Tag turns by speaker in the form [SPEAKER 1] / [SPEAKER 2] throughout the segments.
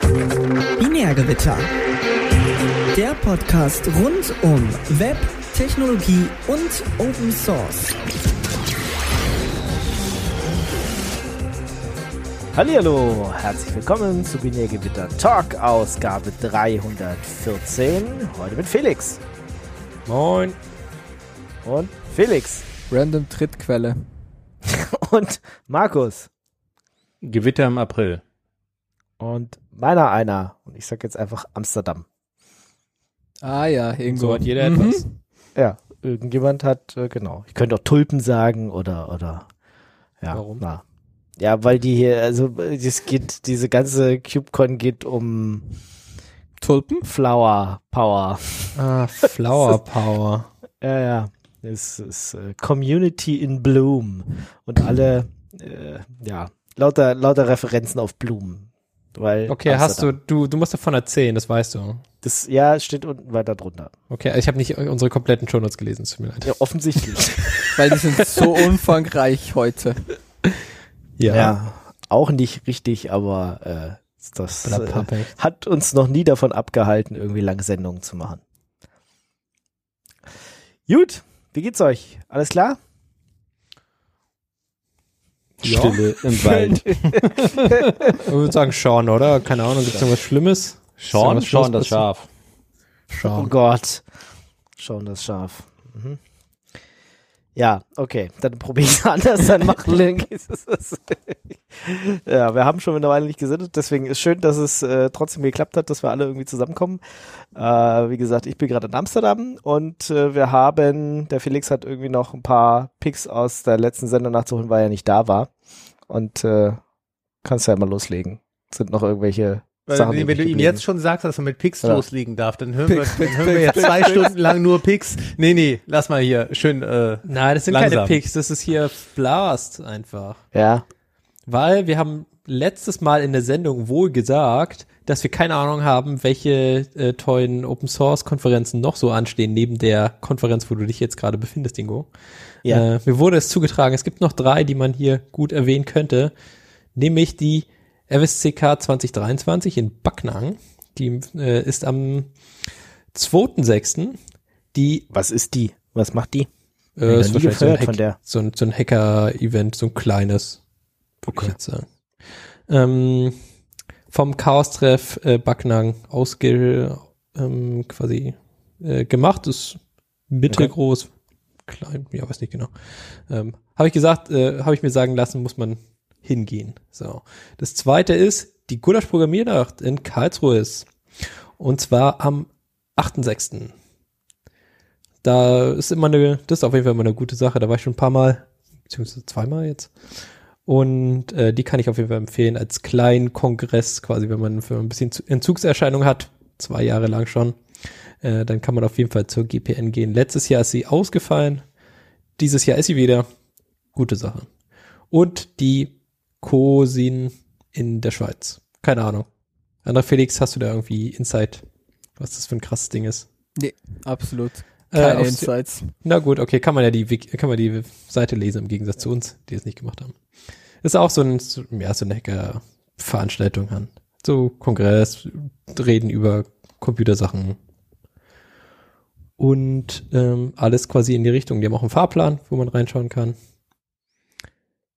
[SPEAKER 1] Binärgewitter. Der Podcast rund um Web, Technologie und Open Source.
[SPEAKER 2] Hallihallo, herzlich willkommen zu Binärgewitter Talk, Ausgabe 314. Heute mit Felix.
[SPEAKER 3] Moin.
[SPEAKER 2] Und Felix.
[SPEAKER 4] Random Trittquelle.
[SPEAKER 2] Und Markus.
[SPEAKER 3] Gewitter im April.
[SPEAKER 2] Und meiner einer. Und ich sag jetzt einfach Amsterdam.
[SPEAKER 4] Ah ja, irgendwo.
[SPEAKER 3] So hat jeder
[SPEAKER 4] Mhm.
[SPEAKER 3] etwas.
[SPEAKER 2] Ja, irgendjemand hat, äh, genau. Ich könnte auch Tulpen sagen oder, oder, ja.
[SPEAKER 3] Warum?
[SPEAKER 2] Na. Ja, weil die hier, also, es geht, diese ganze CubeCon geht um
[SPEAKER 4] Tulpen?
[SPEAKER 2] Flower Power.
[SPEAKER 3] Ah, Flower Power.
[SPEAKER 2] Ja, ja. Es ist äh, Community in Bloom. Und alle, äh, ja, lauter, lauter Referenzen auf Blumen. Weil
[SPEAKER 3] Okay, hast du,
[SPEAKER 2] Amsterdam.
[SPEAKER 3] du, du musst davon erzählen, das weißt du.
[SPEAKER 2] Das, ja, es steht unten weiter drunter.
[SPEAKER 3] Okay, also ich habe nicht unsere kompletten Shownotes gelesen, es tut mir leid.
[SPEAKER 2] Ja, offensichtlich.
[SPEAKER 4] Weil die sind so umfangreich heute.
[SPEAKER 2] ja. Auch nicht richtig, aber äh, das äh, hat uns noch nie davon abgehalten, irgendwie lange Sendungen zu machen. Gut, wie geht's euch? Alles klar?
[SPEAKER 3] Stille im Wald. ich würde sagen Sean, oder? Keine Ahnung, gibt es irgendwas Schlimmes?
[SPEAKER 5] Sean, Sean das
[SPEAKER 3] passiert?
[SPEAKER 5] Schaf.
[SPEAKER 2] Oh
[SPEAKER 3] Sean.
[SPEAKER 2] Gott. Schon das Schaf. Mhm. Ja, okay. Dann probiere ich anders, dann machen Link. ja, wir haben schon eine Weile nicht gesendet, deswegen ist schön, dass es äh, trotzdem geklappt hat, dass wir alle irgendwie zusammenkommen. Äh, wie gesagt, ich bin gerade in Amsterdam und äh, wir haben, der Felix hat irgendwie noch ein paar Picks aus der letzten Sendung nachzuholen, weil er nicht da war. Und äh, kannst ja mal loslegen. Sind noch irgendwelche
[SPEAKER 5] Weil,
[SPEAKER 2] Sachen
[SPEAKER 5] wenn du ihm jetzt schon sagst, dass er mit Picks
[SPEAKER 2] Ja.
[SPEAKER 5] loslegen darf, dann hören wir, dann hören wir jetzt zwei Stunden lang nur Picks. Nee, nee, lass mal hier schön. Äh,
[SPEAKER 3] Nein, das sind
[SPEAKER 5] Langsam.
[SPEAKER 3] keine Picks, das ist hier Blast einfach.
[SPEAKER 2] Ja,
[SPEAKER 3] Weil wir haben letztes Mal in der Sendung wohl gesagt, dass wir keine Ahnung haben, welche äh, tollen Open Source Konferenzen noch so anstehen, neben der Konferenz, wo du dich jetzt gerade befindest, Ingo.
[SPEAKER 2] Ja.
[SPEAKER 3] Äh, mir wurde es zugetragen, es gibt noch drei, die man hier gut erwähnen könnte, nämlich die FSCK 2023 in Backnang. Die äh, ist am 2.6. Die
[SPEAKER 2] was ist die? Was macht die?
[SPEAKER 3] äh, ist wahrscheinlich so ein,
[SPEAKER 2] gehört von
[SPEAKER 3] Hack,
[SPEAKER 2] der.
[SPEAKER 3] so ein, so ein Hacker-Event, so ein kleines, würde ich jetzt sagen. Ähm, vom Chaos-Treff äh, Backnang ausge, ähm, quasi äh, gemacht, ist mittelgroß, klein, ja, weiß nicht genau. Ähm, habe ich gesagt, äh, habe ich mir sagen lassen, muss man hingehen. So. Das zweite ist, die Gulasch Programmiernacht in Karlsruhe ist. Und zwar am 8.6. Da ist immer eine, das ist auf jeden Fall immer eine gute Sache. Da war ich schon ein paar Mal, beziehungsweise zweimal jetzt. Und äh, die kann ich auf jeden Fall empfehlen als kleinen Kongress, quasi, wenn man für ein bisschen Zu- Entzugserscheinung hat, zwei Jahre lang schon, äh, dann kann man auf jeden Fall zur GPN gehen. Letztes Jahr ist sie ausgefallen, dieses Jahr ist sie wieder. Gute Sache. Und die Cosin in der Schweiz. Keine Ahnung. André Felix, hast du da irgendwie Insight, was das für ein krasses Ding ist?
[SPEAKER 4] Nee, absolut.
[SPEAKER 3] Äh,
[SPEAKER 4] Keine
[SPEAKER 3] auf-
[SPEAKER 4] Insights.
[SPEAKER 3] Na gut, okay, kann man ja die, kann man die Seite lesen im Gegensatz zu uns, die es nicht gemacht haben. Ist auch so ein, ja, so eine Hacker-Veranstaltung an. So Kongress, reden über Computersachen. Und ähm, alles quasi in die Richtung. Die haben auch einen Fahrplan, wo man reinschauen kann.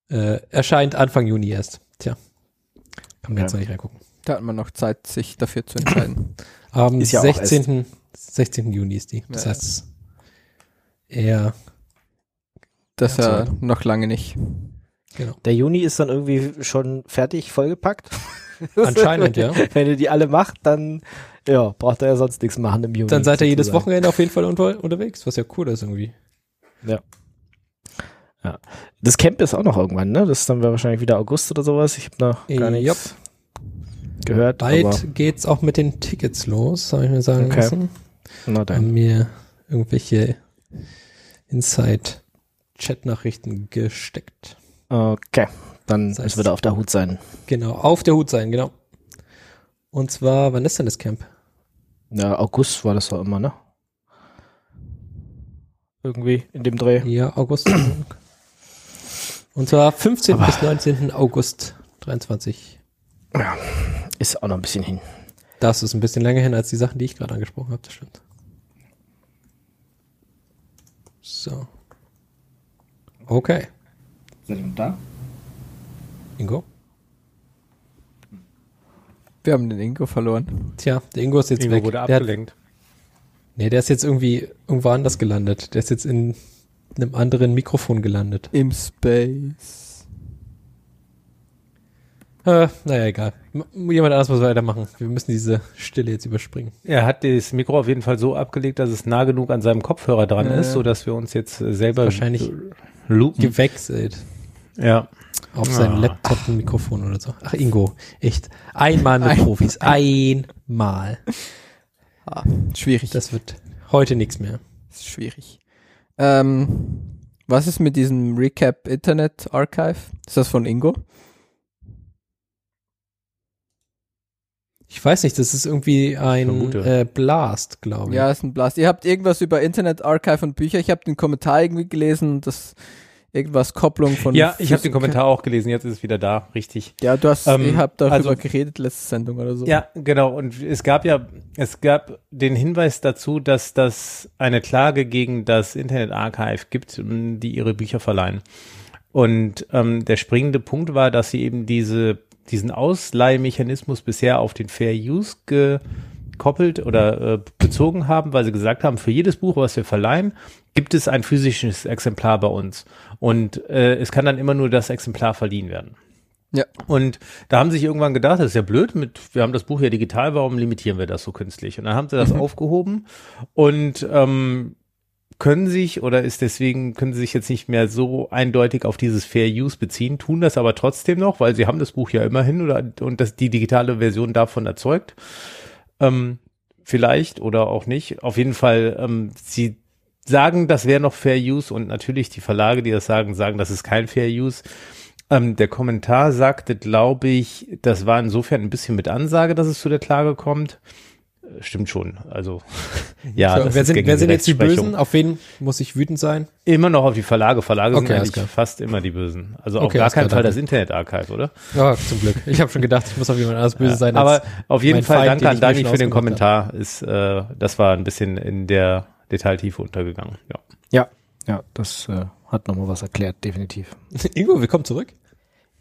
[SPEAKER 3] Äh, erscheint Anfang Juni erst. Tja. Kann man
[SPEAKER 2] Ja.
[SPEAKER 3] jetzt noch nicht reingucken.
[SPEAKER 4] Da hat man noch Zeit, sich dafür zu entscheiden.
[SPEAKER 3] Am
[SPEAKER 2] Ist ja auch
[SPEAKER 3] 16. 16. Juni ist die. Das
[SPEAKER 4] Ja, ja.
[SPEAKER 3] heißt, eher,
[SPEAKER 4] Das
[SPEAKER 3] Ja,
[SPEAKER 4] noch lange nicht.
[SPEAKER 3] genau.
[SPEAKER 2] Der Juni ist dann irgendwie schon fertig, vollgepackt.
[SPEAKER 3] Anscheinend, ja.
[SPEAKER 2] Wenn ihr die alle macht, dann ja, braucht er ja sonst nichts machen im Juni.
[SPEAKER 3] Dann seid ihr jedes. Wochenende auf jeden Fall unter, unterwegs, was ja cool ist irgendwie.
[SPEAKER 2] Das Camp ist auch noch irgendwann, ne? Das ist dann wahrscheinlich wieder August oder sowas. Ich habe noch gar nichts gehört.
[SPEAKER 3] Bald geht's auch mit den Tickets los, habe ich mir sagen
[SPEAKER 2] Okay.
[SPEAKER 3] lassen.
[SPEAKER 2] na
[SPEAKER 3] Haben
[SPEAKER 2] dann.
[SPEAKER 3] mir irgendwelche Inside-Chat-Nachrichten gesteckt.
[SPEAKER 2] Okay, dann
[SPEAKER 3] Das heißt-
[SPEAKER 2] müssen wir da auf der Hut sein.
[SPEAKER 3] Genau, auf der Hut sein, genau. Und zwar, wann ist denn das Camp?
[SPEAKER 2] Ja, August war das doch immer, ne? Irgendwie in dem Dreh.
[SPEAKER 3] Ja, August. Und zwar 15.
[SPEAKER 2] Aber-
[SPEAKER 3] bis 19. August 23.
[SPEAKER 2] Ist auch noch ein bisschen hin.
[SPEAKER 3] Das ist ein bisschen länger hin als die Sachen, die ich gerade angesprochen habe, das stimmt. So. Okay.
[SPEAKER 2] Seid ihr noch da?
[SPEAKER 3] Ingo?
[SPEAKER 4] Wir haben den Ingo verloren.
[SPEAKER 3] Tja, der Ingo ist jetzt
[SPEAKER 5] Ingo
[SPEAKER 3] weg.
[SPEAKER 5] wurde
[SPEAKER 3] der hat,
[SPEAKER 5] abgelenkt.
[SPEAKER 3] nee, der ist jetzt irgendwie irgendwo anders gelandet. Der ist jetzt in einem anderen Mikrofon gelandet.
[SPEAKER 4] Im Space.
[SPEAKER 3] Äh, naja, egal. M jemand anders muss weitermachen. Wir müssen diese Stille jetzt überspringen.
[SPEAKER 5] Er hat das Mikro auf jeden Fall so abgelegt, dass es nah genug an seinem Kopfhörer dran
[SPEAKER 4] Ja,
[SPEAKER 5] ist,
[SPEAKER 4] ja.
[SPEAKER 5] so dass wir uns jetzt äh, selber
[SPEAKER 3] Wahrscheinlich. Gewechselt.
[SPEAKER 5] Ja.
[SPEAKER 3] Auf sein
[SPEAKER 5] Ah.
[SPEAKER 3] Laptop ein Mikrofon oder so. Ach, Ingo, echt. Einmal mit
[SPEAKER 4] Ein-
[SPEAKER 3] Profis. Einmal.
[SPEAKER 4] Ah, schwierig. Das
[SPEAKER 3] wird heute nichts mehr.
[SPEAKER 4] ist schwierig. Ähm, was ist mit diesem Recap Internet Archive? Ist das von Ingo?
[SPEAKER 3] Ich weiß nicht, das ist irgendwie ein äh, Blast, glaube ich.
[SPEAKER 4] Ja, ist ein Blast. Ihr habt irgendwas über Internet Archive und Bücher. Ich habe den Kommentar irgendwie gelesen, das irgendwas Kopplung von.
[SPEAKER 5] Ja, ich habe den Kommentar auch gelesen, jetzt ist es wieder da, richtig.
[SPEAKER 4] Ja, du hast,
[SPEAKER 5] Ähm,
[SPEAKER 4] ihr habt darüber
[SPEAKER 5] also-
[SPEAKER 4] geredet letzte Sendung oder so.
[SPEAKER 5] Ja, genau. Und es gab ja, es gab den Hinweis dazu, dass das eine Klage gegen das Internet Archive gibt, die ihre Bücher verleihen. Und ähm, der springende Punkt war, dass sie eben diese, diesen Ausleihmechanismus bisher auf den Fair Use gekoppelt oder äh, bezogen haben, weil sie gesagt haben, für jedes Buch, was wir verleihen, gibt es ein physisches Exemplar bei uns. Und äh, es kann dann immer nur das Exemplar verliehen werden.
[SPEAKER 4] Ja.
[SPEAKER 5] Und da haben sie sich irgendwann gedacht, das ist ja blöd, mit, wir haben das Buch ja digital, warum limitieren wir das so künstlich? Und dann haben sie das aufgehoben und ähm, können sich oder ist deswegen, können sie sich jetzt nicht mehr so eindeutig auf dieses Fair Use beziehen, tun das aber trotzdem noch, weil sie haben das Buch ja immerhin oder und das die digitale Version davon erzeugt. Ähm, vielleicht oder auch nicht. Auf jeden Fall, ähm, sie sagen, das wäre noch Fair Use und natürlich die Verlage, die das sagen, sagen, das ist kein Fair Use. Ähm, der Kommentar sagte, glaube ich, das war insofern ein bisschen mit Ansage, dass es zu der Klage kommt. Stimmt schon. Also ja,
[SPEAKER 3] so, wer, sind, wer sind jetzt die. Bösen? Auf wen muss ich wütend sein?
[SPEAKER 5] Immer noch auf die Verlage. Verlage
[SPEAKER 3] Okay,
[SPEAKER 5] sind eigentlich
[SPEAKER 3] klar.
[SPEAKER 5] fast immer die Bösen. Also auf
[SPEAKER 3] Okay,
[SPEAKER 5] gar keinen Fall
[SPEAKER 3] danke.
[SPEAKER 5] das Internet-Archive, oder?
[SPEAKER 3] Ja, zum Glück. Ich habe schon gedacht, ich muss auf jemand anders böse
[SPEAKER 5] Ja,
[SPEAKER 3] sein.
[SPEAKER 5] aber auf jeden Fall
[SPEAKER 3] Feind,
[SPEAKER 5] danke an Dani für den Kommentar. Ist, äh, das war ein bisschen in der Detailtiefe untergegangen. Ja.
[SPEAKER 2] Ja, ja, das äh, hat nochmal was erklärt, definitiv.
[SPEAKER 3] Ingo, willkommen zurück.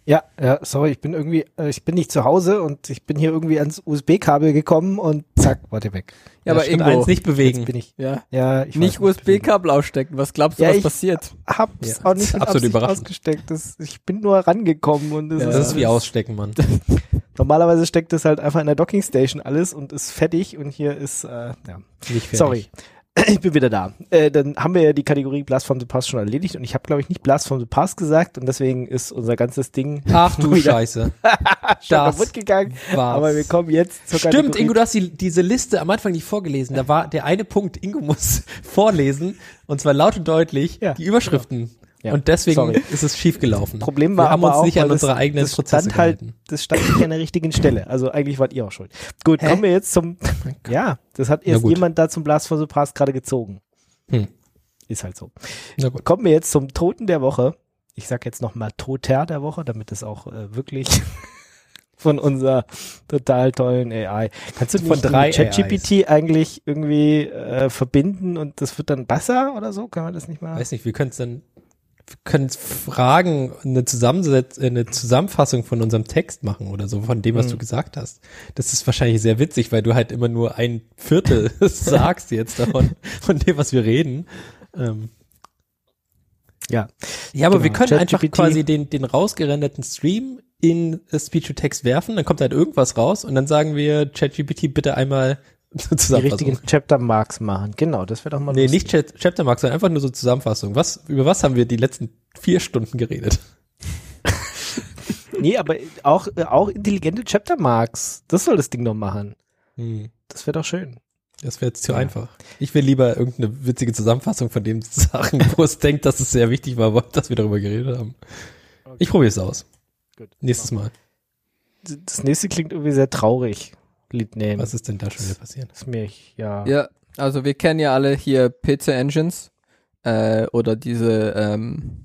[SPEAKER 2] Ja, ja, sorry, ich bin irgendwie, äh, ich bin nicht zu Hause und ich bin hier irgendwie ans USB-Kabel gekommen und zack, war der weg.
[SPEAKER 4] Ja, aber
[SPEAKER 3] stimmt,
[SPEAKER 4] Ingo.
[SPEAKER 3] eins nicht
[SPEAKER 2] Jetzt
[SPEAKER 3] bewegen.
[SPEAKER 2] bin ich.
[SPEAKER 4] Ja.
[SPEAKER 2] Ja, ich
[SPEAKER 4] Nicht. USB-Kabel ausstecken. Was glaubst du,
[SPEAKER 2] Ja,
[SPEAKER 4] was
[SPEAKER 2] ich-
[SPEAKER 4] passiert?
[SPEAKER 2] Hab's
[SPEAKER 3] Ja,
[SPEAKER 2] auch nicht
[SPEAKER 3] absolut überraschend.
[SPEAKER 2] ausgesteckt. Das, ich bin nur rangekommen und das
[SPEAKER 4] Ja.
[SPEAKER 2] ist,
[SPEAKER 3] Das ist wie ausstecken, Mann.
[SPEAKER 2] Normalerweise steckt das halt einfach in der Dockingstation alles und ist fertig und hier ist, äh, ja.
[SPEAKER 3] Nicht fertig.
[SPEAKER 2] Sorry. Ich bin wieder da. Äh, dann haben wir ja die Kategorie Blast from the Past schon erledigt und ich habe, glaube ich, nicht Blast from the Past gesagt und deswegen ist unser ganzes Ding
[SPEAKER 3] Ach du Scheiße. das
[SPEAKER 2] kaputt gegangen.
[SPEAKER 3] war's.
[SPEAKER 2] Aber wir kommen jetzt zur
[SPEAKER 3] Stimmt,
[SPEAKER 2] Kategorie.
[SPEAKER 3] Ingo, du hast die, diese Liste am Anfang nicht vorgelesen. Da war der eine Punkt, Ingo muss vorlesen und zwar laut und deutlich
[SPEAKER 2] Ja,
[SPEAKER 3] die Überschriften.
[SPEAKER 2] Ja,
[SPEAKER 3] Und deswegen
[SPEAKER 2] sorry.
[SPEAKER 3] ist es schief gelaufen.
[SPEAKER 2] Problem war
[SPEAKER 3] Wir haben
[SPEAKER 2] aber
[SPEAKER 3] uns
[SPEAKER 2] auch,
[SPEAKER 3] nicht an unsere
[SPEAKER 2] das,
[SPEAKER 3] eigenen
[SPEAKER 2] das
[SPEAKER 3] Prozesse
[SPEAKER 2] stand halt, das stand nicht an der richtigen Stelle. Also eigentlich wart ihr auch schuld. Gut,
[SPEAKER 4] Hä?
[SPEAKER 2] kommen wir jetzt zum, ja, das hat erst jemand da zum Blast from the Past gerade gezogen.
[SPEAKER 3] Hm.
[SPEAKER 2] Ist halt so. Kommen wir jetzt zum Toten der Woche. Ich sag jetzt nochmal Toter der Woche, damit es auch äh, wirklich von unserer total tollen AI. Kannst du
[SPEAKER 3] Von drei
[SPEAKER 2] ChatGPT eigentlich irgendwie äh, verbinden und das wird dann besser oder so? Kann man das nicht mal?
[SPEAKER 3] Weiß nicht, wir können es dann, können Fragen, eine, Zusammensetz äh, eine Zusammenfassung von unserem Text machen oder so, von dem, was
[SPEAKER 2] Hm.
[SPEAKER 3] du gesagt hast. Das ist wahrscheinlich sehr witzig, weil du halt immer nur ein Viertel sagst jetzt davon, von dem, was wir reden. Ähm,
[SPEAKER 2] Ja.
[SPEAKER 3] Ja, aber
[SPEAKER 2] Genau.
[SPEAKER 3] wir können einfach
[SPEAKER 2] ChatGPT.
[SPEAKER 3] quasi den, den rausgerenderten Stream in Speech-to-Text werfen, dann kommt halt irgendwas raus und dann sagen wir ChatGPT bitte einmal
[SPEAKER 2] Die richtigen Chapter Marks machen. Genau, das wäre doch mal
[SPEAKER 3] Nee,
[SPEAKER 2] lustig.
[SPEAKER 3] nicht Chat, Chapter Mark, sondern einfach nur so Zusammenfassung. Was, über was haben wir die letzten vier Stunden geredet?
[SPEAKER 2] Nee, aber auch, auch intelligente Chapter Marks. Das soll das Ding noch machen.
[SPEAKER 3] Hm,
[SPEAKER 2] Das wäre doch schön.
[SPEAKER 3] das wäre jetzt zu
[SPEAKER 2] Ja.
[SPEAKER 3] einfach. Ich will lieber irgendeine witzige Zusammenfassung von den Sachen, wo es denkt, dass es sehr wichtig war, dass wir darüber geredet haben. Ich probiere es aus.
[SPEAKER 2] Gut.
[SPEAKER 3] Nächstes Mal.
[SPEAKER 2] Das nächste klingt irgendwie sehr traurig. Lied nehmen.
[SPEAKER 3] Was ist denn da schon wieder passiert?
[SPEAKER 2] ist mir, ja.
[SPEAKER 4] Ja, also wir kennen ja alle hier PC Engines äh, oder diese ähm,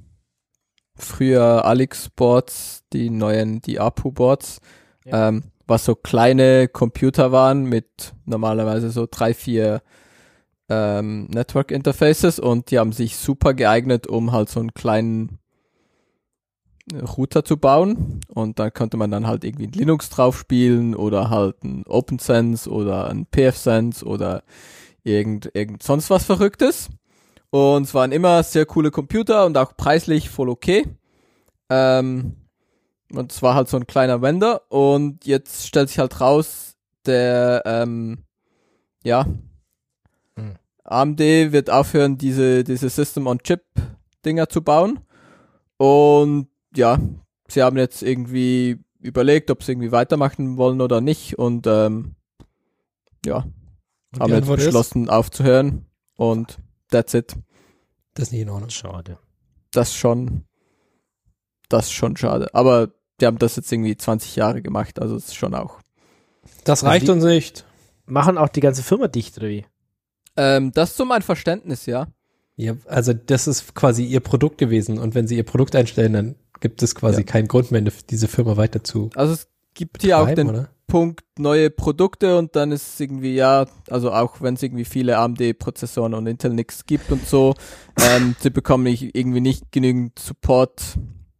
[SPEAKER 4] früher Alex Boards, die neuen, die APU Boards.
[SPEAKER 2] Ja.
[SPEAKER 4] Ähm, was so kleine Computer waren mit normalerweise so drei, vier ähm, Network Interfaces und die haben sich super geeignet, um halt so einen kleinen Router zu bauen und da konnte man dann halt irgendwie ein Linux drauf spielen oder halt ein OpenSense oder ein PFSense oder irgend, irgend sonst was Verrücktes. Und es waren immer sehr coole Computer und auch preislich voll okay. Ähm, und es war halt so ein kleiner Vendor und jetzt stellt sich halt raus, der, ähm, ja,
[SPEAKER 2] Hm.
[SPEAKER 4] AMD wird aufhören, diese, diese System-on-Chip-Dinger zu bauen. Und ja, sie haben jetzt irgendwie überlegt, ob sie irgendwie weitermachen wollen oder nicht und ähm, ja,
[SPEAKER 3] Und
[SPEAKER 4] haben jetzt
[SPEAKER 3] Antwort ist,
[SPEAKER 4] beschlossen aufzuhören und that's it.
[SPEAKER 3] Das ist nicht in Ordnung.
[SPEAKER 5] Schade.
[SPEAKER 4] Das ist schon, das schon schade. Aber die haben das jetzt irgendwie 20 Jahre gemacht, also es ist schon auch.
[SPEAKER 3] Das reicht uns nicht.
[SPEAKER 2] Machen auch die ganze Firma dicht, oder wie?
[SPEAKER 4] Ähm, das ist so mein Verständnis, ja.
[SPEAKER 3] Ja, also das ist quasi ihr Produkt gewesen und wenn sie ihr Produkt einstellen, dann gibt es quasi
[SPEAKER 4] Ja.
[SPEAKER 3] keinen Grund mehr, diese Firma weiter zu
[SPEAKER 4] Also es gibt hier auch den
[SPEAKER 3] oder?
[SPEAKER 4] Punkt neue Produkte und dann ist es irgendwie, ja, also auch wenn es irgendwie viele AMD-Prozessoren und Intel nix gibt und so, ähm, sie bekommen nicht, irgendwie nicht genügend Support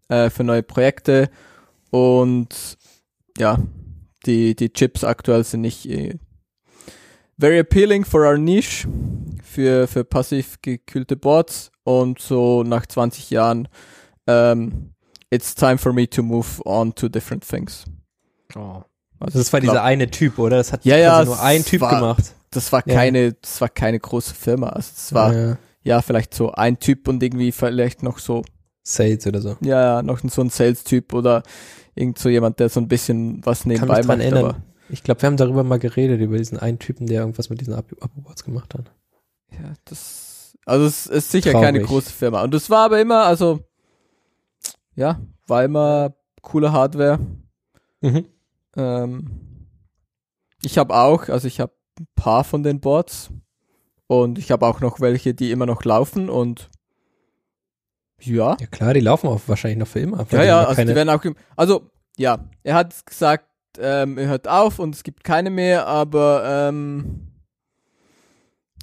[SPEAKER 4] äh, für neue Projekte und ja, die, die Chips aktuell sind nicht äh, very appealing for our niche für, für passiv gekühlte Boards und so nach 20 Jahren ähm, it's time for me to move on to different things.
[SPEAKER 2] Oh.
[SPEAKER 4] Also
[SPEAKER 3] Das war
[SPEAKER 4] glaub-
[SPEAKER 3] dieser eine Typ, oder? Das hat
[SPEAKER 4] Ja, ja,
[SPEAKER 3] nur ein Typ
[SPEAKER 4] war-
[SPEAKER 3] gemacht.
[SPEAKER 4] das war
[SPEAKER 3] Ja.
[SPEAKER 4] keine, das war keine große Firma. Also es war ja.
[SPEAKER 3] ja,
[SPEAKER 4] vielleicht so ein Typ und irgendwie vielleicht noch so,
[SPEAKER 3] Sales oder so.
[SPEAKER 4] ja, ja, noch so ein Sales-Typ oder irgend so jemand, der so ein bisschen was
[SPEAKER 3] Kann
[SPEAKER 4] nebenbei macht.
[SPEAKER 3] erinnern. Ich glaube, wir haben darüber mal geredet, über diesen einen Typen, der irgendwas mit diesen Abo- Abo-Boards gemacht hat.
[SPEAKER 4] ja, das, also es ist sicher
[SPEAKER 3] Traurig.
[SPEAKER 4] keine große Firma. Und es war aber immer, also, ja, war immer coole Hardware.
[SPEAKER 3] Mhm.
[SPEAKER 4] Ähm, ich habe auch, also ich habe ein paar von den Boards und ich habe auch noch welche, die immer noch laufen und ja,
[SPEAKER 3] Ja klar, die laufen auch wahrscheinlich noch für immer.
[SPEAKER 4] ja, ja, also die werden auch, also ja, er hat gesagt, ähm, er hört auf und es gibt keine mehr, aber ähm,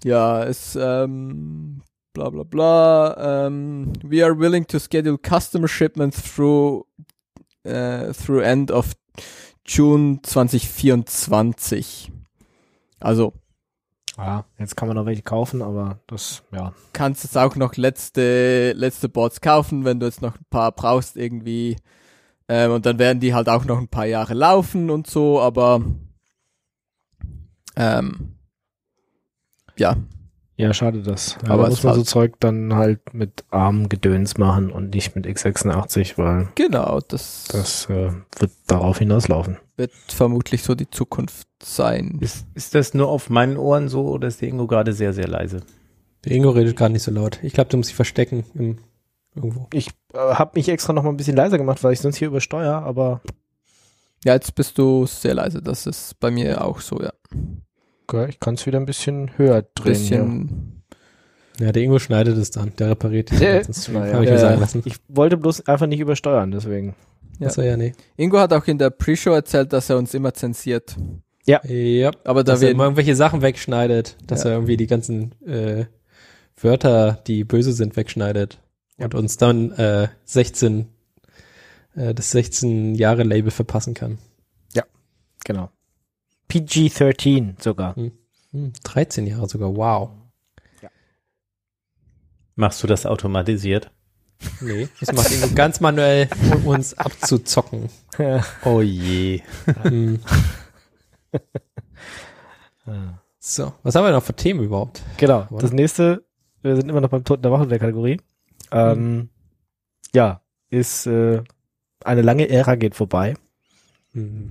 [SPEAKER 4] ja, es ähm, bla bla bla. Ähm, we are willing to schedule customer shipments through äh, through end of June 2024. Also
[SPEAKER 2] Ja, jetzt kann man noch welche kaufen, aber das, ja.
[SPEAKER 4] kannst jetzt auch noch letzte, letzte Boards kaufen, wenn du jetzt noch ein paar brauchst irgendwie. Ähm, und dann werden die halt auch noch ein paar Jahre laufen und so, aber ähm, ja,
[SPEAKER 2] Ja, schade das.
[SPEAKER 4] Ja,
[SPEAKER 2] aber
[SPEAKER 4] aber
[SPEAKER 2] muss man so Zeug dann halt mit ARM-Gedöns machen und nicht mit x86, weil
[SPEAKER 4] genau, das,
[SPEAKER 2] das äh, wird darauf hinauslaufen.
[SPEAKER 4] wird vermutlich so die Zukunft sein.
[SPEAKER 5] Ist, ist das nur auf meinen Ohren so oder ist der Ingo gerade sehr, sehr leise?
[SPEAKER 3] Der Ingo redet gerade nicht so laut. Ich glaube, du musst dich verstecken im, irgendwo.
[SPEAKER 2] Ich äh, habe mich extra noch mal ein bisschen leiser gemacht, weil ich sonst hier übersteuere, aber
[SPEAKER 4] Ja, jetzt bist du sehr leise, das ist bei mir auch so, ja.
[SPEAKER 2] Okay, ich kann es wieder ein bisschen höher drehen.
[SPEAKER 4] Bisschen,
[SPEAKER 3] Ja, der Ingo schneidet es dann. Der repariert es.
[SPEAKER 2] Ja. Naja.
[SPEAKER 3] Ich
[SPEAKER 4] Ja, ja.
[SPEAKER 2] Ich wollte bloß einfach nicht übersteuern, deswegen.
[SPEAKER 4] Ja.
[SPEAKER 3] Achso, ja, nee.
[SPEAKER 4] Ingo hat auch in der Pre-Show erzählt, dass er uns immer zensiert.
[SPEAKER 3] Ja,
[SPEAKER 4] Aber da
[SPEAKER 3] dass er
[SPEAKER 4] wir
[SPEAKER 3] immer irgendwelche Sachen wegschneidet, dass
[SPEAKER 4] Ja.
[SPEAKER 3] er irgendwie die ganzen äh, Wörter, die böse sind, wegschneidet und uns dann äh, 16 äh, das 16 Jahre Label verpassen kann.
[SPEAKER 2] Genau. PG-13 sogar.
[SPEAKER 3] Hm, 13 Jahre sogar, wow.
[SPEAKER 5] Machst du das automatisiert?
[SPEAKER 3] Nee, das macht Ingo ganz manuell, um uns abzuzocken.
[SPEAKER 5] Oh je.
[SPEAKER 3] Hm. So, was haben wir noch für Themen überhaupt?
[SPEAKER 2] Genau.
[SPEAKER 3] Oder?
[SPEAKER 2] Das nächste, wir sind immer noch beim Toten der Woche der Kategorie. Ähm, Ja, ist äh, eine lange Ära geht vorbei
[SPEAKER 3] Hm.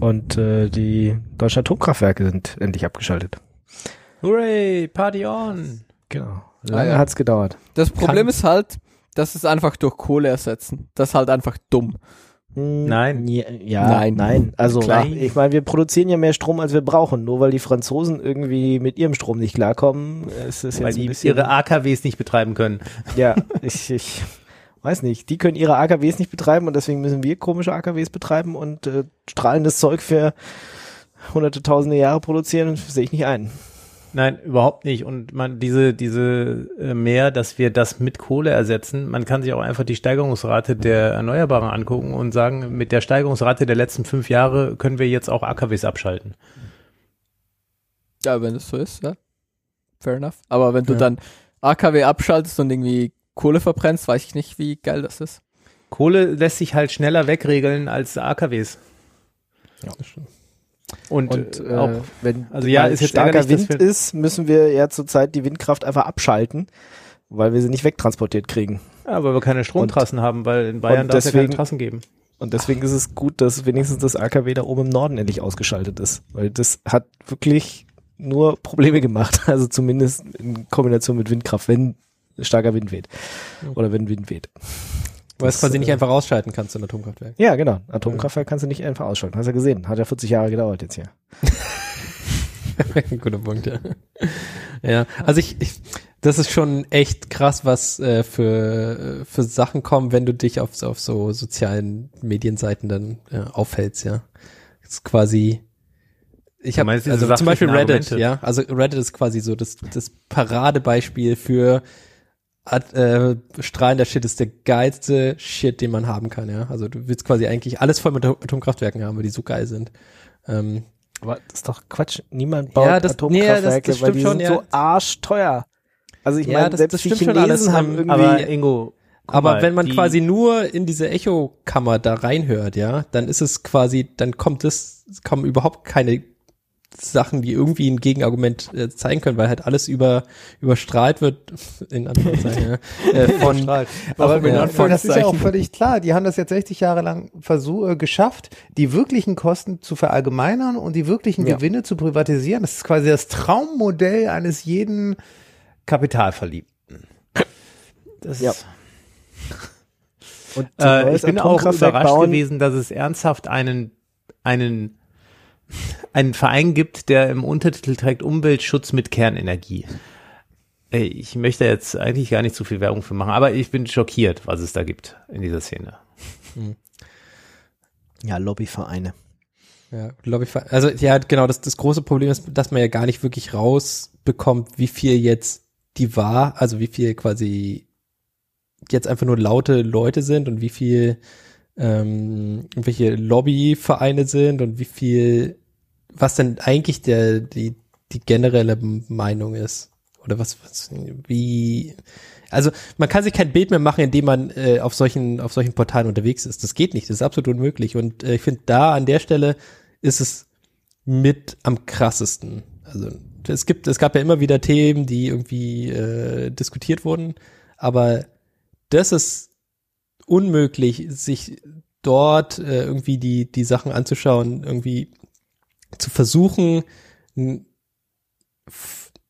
[SPEAKER 2] Und äh, die deutschen Atomkraftwerke sind endlich abgeschaltet.
[SPEAKER 5] Hooray, Party on.
[SPEAKER 2] Genau. Lange
[SPEAKER 4] ja.
[SPEAKER 2] hat's gedauert.
[SPEAKER 4] Das Problem
[SPEAKER 3] Kann-
[SPEAKER 4] ist halt, dass es einfach durch Kohle ersetzen. Das ist halt einfach dumm.
[SPEAKER 5] Nein.
[SPEAKER 2] Ja, ja
[SPEAKER 4] Nein.
[SPEAKER 2] nein. Also
[SPEAKER 5] Klein.
[SPEAKER 2] ich meine, wir produzieren ja mehr Strom, als wir brauchen. Nur weil die Franzosen irgendwie mit ihrem Strom nicht klarkommen, ist es
[SPEAKER 5] Weil
[SPEAKER 2] jetzt ein
[SPEAKER 5] die
[SPEAKER 2] bisschen.
[SPEAKER 5] ihre AKWs nicht betreiben können.
[SPEAKER 2] ja, ich, ich weiß nicht, die können ihre AKWs nicht betreiben und deswegen müssen wir komische AKWs betreiben und äh, strahlendes Zeug für hunderte, tausende Jahre produzieren, sehe ich nicht ein.
[SPEAKER 5] Nein, überhaupt nicht. Und man diese diese äh, mehr, dass wir das mit Kohle ersetzen. Man kann sich auch einfach die Steigerungsrate der Erneuerbaren angucken und sagen, mit der Steigerungsrate der letzten fünf Jahre können wir jetzt auch AKWs abschalten.
[SPEAKER 4] Ja, wenn es so ist, ja. Fair enough. Aber wenn du
[SPEAKER 3] Ja.
[SPEAKER 4] dann AKW abschaltest und irgendwie Kohle verbrennst, weiß ich nicht, wie geil das ist.
[SPEAKER 5] Kohle lässt sich halt schneller wegregeln als AKWs.
[SPEAKER 3] Das stimmt.
[SPEAKER 5] Und,
[SPEAKER 2] Und
[SPEAKER 5] äh,
[SPEAKER 2] äh,
[SPEAKER 5] auch
[SPEAKER 2] wenn
[SPEAKER 5] also ja, ist jetzt
[SPEAKER 2] starker Wind ist, müssen wir ja zurzeit die Windkraft einfach abschalten, weil wir sie nicht wegtransportiert kriegen.
[SPEAKER 5] ja, weil wir keine Stromtrassen haben, weil in Bayern
[SPEAKER 2] und
[SPEAKER 5] darf es ja keine Trassen geben.
[SPEAKER 2] Und deswegen ist es gut, dass wenigstens das AKW da oben im Norden endlich ausgeschaltet ist, weil das hat wirklich nur Probleme gemacht, also zumindest in Kombination mit Windkraft, wenn starker Wind weht oder wenn Wind weht.
[SPEAKER 3] Weil es quasi
[SPEAKER 2] äh,
[SPEAKER 3] nicht einfach ausschalten kannst, ein Atomkraftwerk.
[SPEAKER 2] Ja, genau. Atomkraftwerk kannst du nicht einfach ausschalten. Hast du ja gesehen. Hat ja 40 Jahre gedauert jetzt hier.
[SPEAKER 3] Guter Punkt, ja. Ja, also ich, ich das ist schon echt krass, was äh, für, für Sachen kommen, wenn du dich auf, auf so sozialen Medienseiten dann äh, aufhältst, ja. Das ist quasi ich habe also zum Beispiel Reddit,
[SPEAKER 5] Argumente?
[SPEAKER 3] ja. Also Reddit ist quasi so das, das Paradebeispiel für Ad- äh, strahlender Shit ist der geilste Shit, den man haben kann, ja. Also du willst quasi eigentlich alles voll mit Atomkraftwerken haben, weil die so geil sind. Ähm,
[SPEAKER 2] Aber das ist doch Quatsch. Niemand baut
[SPEAKER 3] Ja, das-
[SPEAKER 2] Atomkraftwerke,
[SPEAKER 3] nee, das- das
[SPEAKER 2] weil die
[SPEAKER 3] schon,
[SPEAKER 2] sind
[SPEAKER 3] ja.
[SPEAKER 2] so arschteuer. Also ich
[SPEAKER 3] Ja,
[SPEAKER 2] meine, selbst
[SPEAKER 3] das
[SPEAKER 2] die
[SPEAKER 3] stimmt schon
[SPEAKER 2] Chinesen
[SPEAKER 3] alles,
[SPEAKER 2] haben irgendwie
[SPEAKER 5] Aber Ingo,
[SPEAKER 3] Aber
[SPEAKER 5] mal,
[SPEAKER 3] wenn man quasi nur in diese Echokammer da reinhört, ja, dann ist es quasi, dann kommt es, es kommen überhaupt keine Sachen, die irgendwie ein Gegenargument äh, zeigen können, weil halt alles über überstrahlt wird, in Anführungszeichen, äh, von.
[SPEAKER 4] Aber
[SPEAKER 5] Aber
[SPEAKER 4] mit
[SPEAKER 5] das ist ja auch
[SPEAKER 4] Anführungszeichen.
[SPEAKER 5] völlig klar. Die haben das jetzt 60 Jahre lang versuch, äh, geschafft, die wirklichen Kosten zu verallgemeinern und die wirklichen
[SPEAKER 2] Ja.
[SPEAKER 5] Gewinne zu privatisieren. Das ist quasi das Traummodell eines jeden Kapitalverliebten. Das
[SPEAKER 2] Ja. und
[SPEAKER 5] Äh, ich bin auch überrascht
[SPEAKER 2] bauen,
[SPEAKER 5] gewesen, dass es ernsthaft einen, einen, einen Verein gibt, der im Untertitel trägt Umweltschutz mit Kernenergie. Ey, Ich möchte jetzt eigentlich gar nicht so viel Werbung für machen, aber ich bin schockiert, was es da gibt in dieser Szene.
[SPEAKER 2] Ja, Lobbyvereine.
[SPEAKER 3] ja, ich, also ja, genau, das, das große Problem ist, dass man ja gar nicht wirklich rausbekommt, wie viel jetzt die war, also wie viel quasi jetzt einfach nur laute Leute sind und wie viel ähm, welche Lobbyvereine sind und wie viel, was denn eigentlich der, die, die generelle Meinung ist. Oder was, was, wie, also man kann sich kein Bild mehr machen, indem man äh, auf solchen, auf solchen Portalen unterwegs ist. Das geht nicht, das ist absolut unmöglich. Und äh, ich finde, da an der Stelle ist es mit am krassesten. Also es gibt, es gab ja immer wieder Themen, die irgendwie äh, diskutiert wurden, aber das ist unmöglich, sich dort äh, irgendwie die, die Sachen anzuschauen, irgendwie zu versuchen,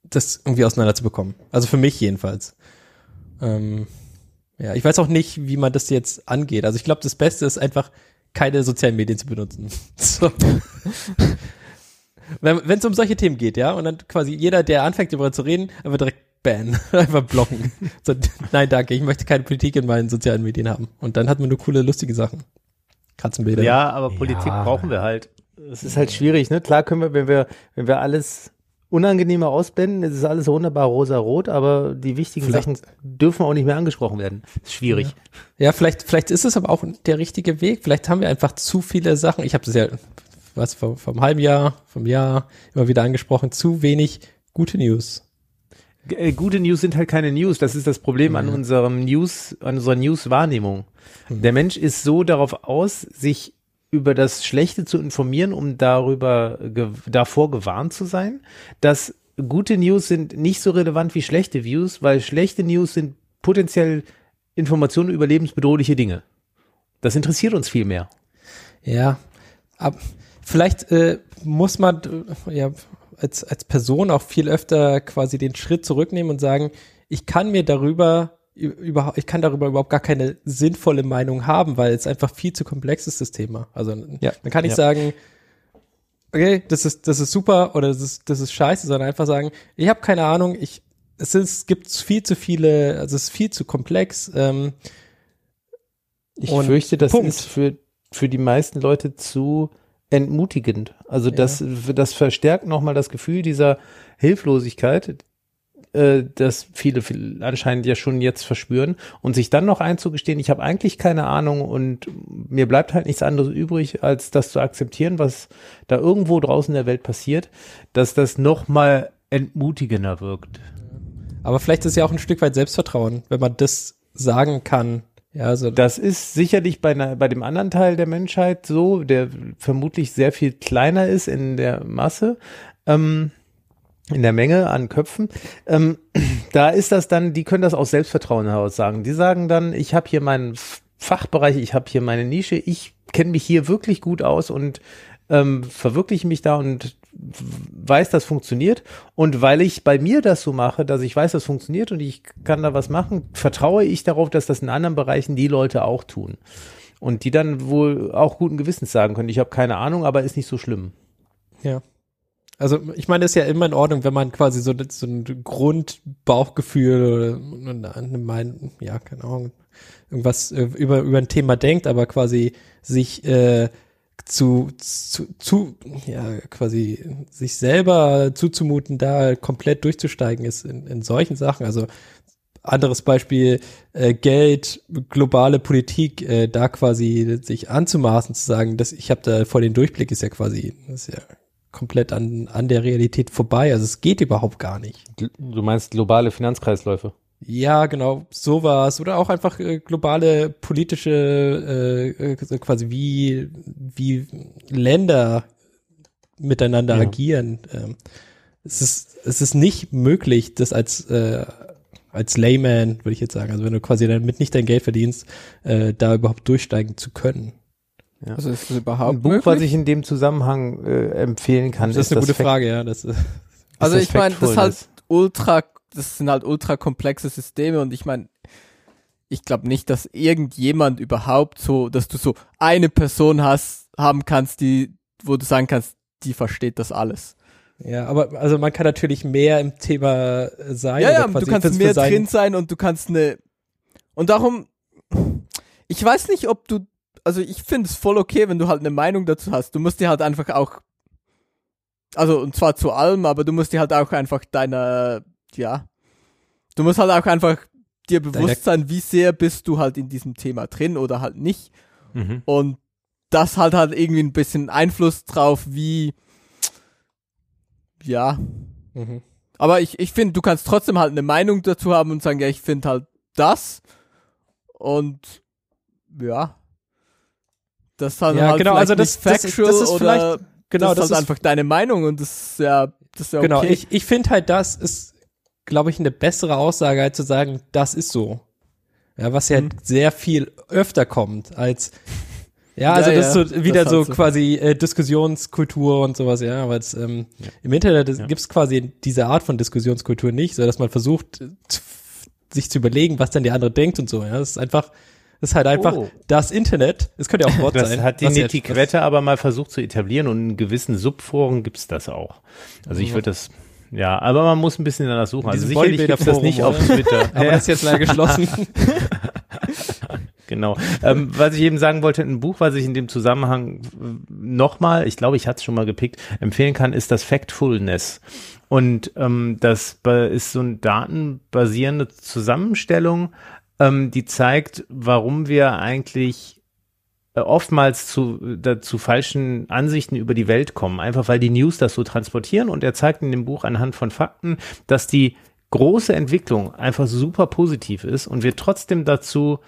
[SPEAKER 3] das irgendwie auseinanderzubekommen. Also für mich jedenfalls. Ähm, ja, ich weiß auch nicht, wie man das jetzt angeht. Also ich glaube, das Beste ist einfach, keine sozialen Medien zu benutzen. So. Wenn es um solche Themen geht, ja, und dann quasi jeder, der anfängt, darüber zu reden, einfach direkt bannen, einfach blocken. So, nein, danke, ich möchte keine Politik in meinen sozialen Medien haben. Und dann hat man nur coole, lustige Sachen. Katzenbilder.
[SPEAKER 5] Ja, aber Politik brauchen wir halt. Es ist halt schwierig, ne? Klar können wir, wenn wir, wenn wir alles Unangenehme ausblenden, ist es alles wunderbar rosa-rot, aber die wichtigen
[SPEAKER 3] Vielleicht-
[SPEAKER 5] Sachen dürfen auch nicht mehr angesprochen werden. Ist schwierig.
[SPEAKER 3] Ja, vielleicht, vielleicht ist es aber auch der richtige Weg. Vielleicht haben wir einfach zu viele Sachen. Ich habe das ja, was, vor einem halben Jahr, vom Jahr immer wieder angesprochen, zu wenig gute News.
[SPEAKER 5] Äh, Gute News sind halt keine News. Das ist das Problem an
[SPEAKER 3] Mhm.
[SPEAKER 5] unserem News, an unserer News-Wahrnehmung. Der Mensch ist so darauf aus, sich über das Schlechte zu informieren, um darüber ge davor gewarnt zu sein, dass gute News sind nicht so relevant wie schlechte Views, weil schlechte News sind potenziell Informationen über lebensbedrohliche Dinge. Das interessiert uns viel mehr.
[SPEAKER 3] Ja, aber vielleicht äh, muss man ja als, als Person auch viel öfter quasi den Schritt zurücknehmen und sagen, ich kann mir darüber überhaupt, ich kann darüber überhaupt gar keine sinnvolle Meinung haben, weil es einfach viel zu komplex ist, das Thema. Also
[SPEAKER 5] Ja.
[SPEAKER 3] man kann nicht
[SPEAKER 5] Ja.
[SPEAKER 3] sagen, okay, das ist, das ist super oder das ist, das ist scheiße, sondern einfach sagen, ich habe keine Ahnung, ich, es, ist, gibt viel zu viele, also es ist viel zu komplex, ähm,
[SPEAKER 5] Ich fürchte, das
[SPEAKER 3] Punkt.
[SPEAKER 5] ist für, für die meisten Leute zu entmutigend. Also das, das verstärkt nochmal das Gefühl dieser Hilflosigkeit, äh, das viele, viele anscheinend ja schon jetzt verspüren und sich dann noch einzugestehen, ich habe eigentlich keine Ahnung und mir bleibt halt nichts anderes übrig, als das zu akzeptieren, was da irgendwo draußen in der Welt passiert, dass das nochmal entmutigender wirkt.
[SPEAKER 3] Aber vielleicht ist es ja auch ein Stück weit Selbstvertrauen, wenn man das sagen kann. Ja, also
[SPEAKER 5] Das ist sicherlich bei, bei dem anderen Teil der Menschheit so, der vermutlich sehr viel kleiner ist in der Masse, ähm, in der Menge an Köpfen. Ähm, da ist das dann, die können das aus Selbstvertrauen heraus sagen. Die sagen dann, ich habe hier meinen Fachbereich, ich habe hier meine Nische, ich kenne mich hier wirklich gut aus und ähm, verwirkliche mich da und weiß, das funktioniert. Und weil ich bei mir das so mache, dass ich weiß, das funktioniert und ich kann da was machen, vertraue ich darauf, dass das in anderen Bereichen die Leute auch tun. Und die dann wohl auch guten Gewissens sagen können, ich habe keine Ahnung, aber ist nicht so schlimm.
[SPEAKER 3] Ja. Also ich meine, ist ja immer in Ordnung, wenn man quasi so, so ein Grundbauchgefühl oder eine, eine ja, keine Ahnung, irgendwas äh, über, über ein Thema denkt, aber quasi sich äh, zu, zu, zu, ja, quasi sich selber zuzumuten, da komplett durchzusteigen ist in, in solchen Sachen. Also anderes Beispiel, äh, Geld, globale Politik, äh, da quasi sich anzumaßen, zu sagen, dass ich habe da voll den Durchblick, ist ja quasi, ist ja komplett an, an der Realität vorbei. Also es geht überhaupt gar nicht.
[SPEAKER 5] Du meinst globale Finanzkreisläufe?
[SPEAKER 3] Ja, genau, sowas. Oder auch einfach äh, globale politische, äh, äh, quasi wie, wie Länder miteinander
[SPEAKER 5] Ja.
[SPEAKER 3] agieren. Ähm, es ist, es ist nicht möglich, das als, äh, als Layman, würde ich jetzt sagen, also wenn du quasi damit nicht dein Geld verdienst, äh, da überhaupt durchsteigen zu können.
[SPEAKER 4] Also ist das überhaupt
[SPEAKER 5] Ein Buch,
[SPEAKER 4] möglich?
[SPEAKER 5] was ich in dem Zusammenhang äh, empfehlen kann,
[SPEAKER 3] Das ist eine gute
[SPEAKER 5] Fact-
[SPEAKER 3] Frage, ja. Das, ist-
[SPEAKER 4] Also
[SPEAKER 5] das
[SPEAKER 4] ich meine, das ist halt ultra, das sind halt ultra komplexe Systeme und ich meine, ich glaube nicht, dass irgendjemand überhaupt so, dass du so eine Person hast, haben kannst, die, wo du sagen kannst, die versteht das alles.
[SPEAKER 3] ja, aber also man kann natürlich mehr im Thema sein.
[SPEAKER 4] ja, ja, du kannst mehr
[SPEAKER 3] sein-
[SPEAKER 4] drin sein und du kannst eine, und darum, ich weiß nicht, ob du, also ich finde es voll okay, wenn du halt eine Meinung dazu hast. Du musst dir halt einfach auch, also und zwar zu allem, aber du musst dir halt auch einfach deiner, ja, du musst halt auch einfach dir bewusst sein, wie sehr bist du halt in diesem Thema drin oder halt nicht.
[SPEAKER 5] Mhm.
[SPEAKER 4] Und das halt halt irgendwie ein bisschen Einfluss drauf, wie, ja,
[SPEAKER 3] Mhm.
[SPEAKER 4] aber ich, ich finde, du kannst trotzdem halt eine Meinung dazu haben und sagen, ja, ich finde halt das. Und ja. Das ist halt,
[SPEAKER 3] Ja,
[SPEAKER 4] halt
[SPEAKER 3] genau,
[SPEAKER 4] vielleicht
[SPEAKER 3] also das-
[SPEAKER 4] nicht
[SPEAKER 3] das-
[SPEAKER 4] factual
[SPEAKER 3] das ist
[SPEAKER 4] oder
[SPEAKER 3] vielleicht- Genau,
[SPEAKER 4] das,
[SPEAKER 3] das
[SPEAKER 4] ist halt
[SPEAKER 3] ist
[SPEAKER 4] einfach deine Meinung und das ist ja, das ist ja okay.
[SPEAKER 3] Genau, ich, ich finde halt, das ist, glaube ich, eine bessere Aussage, als zu sagen, das ist so. Ja, was ja
[SPEAKER 4] Mhm.
[SPEAKER 3] sehr viel öfter kommt als ja,
[SPEAKER 4] Ja,
[SPEAKER 3] also das
[SPEAKER 4] ja,
[SPEAKER 3] ist so
[SPEAKER 4] das
[SPEAKER 3] wieder so quasi äh, Diskussionskultur und sowas, ja, aber es, ähm, im Internet
[SPEAKER 5] Ja.
[SPEAKER 3] gibt's quasi diese Art von Diskussionskultur nicht, so dass man versucht, äh, sich zu überlegen, was dann der andere denkt und so, ja, das ist einfach, das ist halt einfach
[SPEAKER 5] Oh.
[SPEAKER 3] das Internet, es könnte ja auch ein Wort
[SPEAKER 5] Das
[SPEAKER 3] sein.
[SPEAKER 5] hat die
[SPEAKER 3] ja-
[SPEAKER 5] Netiquette aber mal versucht zu etablieren und in gewissen Subforen gibt's das auch. Also ich würde das, ja, aber man muss ein bisschen danach suchen. Also sicherlich gibt's das nicht auf Twitter.
[SPEAKER 3] Aber das ist jetzt leider geschlossen.
[SPEAKER 5] genau. Ähm, was ich eben sagen wollte, ein Buch, was ich in dem Zusammenhang nochmal, ich glaube, ich hatte es schon mal gepickt, empfehlen kann, ist das Factfulness. Und ähm, das ist so eine datenbasierende Zusammenstellung, ähm, die zeigt, warum wir eigentlich äh, oftmals zu, da, zu falschen Ansichten über die Welt kommen, einfach weil die News das so transportieren. Und er zeigt in dem Buch anhand von Fakten, dass die große Entwicklung einfach super positiv ist und wir trotzdem dazu,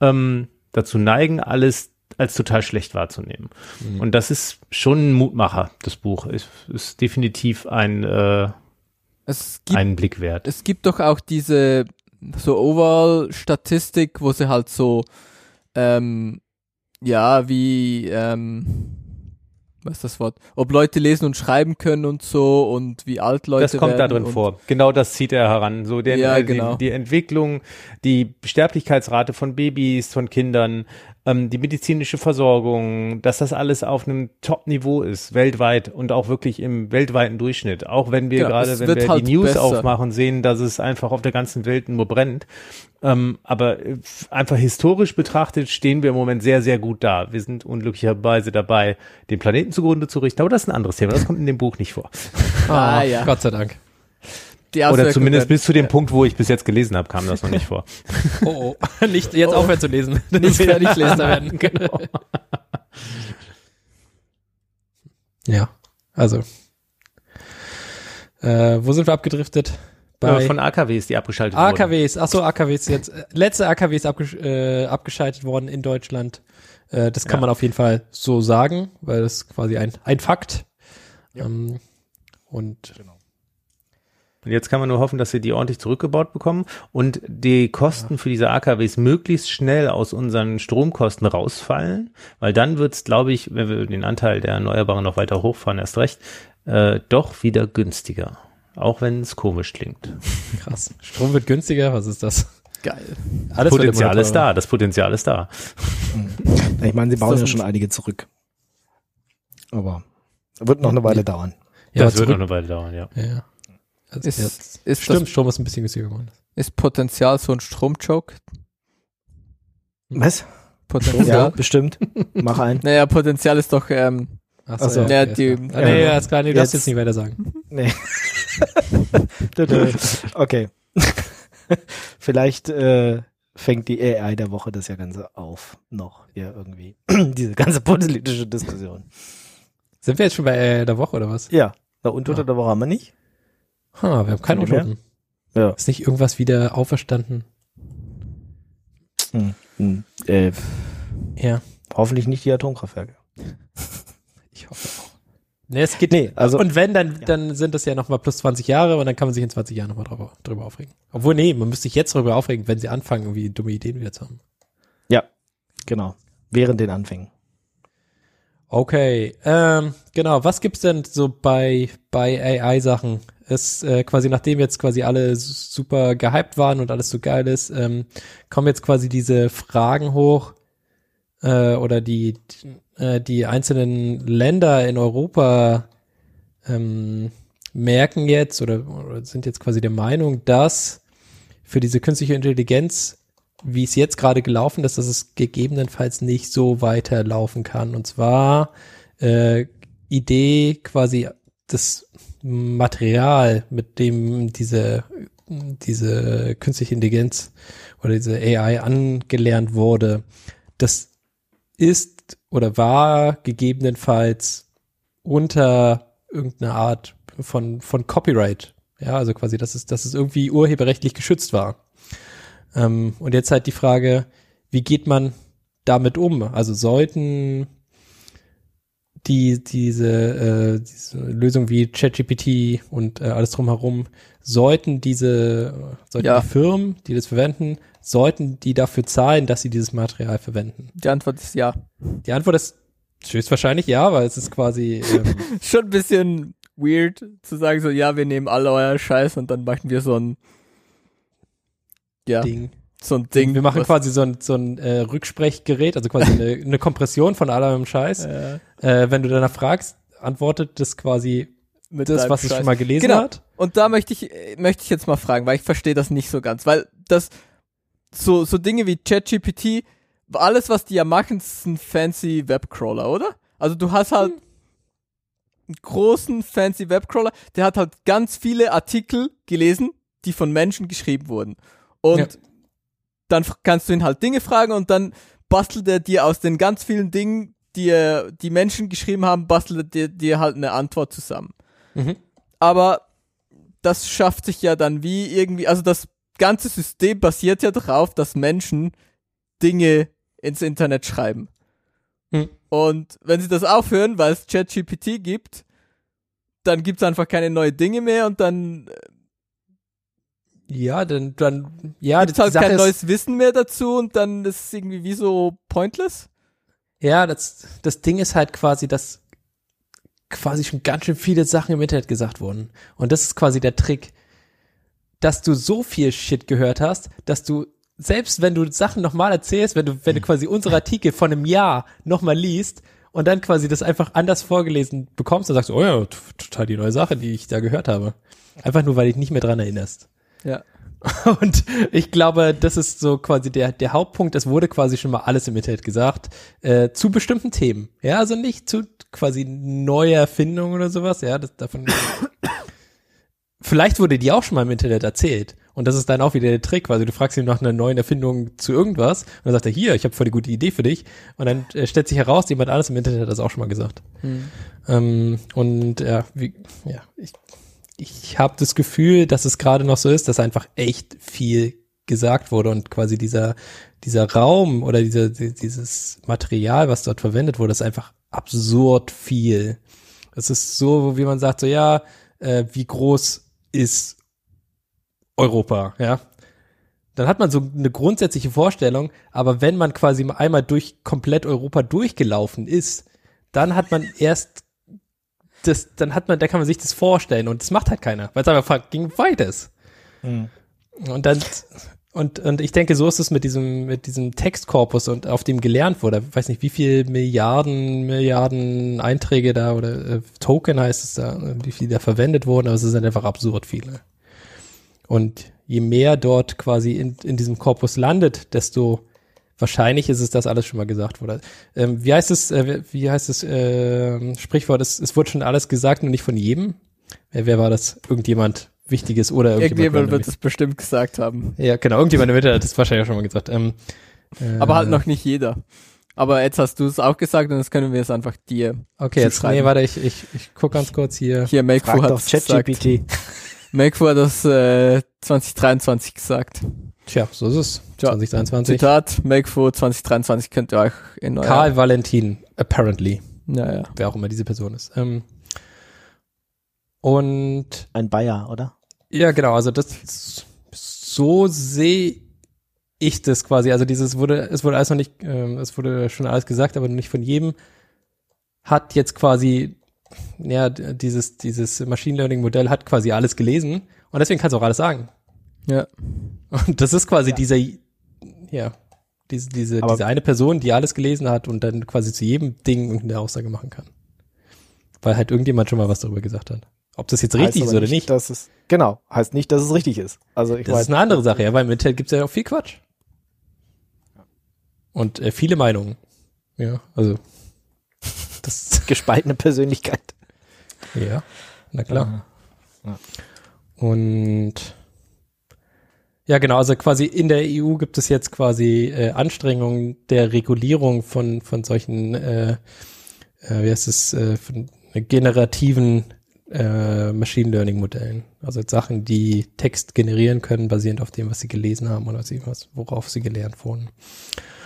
[SPEAKER 5] ähm, dazu neigen, alles als total schlecht wahrzunehmen. Und das ist schon ein Mutmacher, das Buch. Ist, ist definitiv ein, äh,
[SPEAKER 4] es gibt
[SPEAKER 5] einen Blick wert.
[SPEAKER 4] es gibt doch auch diese so Overall-Statistik, wo sie halt so, ähm, ja, wie, ähm, was ist das Wort? Ob Leute lesen und schreiben können und so und wie alt Leute
[SPEAKER 5] Das kommt da drin vor. Genau das zieht er heran. So der,
[SPEAKER 4] Ja,
[SPEAKER 5] äh,
[SPEAKER 4] genau.
[SPEAKER 5] die, die Entwicklung, die Sterblichkeitsrate von Babys, von Kindern, ähm, die medizinische Versorgung, dass das alles auf einem Top-Niveau ist, weltweit und auch wirklich im weltweiten Durchschnitt. Auch wenn wir
[SPEAKER 4] Genau,
[SPEAKER 5] gerade, wenn wir
[SPEAKER 4] halt
[SPEAKER 5] die News
[SPEAKER 4] besser.
[SPEAKER 5] aufmachen, sehen, dass es einfach auf der ganzen Welt nur brennt. Ähm, aber äh, einfach historisch betrachtet stehen wir im Moment sehr, sehr gut da. Wir sind unglücklicherweise dabei, den Planeten zugrunde zu richten. Aber das ist ein anderes Thema. Das kommt in dem Buch nicht vor.
[SPEAKER 4] Ah, ja.
[SPEAKER 3] Gott sei Dank.
[SPEAKER 4] Die
[SPEAKER 5] Oder
[SPEAKER 4] Auswirkungen
[SPEAKER 5] zumindest bis zu dem Punkt, wo ich bis jetzt gelesen habe, kam das noch nicht vor.
[SPEAKER 3] Oh, oh. Nicht jetzt
[SPEAKER 4] Oh.
[SPEAKER 3] aufhören zu lesen.
[SPEAKER 4] Nicht fertig lesen.
[SPEAKER 3] werden. Genau. Ja, also. Äh, wo sind wir abgedriftet? Bei
[SPEAKER 5] Äh, Von AKWs, die abgeschaltet wurden.
[SPEAKER 3] AKWs. Achso, AKWs jetzt. äh, Letzte AKWs abgesch äh, abgeschaltet worden in Deutschland. Äh, das kann
[SPEAKER 5] Ja.
[SPEAKER 3] man auf jeden Fall so sagen, weil das ist quasi ein, ein Fakt. Ähm, und
[SPEAKER 5] Und jetzt kann man nur hoffen, dass wir die ordentlich zurückgebaut bekommen und die Kosten für diese AKWs möglichst schnell aus unseren Stromkosten rausfallen, weil dann wird's, glaube ich, wenn wir den Anteil der Erneuerbaren noch weiter hochfahren, erst recht, äh, doch wieder günstiger. Auch wenn es komisch klingt.
[SPEAKER 3] krass. Strom wird günstiger, was ist das?
[SPEAKER 4] Geil.
[SPEAKER 3] Alles wird
[SPEAKER 5] Potenzial ist da, das Potenzial ist da.
[SPEAKER 2] Ich meine, sie bauen
[SPEAKER 4] das
[SPEAKER 2] ja schon einige zurück. Aber wird noch eine Weile dauern.
[SPEAKER 3] Ja,
[SPEAKER 5] das wird noch eine Weile dauern, ja.
[SPEAKER 3] Ja, ja. Also
[SPEAKER 4] Ist,
[SPEAKER 3] jetzt,
[SPEAKER 4] ist,
[SPEAKER 3] stimmt,
[SPEAKER 4] das,
[SPEAKER 3] Strom ist ein bisschen günstiger geworden.
[SPEAKER 4] ist Potenzial so ein Stromjoke?
[SPEAKER 2] Was?
[SPEAKER 4] Potenzial?
[SPEAKER 2] Ja, bestimmt. Mach ein.
[SPEAKER 4] Naja, Potenzial ist doch, ähm,
[SPEAKER 3] Ach
[SPEAKER 2] so.
[SPEAKER 3] ja,
[SPEAKER 4] Ja, die-.
[SPEAKER 3] Ah, nee,
[SPEAKER 2] ja.
[SPEAKER 3] ja, ist klar, nee, du darfst
[SPEAKER 2] Jetzt-
[SPEAKER 3] nicht weiter sagen.
[SPEAKER 2] Nee. Okay. Vielleicht äh, fängt die AI der Woche das ja Ganze auf. Noch hier irgendwie. Diese ganze politische Diskussion.
[SPEAKER 3] Sind wir jetzt schon bei äh, der Woche oder was?
[SPEAKER 2] Ja. Na, und unter der Woche haben wir nicht?
[SPEAKER 3] Ha, wir haben
[SPEAKER 2] mehr?
[SPEAKER 3] Untoten.
[SPEAKER 2] Ja.
[SPEAKER 3] Ist nicht irgendwas wieder auferstanden?
[SPEAKER 2] Hm. Hm. Äh,
[SPEAKER 3] Ja,
[SPEAKER 2] hoffentlich nicht die Atomkraftwerke.
[SPEAKER 3] ich hoffe auch. Nee, es geht
[SPEAKER 2] Nee, also
[SPEAKER 3] Und wenn, dann, dann sind das ja nochmal plus 20 Jahre und dann kann man sich in 20 Jahren nochmal drüber, drüber aufregen. Obwohl, nee, man müsste sich jetzt drüber aufregen, wenn sie anfangen, irgendwie dumme Ideen wieder zu haben.
[SPEAKER 2] genau. Während den Anfängen.
[SPEAKER 3] Okay, ähm, genau. Was gibt's denn so bei, bei AI-Sachen? Ist äh, quasi, nachdem jetzt quasi alle super gehypt waren und alles so geil ist, ähm, kommen jetzt quasi diese Fragen hoch äh, oder die, die, äh, die einzelnen Länder in Europa ähm, merken jetzt oder, oder sind jetzt quasi der Meinung, dass für diese künstliche Intelligenz wie es jetzt gerade gelaufen ist, dass es gegebenenfalls nicht so weiterlaufen kann. Und zwar äh, Idee quasi das Material, mit dem diese diese künstliche Intelligenz oder diese AI angelernt wurde, das ist oder war gegebenenfalls unter irgendeiner Art von von Copyright. Ja, also quasi, dass es, dass es irgendwie urheberrechtlich geschützt war. Ähm, und jetzt halt die Frage, wie geht man damit um? Also sollten die, diese, äh, diese Lösung wie ChatGPT und äh, alles drumherum, sollten diese, sollten
[SPEAKER 4] Ja.
[SPEAKER 3] die Firmen, die das verwenden, sollten die dafür zahlen, dass sie dieses Material verwenden?
[SPEAKER 4] die Antwort ist ja.
[SPEAKER 3] Die Antwort ist höchstwahrscheinlich ja, weil es ist quasi, ähm,
[SPEAKER 4] Schon ein bisschen weird zu sagen so, ja, wir nehmen alle euer Scheiß und dann machen wir so ein, ja,
[SPEAKER 3] Ding.
[SPEAKER 4] So ein Ding.
[SPEAKER 3] Wir machen quasi so ein, so ein äh, Rücksprechgerät, also quasi eine, eine Kompression von allem Scheiß.
[SPEAKER 4] äh,
[SPEAKER 3] Äh, wenn du danach fragst, antwortet das quasi
[SPEAKER 4] mit
[SPEAKER 3] das, was es
[SPEAKER 4] Scheiß.
[SPEAKER 3] schon mal gelesen
[SPEAKER 4] Genau.
[SPEAKER 3] hat.
[SPEAKER 4] Und da möchte ich, möchte ich jetzt mal fragen, weil ich verstehe das nicht so ganz, weil das, so, so Dinge wie ChatGPT, alles, was die ja machen, ist ein fancy Webcrawler, oder? Also du hast halt einen großen fancy Webcrawler, der hat halt ganz viele Artikel gelesen, die von Menschen geschrieben wurden. Und
[SPEAKER 3] Ja.
[SPEAKER 4] Dann kannst du ihn halt Dinge fragen und dann bastelt er dir aus den ganz vielen Dingen, die, er, die Menschen geschrieben haben, bastelt er dir, dir halt eine Antwort zusammen
[SPEAKER 3] Mhm.
[SPEAKER 4] aber das schafft sich ja dann wie irgendwie, also das ganze System basiert ja darauf, dass Menschen Dinge ins Internet schreiben.
[SPEAKER 3] Hm.
[SPEAKER 4] Und wenn sie das aufhören, weil es ChatGPT gibt, dann gibt es einfach keine neuen Dinge mehr und dann
[SPEAKER 3] Ja, dann, dann, ja,
[SPEAKER 4] gibt es halt kein
[SPEAKER 3] ist,
[SPEAKER 4] neues Wissen mehr dazu und dann ist es irgendwie wie so pointless.
[SPEAKER 3] ja, das, das Ding ist halt quasi, dass quasi schon ganz schön viele Sachen im Internet gesagt wurden. Und das ist quasi der Trick, dass du so viel Shit gehört hast, dass du selbst wenn du Sachen nochmal erzählst, wenn du, wenn du quasi unsere Artikel von einem Jahr nochmal liest und dann quasi das einfach anders vorgelesen bekommst, dann sagst du, oh ja, total die neue Sache, die ich da gehört habe. Einfach nur, weil dich nicht mehr dran erinnerst.
[SPEAKER 4] Ja.
[SPEAKER 3] Und ich glaube, das ist so quasi der, der Hauptpunkt. Es wurde quasi schon mal alles im Internet gesagt, äh, zu bestimmten Themen. Ja, also nicht zu quasi neue Erfindungen oder sowas. Ja, das, davon. Vielleicht wurde die auch schon mal im Internet erzählt. Und das ist dann auch wieder der Trick, quasi du fragst ihn nach einer neuen Erfindung zu irgendwas und dann sagt er, hier, ich habe voll die gute Idee für dich. Und dann äh, stellt sich heraus, jemand anderes im Internet hat das auch schon mal gesagt. Ähm, und ja, wie, ja, ich, ich habe das Gefühl, dass es gerade noch so ist, dass einfach echt viel gesagt wurde und quasi dieser, dieser Raum oder dieser, die- dieses Material, was dort verwendet wurde, ist einfach absurd viel. Es ist so, wie man sagt, so ja, äh, wie groß ist Europa, ja? Dann hat man so eine grundsätzliche Vorstellung, aber wenn man quasi einmal durch komplett Europa durchgelaufen ist, dann hat man erst das, dann hat man, da kann man sich das vorstellen und das macht halt keiner, weil es einfach fucking weit ist. Und dann, und, und ich denke, so ist es mit diesem, mit diesem Textkorpus und auf dem gelernt wurde. Ich weiß nicht, wie viel Milliarden, Milliarden Einträge da oder äh, Token heißt es da, wie viel da verwendet wurden, aber es sind einfach absurd viele. Und je mehr dort quasi in, in diesem Korpus landet, desto wahrscheinlich ist es, dass alles schon mal gesagt wurde. Ähm, wie heißt es, äh, wie heißt es, äh, Sprichwort, es, es wurde schon alles gesagt, nur nicht von jedem. Wer, wer war das? Irgendjemand Wichtiges oder irgendjemand?
[SPEAKER 4] Irgendjemand wird es bestimmt gesagt haben.
[SPEAKER 3] ja, genau, irgendjemand im Internet hat das wahrscheinlich auch schon mal gesagt. Ähm, äh,
[SPEAKER 4] Aber halt noch nicht jeder. Aber jetzt hast du es auch gesagt und jetzt können wir es einfach dir.
[SPEAKER 3] Okay, jetzt, nee, warte, ich, ich, ich guck ganz kurz hier.
[SPEAKER 4] Hier,
[SPEAKER 2] Frag
[SPEAKER 4] hat es.
[SPEAKER 2] ChatGPT.
[SPEAKER 4] Makefu hat das äh, 2023 gesagt.
[SPEAKER 3] Tja, so ist es.
[SPEAKER 4] Tja,
[SPEAKER 3] 2023.
[SPEAKER 4] Zitat, Makefu 2023 könnt ihr euch in euer...
[SPEAKER 3] Karl Valentin, apparently,
[SPEAKER 4] Ja, ja.
[SPEAKER 3] wer auch immer diese Person ist. Ähm, und
[SPEAKER 2] Ein Bayer, oder?
[SPEAKER 3] Ja, genau, also das so sehe ich das quasi. Also dieses wurde, es wurde alles noch nicht, ähm, es wurde schon alles gesagt, aber nicht von jedem hat jetzt quasi, ja, dieses, dieses Machine Learning Modell hat quasi alles gelesen und deswegen kann es auch alles sagen.
[SPEAKER 4] Ja.
[SPEAKER 3] Und das ist quasi dieser, ja, diese, diese,
[SPEAKER 2] Aber-
[SPEAKER 3] diese eine Person, die alles gelesen hat und dann quasi zu jedem Ding eine Aussage machen kann. Weil halt irgendjemand schon mal was darüber gesagt hat. Ob das jetzt richtig ist oder nicht.
[SPEAKER 2] Dass es, genau, heißt nicht, dass es richtig ist. Also ich
[SPEAKER 3] Das
[SPEAKER 2] weiß,
[SPEAKER 3] ist eine andere Sache, ja, weil im Internet gibt es ja auch viel Quatsch. Und äh, viele Meinungen. Ja, also. Das,
[SPEAKER 2] gespaltene Persönlichkeit.
[SPEAKER 3] ja, na klar.
[SPEAKER 2] Ja.
[SPEAKER 3] Und ja, genau, also quasi in der EU gibt es jetzt quasi äh, Anstrengungen der Regulierung von, von solchen, äh, äh, wie heißt es, äh, von generativen äh, Machine Learning Modellen. Also Sachen, die Text generieren können, basierend auf dem, was sie gelesen haben oder was, sie- was worauf sie gelernt wurden.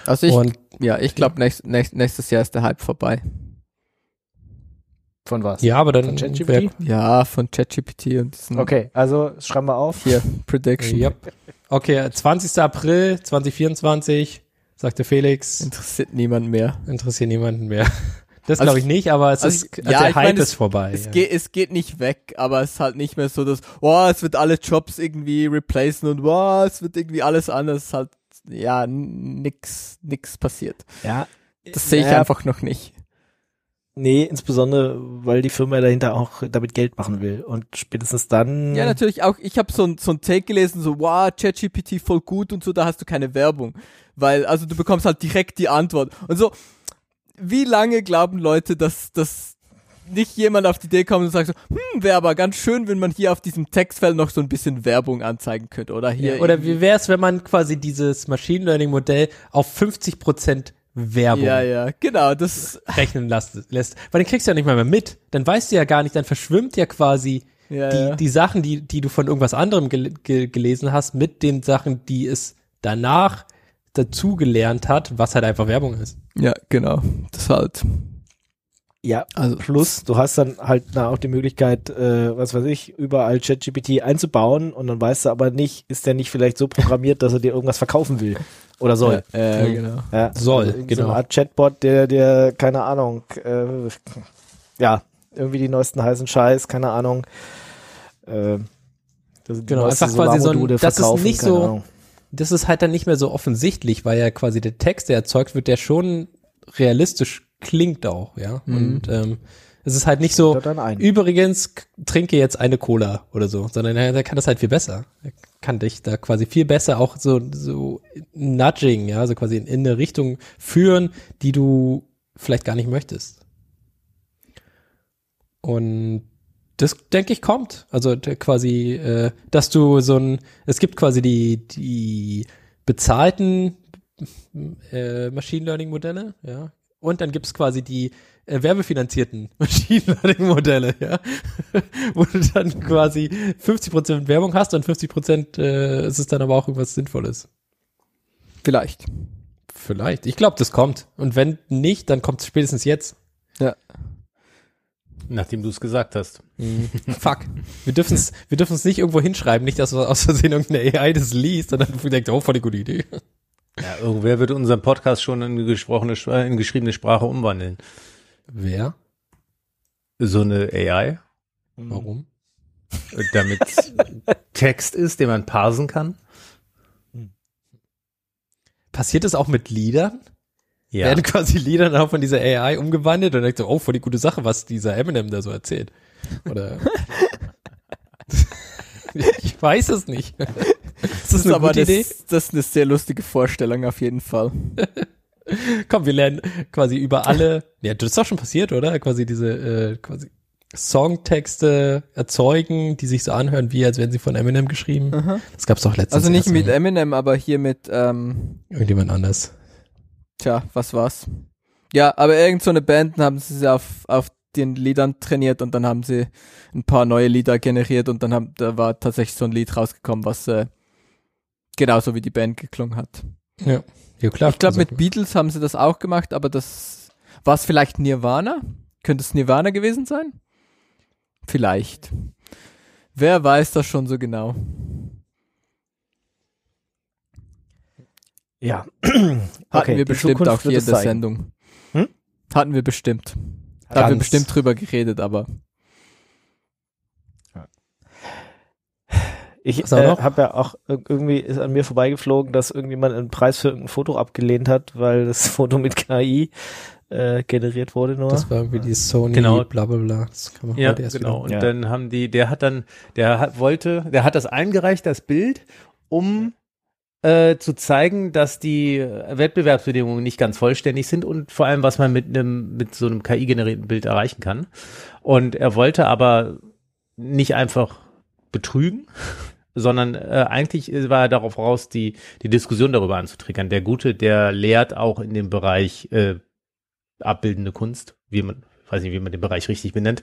[SPEAKER 4] Also ich,
[SPEAKER 3] Und
[SPEAKER 4] ja, ich glaube, nächst, nächst, nächstes Jahr ist der Hype vorbei.
[SPEAKER 2] Von was?
[SPEAKER 3] ja, aber dann
[SPEAKER 2] Von ChatGPT?
[SPEAKER 4] Ja, von ChatGPT und diesen
[SPEAKER 2] Okay, also schreiben wir auf.
[SPEAKER 4] hier, Prediction.
[SPEAKER 3] Ja. Okay, 20. April 2024, sagte Felix,
[SPEAKER 4] Interessiert niemand mehr.
[SPEAKER 3] interessiert niemanden mehr. Das
[SPEAKER 4] Also-
[SPEAKER 3] glaube ich nicht, aber es
[SPEAKER 4] also
[SPEAKER 3] ist,
[SPEAKER 4] ich-
[SPEAKER 3] also
[SPEAKER 4] ja,
[SPEAKER 3] der
[SPEAKER 4] ich
[SPEAKER 3] Hype
[SPEAKER 4] meine,
[SPEAKER 3] ist vorbei.
[SPEAKER 4] Es,
[SPEAKER 3] ja.
[SPEAKER 4] geht, es geht nicht weg, aber es ist halt nicht mehr so, dass, oh, es wird alle Jobs irgendwie replacen und oh, es wird irgendwie alles anders. Es ist halt, ja, nix, nix passiert.
[SPEAKER 2] Ja.
[SPEAKER 4] Das sehe ich
[SPEAKER 2] Naja,
[SPEAKER 4] einfach noch nicht.
[SPEAKER 2] Nee, insbesondere, weil die Firma dahinter auch damit Geld machen will. Und spätestens dann.
[SPEAKER 4] Ja, natürlich auch, ich habe so ein, so ein Take gelesen, so, wow, ChatGPT voll gut und so, da hast du keine Werbung. Weil, also du bekommst halt direkt die Antwort. Und so, wie lange glauben Leute, dass, dass nicht jemand auf die Idee kommt und sagt so, hm, wäre aber ganz schön, wenn man hier auf diesem Textfeld noch so ein bisschen Werbung anzeigen könnte. Oder hier.
[SPEAKER 3] Ja, oder
[SPEAKER 4] irgendwie-
[SPEAKER 3] wie wäre es, wenn man quasi dieses Machine Learning Modell auf 50 Prozent Werbung
[SPEAKER 4] Ja, ja, genau, das,
[SPEAKER 3] rechnen lässt, lässt? Weil dann kriegst du ja nicht mal mehr mit. Dann weißt du ja gar nicht, dann verschwimmt ja quasi
[SPEAKER 4] ja,
[SPEAKER 3] die,
[SPEAKER 4] ja.
[SPEAKER 3] die Sachen, die, die du von irgendwas anderem gel ge gelesen hast, mit den Sachen, die es danach dazu gelernt hat, was halt einfach Werbung ist.
[SPEAKER 4] ja, genau, das halt.
[SPEAKER 2] Ja,
[SPEAKER 4] Also,
[SPEAKER 2] plus du hast dann halt na, auch die Möglichkeit, äh, was weiß ich, überall ChatGPT einzubauen und dann weißt du aber nicht, ist der nicht vielleicht so programmiert, dass er dir irgendwas verkaufen will oder soll.
[SPEAKER 4] Ja,
[SPEAKER 3] Mhm.
[SPEAKER 4] genau.
[SPEAKER 2] Ja,
[SPEAKER 3] Soll,
[SPEAKER 2] irgendwie So
[SPEAKER 3] genau.
[SPEAKER 2] eine Art Chatbot, der, der, keine Ahnung, äh, ja, irgendwie die neuesten heißen Scheiß, keine Ahnung. Äh,
[SPEAKER 3] Genau, einfach quasi so ein- das ist nicht so-
[SPEAKER 2] Ahnung.
[SPEAKER 3] das ist halt dann nicht mehr so offensichtlich, weil ja quasi der Text, der erzeugt wird, der schon realistisch klingt auch, ja.
[SPEAKER 4] Mhm.
[SPEAKER 3] Und ähm, es ist halt nicht so, übrigens trinke jetzt eine Cola oder so, sondern er, der kann das halt viel besser. Kann dich da quasi viel besser auch so, so nudging, ja, so quasi in, in eine Richtung führen, die du vielleicht gar nicht möchtest. Und das denke ich kommt. Also quasi, äh, dass du so ein, es gibt quasi die die bezahlten äh, Machine Learning Modelle, ja, und dann gibt's quasi die äh, werbefinanzierten Machine Learning Modelle, ja, wo du dann quasi 50% Werbung hast und 50% äh, ist es dann aber auch irgendwas Sinnvolles.
[SPEAKER 4] Vielleicht.
[SPEAKER 3] Vielleicht. Ich glaube, das kommt. Und wenn nicht, dann kommt es spätestens jetzt.
[SPEAKER 4] Ja.
[SPEAKER 5] Nachdem du es gesagt hast.
[SPEAKER 3] Fuck. Wir dürfen es wir dürfen's nicht irgendwo hinschreiben, nicht, dass aus Versehen irgendeine AI das liest und dann denkt, oh, voll die gute Idee.
[SPEAKER 5] Ja, irgendwer wird unseren Podcast schon in gesprochene, Sp- in geschriebene Sprache umwandeln.
[SPEAKER 3] Wer?
[SPEAKER 5] So eine AI,
[SPEAKER 3] Warum?
[SPEAKER 5] damit Text ist, den man parsen kann.
[SPEAKER 3] Passiert das auch mit Liedern?
[SPEAKER 5] Ja.
[SPEAKER 3] Werden quasi Lieder dann auch von dieser AI umgewandelt und denkt so, oh, voll die gute Sache, was dieser Eminem da so erzählt. Oder ich weiß es nicht. Ist das eine
[SPEAKER 4] aber
[SPEAKER 3] gute
[SPEAKER 4] das, das ist eine sehr lustige Vorstellung auf jeden Fall.
[SPEAKER 3] Komm, wir lernen quasi über alle. Ja, das ist doch schon passiert, oder? Quasi diese äh, quasi Songtexte erzeugen, die sich so anhören, wie als wären sie von Eminem geschrieben. Das gab's doch letztens.
[SPEAKER 4] Also nicht mit
[SPEAKER 3] ne?
[SPEAKER 4] Eminem, aber hier mit, ähm,
[SPEAKER 3] irgendjemand anders.
[SPEAKER 4] tja, was war's? Ja, aber irgend so eine Band haben sie auf, auf den Liedern trainiert und dann haben sie ein paar neue Lieder generiert und dann haben, da war tatsächlich so ein Lied rausgekommen, was äh, genauso wie die Band geklungen hat.
[SPEAKER 3] Ja, ja klar.
[SPEAKER 4] ich glaube,
[SPEAKER 3] Also,
[SPEAKER 4] mit Beatles haben sie das auch gemacht, aber das war es vielleicht Nirvana? Könnte es Nirvana gewesen sein? Vielleicht. Wer weiß das schon so genau?
[SPEAKER 2] Ja.
[SPEAKER 4] Hatten
[SPEAKER 2] Okay,
[SPEAKER 4] wir bestimmt
[SPEAKER 2] Zukunft
[SPEAKER 4] auch hier in der. Sendung.
[SPEAKER 2] Hm?
[SPEAKER 4] Hatten wir bestimmt. Da haben wir bestimmt drüber geredet, aber
[SPEAKER 2] Ich äh, habe ja auch ir- irgendwie ist an mir vorbeigeflogen, dass irgendjemand einen Preis für irgendein Foto abgelehnt hat, weil das Foto mit KI äh, generiert wurde nur.
[SPEAKER 3] das war irgendwie die Sony,
[SPEAKER 5] Genau.
[SPEAKER 3] bla bla bla. Das kann man
[SPEAKER 5] Ja,
[SPEAKER 3] heute erst
[SPEAKER 5] genau.
[SPEAKER 3] wieder-
[SPEAKER 5] Und
[SPEAKER 2] Ja.
[SPEAKER 5] dann haben die, der hat dann, der hat, wollte, der hat das eingereicht, das Bild, um äh, zu zeigen, dass die Wettbewerbsbedingungen nicht ganz vollständig sind und vor allem, was man mit einem, mit so einem KI-generierten Bild erreichen kann. Und er wollte aber nicht einfach betrügen, sondern äh, eigentlich war er darauf raus, die, die Diskussion darüber anzutriggern. Der Gute, der lehrt auch in dem Bereich äh, abbildende Kunst, wie man, weiß nicht, wie man den Bereich richtig benennt,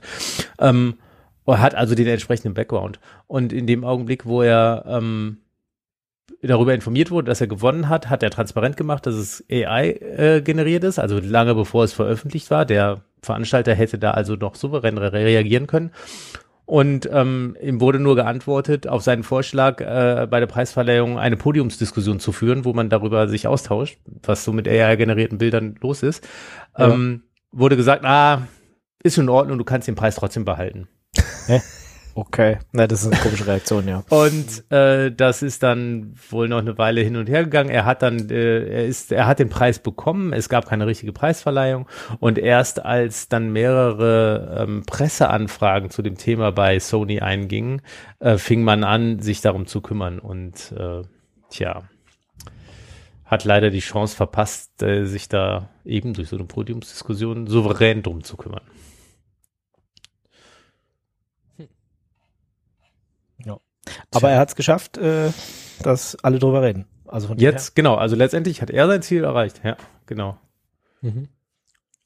[SPEAKER 5] ähm, hat also den entsprechenden Background. Und in dem Augenblick, wo er ähm, darüber informiert wurde, dass er gewonnen hat, hat er transparent gemacht, dass es AI äh, generiert ist, also lange bevor es veröffentlicht war. Der Veranstalter hätte da also noch souverän re reagieren können. Und ähm, ihm wurde nur geantwortet auf seinen Vorschlag, äh, bei der Preisverleihung eine Podiumsdiskussion zu führen, wo man darüber sich austauscht, was so mit AI-generierten Bildern los ist.
[SPEAKER 2] Ja.
[SPEAKER 5] Ähm, wurde gesagt, ah, ist in Ordnung, du kannst den Preis trotzdem behalten.
[SPEAKER 2] Okay. Na, das ist eine komische Reaktion, ja.
[SPEAKER 5] Und äh, das ist dann wohl noch eine Weile hin und her gegangen. Er hat dann, äh, er ist, er hat den Preis bekommen. Es gab keine richtige Preisverleihung. Und erst als dann mehrere ähm, Presseanfragen zu dem Thema bei Sony eingingen, äh, fing man an, sich darum zu kümmern. Und äh, tja, hat leider die Chance verpasst, äh, sich da eben durch so eine Podiumsdiskussion souverän drum zu kümmern.
[SPEAKER 2] Aber er hat es geschafft, äh, dass alle drüber reden. Also von
[SPEAKER 5] Jetzt, genau, also letztendlich hat er sein Ziel erreicht. Ja, genau.
[SPEAKER 3] Mhm.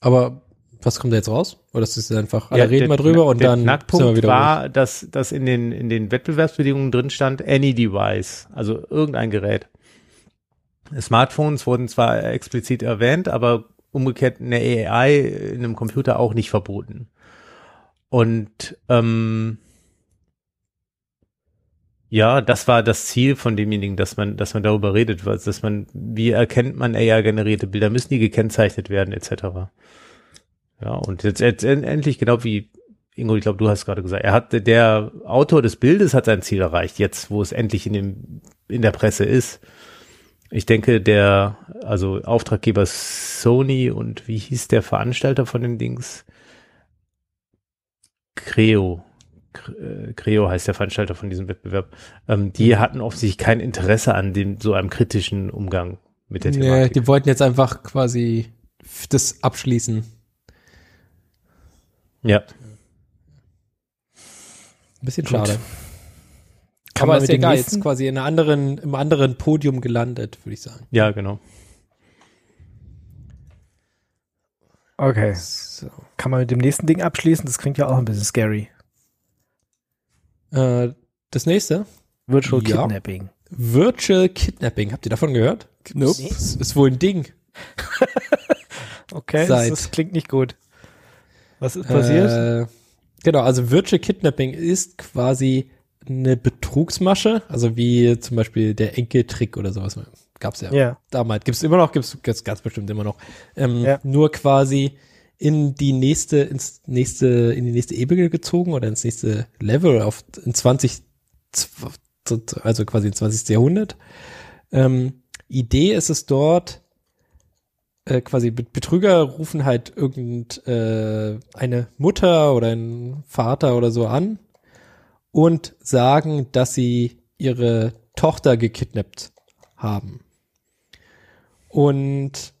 [SPEAKER 3] Aber was kommt da jetzt raus? Oder ist es einfach, alle
[SPEAKER 5] Ja,
[SPEAKER 3] reden mal drüber und
[SPEAKER 5] der
[SPEAKER 3] dann
[SPEAKER 5] Knackpunkt
[SPEAKER 3] sind wir wieder ruhig.
[SPEAKER 5] war, dass, dass in den, in den Wettbewerbsbedingungen drin stand, any device, also irgendein Gerät. Smartphones wurden zwar explizit erwähnt, aber umgekehrt eine AI in einem Computer auch nicht verboten. Und ähm, ja, das war das Ziel von demjenigen, dass man, dass man darüber redet, was, dass man, wie erkennt man AI-generierte Bilder, müssen die gekennzeichnet werden, etc. Ja, und jetzt, jetzt en- endlich, genau wie Ingo, ich glaube, du hast gerade gesagt, er hat, der Autor des Bildes hat sein Ziel erreicht, jetzt, wo es endlich in dem, in der Presse ist. Ich denke, der, also Auftraggeber Sony und wie hieß der Veranstalter von den Dings? Creo. Äh, Creo heißt der Veranstalter von diesem Wettbewerb. Ähm, die hatten offensichtlich kein Interesse an dem, so einem kritischen Umgang mit der
[SPEAKER 3] Nee,
[SPEAKER 5] Thematik.
[SPEAKER 3] die wollten jetzt einfach quasi das abschließen.
[SPEAKER 5] ja.
[SPEAKER 3] Ein bisschen
[SPEAKER 2] Gut.
[SPEAKER 3] schade.
[SPEAKER 2] Kann
[SPEAKER 3] Aber
[SPEAKER 2] man
[SPEAKER 3] ist
[SPEAKER 2] mit
[SPEAKER 3] ja
[SPEAKER 2] dem
[SPEAKER 3] egal,
[SPEAKER 2] nächsten-
[SPEAKER 3] jetzt quasi in einer anderen, im anderen Podium gelandet, würde ich sagen.
[SPEAKER 5] Ja, genau.
[SPEAKER 2] Okay.
[SPEAKER 3] So.
[SPEAKER 2] Kann man mit dem nächsten Ding abschließen? Das klingt ja auch ein bisschen scary.
[SPEAKER 3] Äh, das nächste.
[SPEAKER 2] Virtual
[SPEAKER 3] Ja.
[SPEAKER 2] Kidnapping.
[SPEAKER 3] Virtual Kidnapping. Habt ihr davon gehört?
[SPEAKER 4] Nope.
[SPEAKER 3] Das ist wohl ein Ding.
[SPEAKER 2] Okay, das,
[SPEAKER 3] Seit-
[SPEAKER 2] das klingt nicht gut. Was ist passiert?
[SPEAKER 3] Äh, genau, also Virtual Kidnapping ist quasi eine Betrugsmasche, also wie zum Beispiel der Enkeltrick oder sowas. Gab's ja,
[SPEAKER 2] ja.
[SPEAKER 3] damals. Gibt's immer noch, gibt's, gibt's ganz bestimmt immer noch. Ähm,
[SPEAKER 2] Ja.
[SPEAKER 3] Nur quasi in die nächste, ins nächste, in die nächste Ebene gezogen oder ins nächste Level auf in 20, zw- also quasi im 20. Jahrhundert. Ähm, Idee ist es dort, äh, quasi Bet- Betrüger rufen halt irgend äh, eine Mutter oder einen Vater oder so an und sagen, dass sie ihre Tochter gekidnappt haben. Und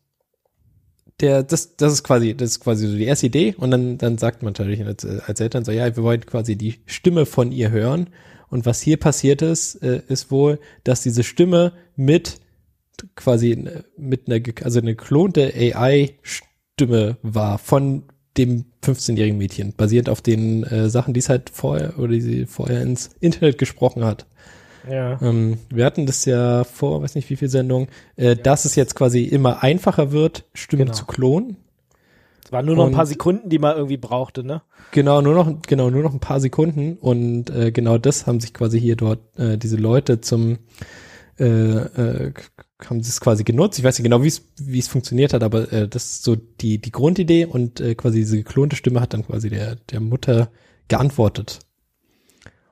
[SPEAKER 3] der, das, das ist quasi, das ist quasi so die erste Idee. Und dann, dann sagt man natürlich als, als Eltern so, ja, wir wollen quasi die Stimme von ihr hören. Und was hier passiert ist, äh, ist wohl, dass diese Stimme mit quasi äh, mit einer, also eine geklonte AI-Stimme war von dem 15-jährigen Mädchen, basierend auf den äh, Sachen, die es halt vorher oder die sie vorher ins Internet gesprochen hat.
[SPEAKER 2] Ja.
[SPEAKER 3] Ähm, wir hatten das ja vor, weiß nicht wie viel Sendungen, äh, dass es jetzt quasi immer einfacher wird, Stimmen
[SPEAKER 2] Genau.
[SPEAKER 3] zu klonen.
[SPEAKER 2] Es waren nur noch ein paar
[SPEAKER 3] Und-
[SPEAKER 2] Sekunden, die man irgendwie brauchte, ne?
[SPEAKER 3] Genau, nur noch, genau, nur noch ein paar Sekunden und äh, genau das haben sich quasi hier dort äh, diese Leute zum äh, äh, haben sie es quasi genutzt. Ich weiß nicht genau, wie es wie es funktioniert hat, aber äh, das ist so die die Grundidee und äh, quasi diese geklonte Stimme hat dann quasi der der Mutter geantwortet.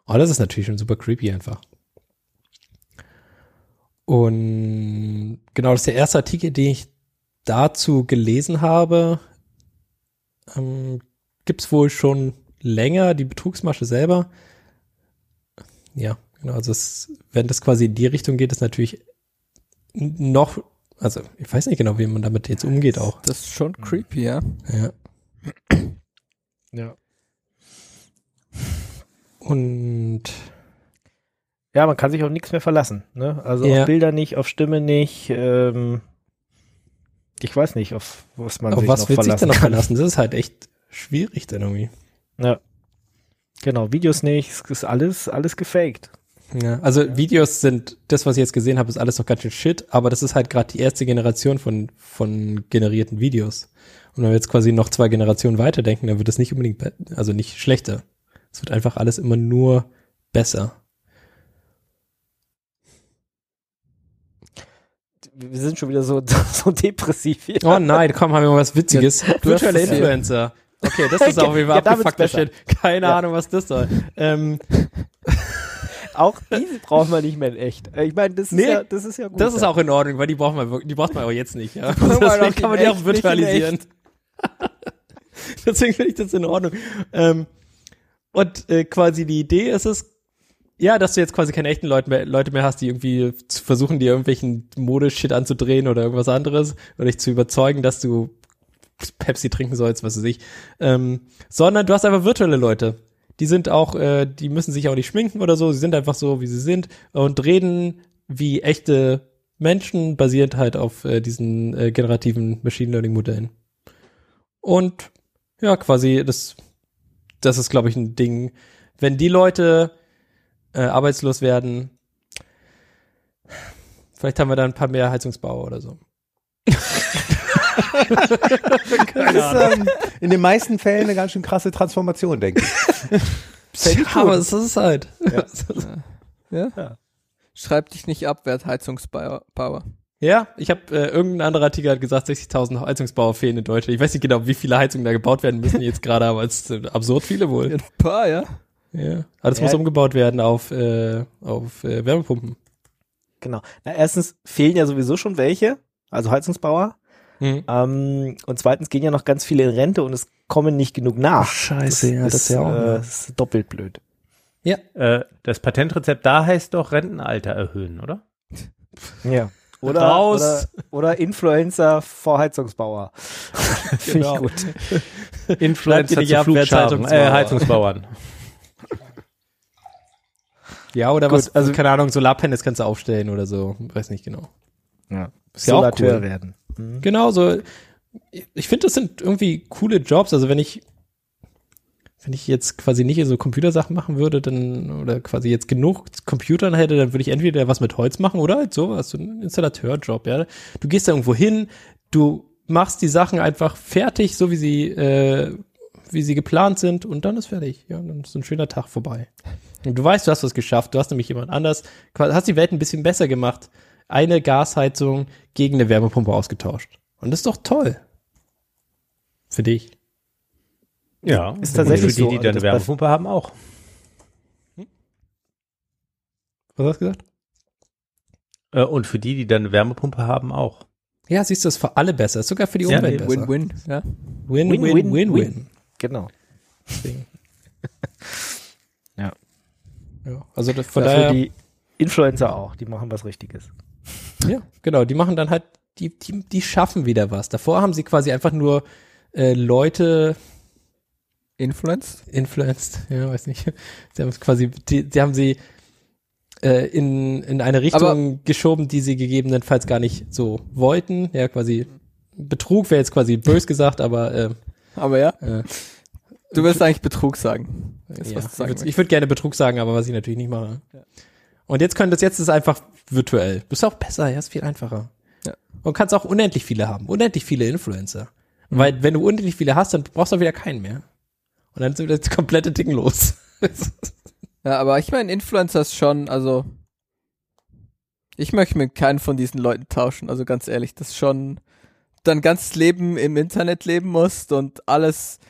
[SPEAKER 3] Oh, das ist natürlich schon super creepy einfach. Und genau, das ist der erste Artikel, den ich dazu gelesen habe. Ähm, gibt's wohl schon länger, die Betrugsmasche selber. Ja, genau, also es, wenn das quasi in die Richtung geht, ist natürlich noch, also ich weiß nicht genau, wie man damit jetzt umgeht auch.
[SPEAKER 4] Das ist schon creepy, ja.
[SPEAKER 3] Ja.
[SPEAKER 2] Ja.
[SPEAKER 3] Und
[SPEAKER 2] Ja, man kann sich auf nichts mehr verlassen, ne? Also
[SPEAKER 3] Ja.
[SPEAKER 2] auf Bilder nicht, auf Stimme nicht, ähm, ich weiß nicht, auf was man
[SPEAKER 3] auf
[SPEAKER 2] sich
[SPEAKER 3] was
[SPEAKER 2] noch
[SPEAKER 3] wird sich
[SPEAKER 2] verlassen
[SPEAKER 3] denn noch
[SPEAKER 2] kann.
[SPEAKER 3] verlassen? Das ist halt echt schwierig dann irgendwie.
[SPEAKER 2] Ja. Genau, Videos nicht, es ist alles, alles gefaked.
[SPEAKER 3] Ja, also Videos sind, das, was ich jetzt gesehen habe, ist alles noch ganz schön shit, aber das ist halt gerade die erste Generation von, von generierten Videos. Und wenn wir jetzt quasi noch zwei Generationen weiterdenken, dann wird es nicht unbedingt, be- also nicht schlechter. Es wird einfach alles immer nur besser.
[SPEAKER 2] Wir sind schon wieder so, so depressiv hier.
[SPEAKER 3] Oh nein, komm, haben wir mal was Witziges. Virtuelle
[SPEAKER 4] es hier.
[SPEAKER 3] Influencer. Okay, das ist jeden Fall
[SPEAKER 2] Ja,
[SPEAKER 3] abgefuckter. Shit. Keine
[SPEAKER 2] Ja.
[SPEAKER 3] Ahnung, was das soll. Ähm,
[SPEAKER 2] Auch diese braucht man nicht mehr in echt. Äh, Ich meine, das ist
[SPEAKER 3] Nee,
[SPEAKER 2] ja, das ist ja gut.
[SPEAKER 3] das ist
[SPEAKER 2] ja.
[SPEAKER 3] auch in Ordnung, weil die braucht man die braucht man aber jetzt nicht. Ja. Deswegen
[SPEAKER 2] auch
[SPEAKER 3] kann man die auch
[SPEAKER 2] echt,
[SPEAKER 3] virtualisieren. Deswegen finde ich das in Ordnung. Ähm, und äh, quasi die Idee ist es, ja, dass du jetzt quasi keine echten Leute mehr, Leute mehr hast, die irgendwie versuchen, dir irgendwelchen Modeshit anzudrehen oder irgendwas anderes oder dich zu überzeugen, dass du Pepsi trinken sollst, was weiß ich. Ähm, sondern du hast einfach virtuelle Leute. Die sind auch, äh, die müssen sich auch nicht schminken oder so, sie sind einfach so, wie sie sind und reden wie echte Menschen, basierend halt auf äh, diesen äh, generativen Machine Learning Modellen. Und ja, quasi, das, das ist, glaube ich, ein Ding. Wenn die Leute äh, arbeitslos werden, vielleicht haben wir dann ein paar mehr Heizungsbauer oder so.
[SPEAKER 5] Das ist ähm, in den meisten Fällen eine ganz schön krasse Transformation, denke ich.
[SPEAKER 3] Ja, aber es ist halt.
[SPEAKER 4] Ja.
[SPEAKER 2] Ja.
[SPEAKER 4] Schreib dich nicht ab, werd Heizungsbauer.
[SPEAKER 3] Ja, ich habe äh, irgendein anderer Artikel hat gesagt, 60.000 Heizungsbauer fehlen in Deutschland. Ich weiß nicht genau, wie viele Heizungen da gebaut werden müssen jetzt gerade, aber es sind absurd viele wohl.
[SPEAKER 4] Ein paar, ja.
[SPEAKER 3] Ja, aber das
[SPEAKER 2] Ja.
[SPEAKER 3] muss umgebaut werden auf äh, auf äh, Wärmepumpen.
[SPEAKER 2] Genau. Na, erstens fehlen ja sowieso schon welche, also Heizungsbauer.
[SPEAKER 3] Mhm.
[SPEAKER 2] Ähm, und zweitens gehen ja noch ganz viele in Rente und es kommen nicht genug nach.
[SPEAKER 3] scheiße, ja, das ist ja auch
[SPEAKER 2] äh, das ist doppelt blöd.
[SPEAKER 3] Ja.
[SPEAKER 5] Äh, das Patentrezept da heißt doch Rentenalter erhöhen, oder?
[SPEAKER 2] Ja. Oder,
[SPEAKER 3] Raus.
[SPEAKER 2] oder, oder Influencer Vorheizungsbauer. Finde
[SPEAKER 3] Genau.
[SPEAKER 2] ich gut.
[SPEAKER 5] Influencer zu Flugscharen, äh,
[SPEAKER 3] Heizungsbauer.
[SPEAKER 5] Heizungsbauern.
[SPEAKER 3] Ja, oder
[SPEAKER 2] Gut,
[SPEAKER 3] was,
[SPEAKER 2] also-
[SPEAKER 3] keine Ahnung, Solarpanels kannst du aufstellen oder so, weiß nicht genau.
[SPEAKER 2] Ja.
[SPEAKER 3] Ist ja auch cool.
[SPEAKER 2] werden. Mhm.
[SPEAKER 3] Genau, so. Ich finde, das sind irgendwie coole Jobs. Also wenn ich, wenn ich jetzt quasi nicht so Computersachen machen würde, dann, oder quasi jetzt genug Computern hätte, dann würde ich entweder was mit Holz machen oder halt sowas, so ein Installateurjob, ja. Du gehst da irgendwo hin, du machst die Sachen einfach fertig, so wie sie, äh, wie sie geplant sind und dann ist fertig. Ja, dann ist ein schöner Tag vorbei. Und du weißt, du hast was geschafft, du hast nämlich jemand anders, quasi- hast die Welt ein bisschen besser gemacht. Eine Gasheizung gegen eine Wärmepumpe ausgetauscht. Und das ist doch toll. Für dich.
[SPEAKER 5] Ja,
[SPEAKER 2] Ist tatsächlich
[SPEAKER 5] Und für die,
[SPEAKER 2] so,
[SPEAKER 5] die
[SPEAKER 2] also
[SPEAKER 5] da eine
[SPEAKER 2] das
[SPEAKER 5] Wärmepumpe haben, auch.
[SPEAKER 3] Was hast du gesagt?
[SPEAKER 5] Äh, und für die, die da eine Wärmepumpe haben, auch.
[SPEAKER 3] Ja, siehst du, ist für alle besser. Ist sogar für die
[SPEAKER 5] Ja,
[SPEAKER 3] Umwelt besser.
[SPEAKER 4] Win-win, ja.
[SPEAKER 2] Genau.
[SPEAKER 3] Deswegen.
[SPEAKER 2] Ja.
[SPEAKER 3] Ja, also das, von
[SPEAKER 2] Dafür
[SPEAKER 3] daher,
[SPEAKER 2] die Influencer auch, die machen was Richtiges.
[SPEAKER 3] ja, genau, die machen dann halt, die, die, die schaffen wieder was. Davor haben sie quasi einfach nur äh, Leute
[SPEAKER 4] Influence?
[SPEAKER 3] influenced, ja, weiß nicht. Sie haben es quasi, die, die haben sie äh, in, in eine Richtung geschoben, die sie gegebenenfalls gar nicht so wollten. Ja, quasi Betrug wäre jetzt quasi bös gesagt, aber äh,
[SPEAKER 4] Aber ja,
[SPEAKER 3] äh,
[SPEAKER 4] du wirst eigentlich Betrug sagen.
[SPEAKER 3] Ja,
[SPEAKER 4] du sagen
[SPEAKER 3] ich würde gerne Betrug sagen, aber was ich natürlich nicht mache.
[SPEAKER 4] Ja.
[SPEAKER 3] Und jetzt können das jetzt ist einfach virtuell. Das ist auch besser, ja, ist viel einfacher.
[SPEAKER 4] Ja.
[SPEAKER 3] Und kannst auch unendlich viele haben, unendlich viele Influencer. Weil wenn du unendlich viele hast, dann brauchst du auch wieder keinen mehr. Und dann ist wieder das komplette Ding los.
[SPEAKER 4] Ja, aber ich meine, Influencer ist schon, also ich möchte mit keinen von diesen Leuten tauschen, also ganz ehrlich, das ist schon dein ganzes Leben im Internet leben musst und alles,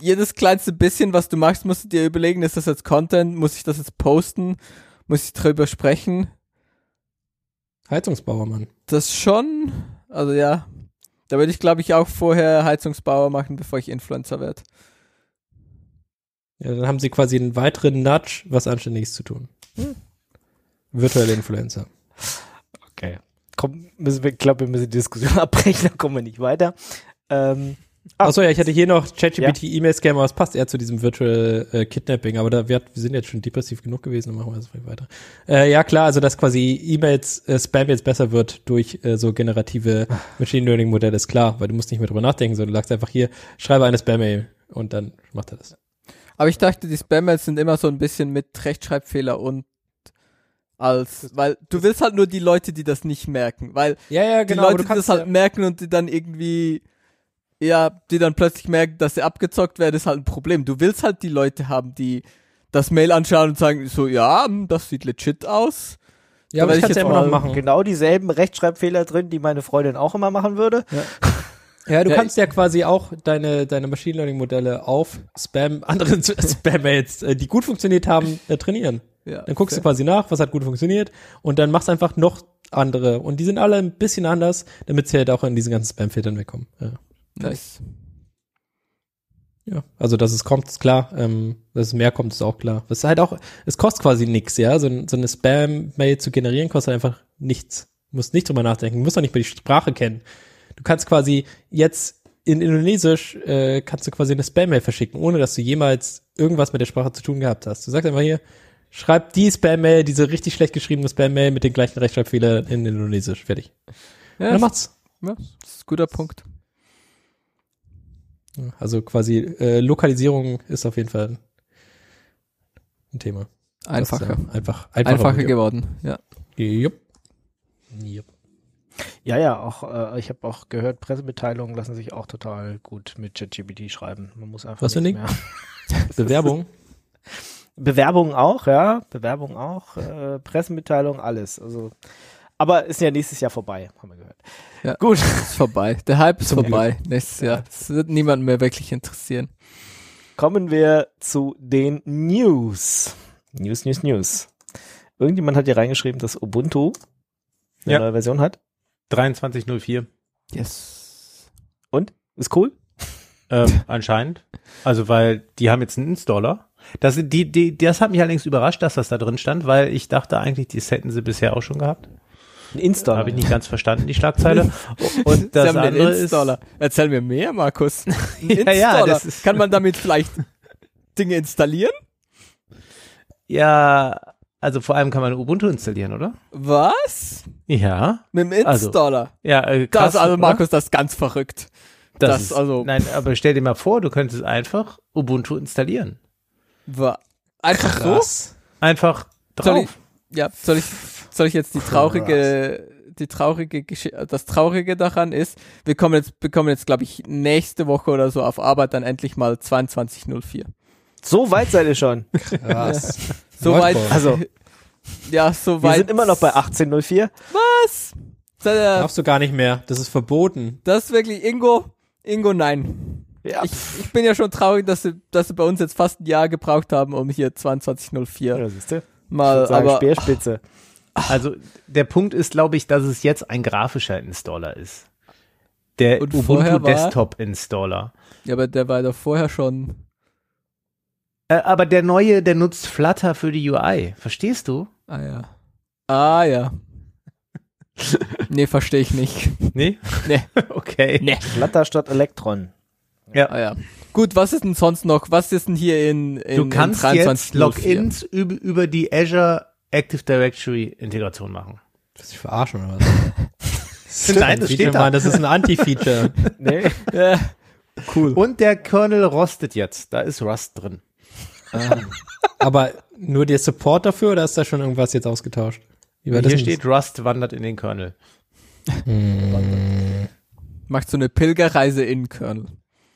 [SPEAKER 4] jedes kleinste bisschen, was du machst, musst du dir überlegen, ist das jetzt Content, muss ich das jetzt posten, muss ich drüber sprechen,
[SPEAKER 3] Heizungsbauer, Mann.
[SPEAKER 4] das schon, also ja, da würde ich glaube ich auch vorher Heizungsbauer machen, bevor ich Influencer werde.
[SPEAKER 3] Ja, dann haben sie quasi einen weiteren Nudge, was Anständiges zu tun. Virtuelle Influencer.
[SPEAKER 2] Okay. Komm, müssen wir, ich glaube, wir müssen die Diskussion abbrechen, da kommen wir nicht weiter. Ähm, ah,
[SPEAKER 3] Achso, ja, ich hatte hier noch ChatGPT E-Mail-Scam, aber es passt eher zu diesem Virtual äh, Kidnapping, aber da wir, wir sind jetzt schon depressiv genug gewesen, dann machen wir das vielleicht weiter. Äh, ja, klar, also dass quasi E-Mails, äh, Spam jetzt besser wird durch äh, so generative Machine Learning Modelle ist klar, weil du musst nicht mehr drüber nachdenken, sondern du sagst einfach hier, schreibe eine Spam-Mail und dann macht er das.
[SPEAKER 4] Aber ich dachte, die Spam-Mails sind immer so ein bisschen mit Rechtschreibfehler und als, weil du willst halt nur die Leute, die das nicht merken, weil
[SPEAKER 3] Ja, ja,
[SPEAKER 4] die Leute, die das halt merken und die dann irgendwie, ja, die dann plötzlich merken, dass sie abgezockt werden, ist halt ein Problem. Du willst halt die Leute haben, die das Mail anschauen und sagen so, ja, hm, das sieht legit aus.
[SPEAKER 3] ja, aber ich kann es ja immer noch machen.
[SPEAKER 2] genau dieselben Rechtschreibfehler drin, die meine Freundin auch immer machen würde.
[SPEAKER 3] Ja, du
[SPEAKER 4] Ja,
[SPEAKER 3] kannst ja quasi auch deine, deine Machine Learning Modelle auf Spam, andere Spam-Mails, äh, die gut funktioniert haben, äh, trainieren.
[SPEAKER 4] Ja,
[SPEAKER 3] Dann guckst du
[SPEAKER 4] fair.
[SPEAKER 3] quasi nach, was hat gut funktioniert und dann machst einfach noch andere und die sind alle ein bisschen anders, damit sie halt auch in diesen ganzen Spam-Filtern wegkommen. Ja.
[SPEAKER 4] Nice.
[SPEAKER 3] ja, also dass es kommt, ist klar. Ähm, dass es mehr kommt, ist auch klar. Es ist halt auch, es kostet quasi nichts, ja. So, so eine Spam-Mail zu generieren kostet einfach nichts. Du musst nicht drüber nachdenken, du musst auch nicht mal die Sprache kennen. Du kannst quasi jetzt in Indonesisch äh, kannst du quasi eine Spam-Mail verschicken, ohne dass du jemals irgendwas mit der Sprache zu tun gehabt hast. Du sagst einfach hier, schreib die Spam-Mail, diese richtig schlecht geschriebene Spam-Mail mit den gleichen Rechtschreibfehlern in Indonesisch. Fertig.
[SPEAKER 4] Ja,
[SPEAKER 3] Und dann macht's.
[SPEAKER 4] ja, das ist ein guter Punkt.
[SPEAKER 3] Ja, Also quasi äh, Lokalisierung ist auf jeden Fall ein Thema.
[SPEAKER 4] Einfacher.
[SPEAKER 3] Das, äh, einfach,
[SPEAKER 4] Einfacher,
[SPEAKER 3] einfacher,
[SPEAKER 4] geworden, ja.
[SPEAKER 3] Jupp. Jupp.
[SPEAKER 2] Ja, ja, auch, äh, ich habe auch gehört, Pressemitteilungen lassen sich auch total gut mit ChatGPT schreiben. Man muss einfach
[SPEAKER 3] Was für ein
[SPEAKER 2] mehr.
[SPEAKER 3] Bewerbung.
[SPEAKER 2] Bewerbungen auch, ja, Bewerbungen auch, äh, Pressemitteilungen, alles. Also, aber ist ja nächstes Jahr vorbei, haben wir gehört.
[SPEAKER 4] Ja.
[SPEAKER 2] Gut.
[SPEAKER 4] Ist vorbei. Der Hype ist
[SPEAKER 3] Zum
[SPEAKER 4] vorbei. Nächstes Jahr. Das wird niemanden mehr wirklich interessieren.
[SPEAKER 2] Kommen wir zu den News. News, News, News. Irgendjemand hat hier reingeschrieben, dass Ubuntu eine
[SPEAKER 5] Ja.
[SPEAKER 2] neue Version hat.
[SPEAKER 5] 2304.
[SPEAKER 4] Yes.
[SPEAKER 2] Und? Ist cool?
[SPEAKER 5] Ähm, anscheinend. Also, weil die haben jetzt einen Installer. Das, die, die, das hat mich allerdings überrascht, dass das da drin stand, weil ich dachte eigentlich, das hätten sie bisher auch schon gehabt.
[SPEAKER 2] Ein Installer.
[SPEAKER 5] Habe ich nicht ganz verstanden, die Schlagzeile. Und das andere ist,
[SPEAKER 4] Installer. Erzähl mir mehr, Markus.
[SPEAKER 5] Ja, ja, das ist-
[SPEAKER 4] Kann man damit vielleicht Dinge installieren?
[SPEAKER 5] ja, also vor allem kann man Ubuntu installieren, oder?
[SPEAKER 4] Was?
[SPEAKER 5] Ja.
[SPEAKER 4] Mit dem
[SPEAKER 5] Also,
[SPEAKER 4] Installer?
[SPEAKER 5] Ja, äh,
[SPEAKER 4] das,
[SPEAKER 5] krass,
[SPEAKER 4] also
[SPEAKER 5] oder?
[SPEAKER 4] Markus, das ist ganz verrückt. das
[SPEAKER 5] ist,
[SPEAKER 4] also-
[SPEAKER 5] Nein, aber stell dir mal vor, du könntest einfach Ubuntu installieren.
[SPEAKER 4] War einfach
[SPEAKER 3] Krass.
[SPEAKER 5] Einfach
[SPEAKER 4] Soll
[SPEAKER 5] drauf.
[SPEAKER 4] So? Ja, soll ich, soll ich jetzt die traurige, die traurige Gesch das Traurige daran ist, wir kommen jetzt, bekommen jetzt, glaube ich, nächste Woche oder so auf Arbeit dann endlich mal 2204.
[SPEAKER 2] So weit seid ihr schon.
[SPEAKER 3] Krass.
[SPEAKER 4] Soweit,
[SPEAKER 3] Hardcore.
[SPEAKER 2] Also,
[SPEAKER 4] ja,
[SPEAKER 2] wir
[SPEAKER 4] soweit.
[SPEAKER 2] sind immer noch bei 1804.
[SPEAKER 4] Was? Das,
[SPEAKER 3] Darfst du gar nicht mehr. Das ist verboten.
[SPEAKER 4] das ist wirklich, Ingo, Ingo, nein.
[SPEAKER 2] Ja.
[SPEAKER 4] Ich, ich bin ja schon traurig, dass sie, dass sie bei uns jetzt fast ein Jahr gebraucht haben, um hier 2204
[SPEAKER 2] Ja?
[SPEAKER 4] Mal,
[SPEAKER 2] Sagen,
[SPEAKER 4] aber
[SPEAKER 2] Speerspitze.
[SPEAKER 5] Also der Punkt ist, glaube ich, dass es jetzt ein grafischer Installer ist. Der
[SPEAKER 4] Und vorher
[SPEAKER 5] Ubuntu
[SPEAKER 4] war-
[SPEAKER 5] Desktop Installer.
[SPEAKER 4] ja, aber der war doch vorher schon.
[SPEAKER 5] Äh, aber der neue, der nutzt Flutter für die UI. Verstehst du?
[SPEAKER 4] Ah ja. Ah ja. nee, verstehe ich nicht.
[SPEAKER 5] Nee?
[SPEAKER 4] Nee.
[SPEAKER 5] okay.
[SPEAKER 4] Nee.
[SPEAKER 2] Flutter statt Elektron.
[SPEAKER 4] Ah ja. Gut, was ist denn sonst noch? Was ist denn hier in, in
[SPEAKER 5] Du kannst
[SPEAKER 4] in
[SPEAKER 5] jetzt
[SPEAKER 4] 2304?
[SPEAKER 5] Logins über, über die Azure Active Directory Integration machen.
[SPEAKER 3] Du dich verarschen oder was?
[SPEAKER 5] Nein, das steht da.
[SPEAKER 3] Mann, das ist ein Anti-Feature.
[SPEAKER 2] Nee.
[SPEAKER 4] Ja. Cool.
[SPEAKER 5] Und der Kernel rostet jetzt. Da ist Rust drin.
[SPEAKER 3] Aber nur der Support dafür oder ist da schon irgendwas jetzt ausgetauscht? Wie war das
[SPEAKER 5] Hier
[SPEAKER 3] denn?
[SPEAKER 5] steht Rust wandert in den Kernel.
[SPEAKER 4] Macht so eine Pilgerreise in Kernel.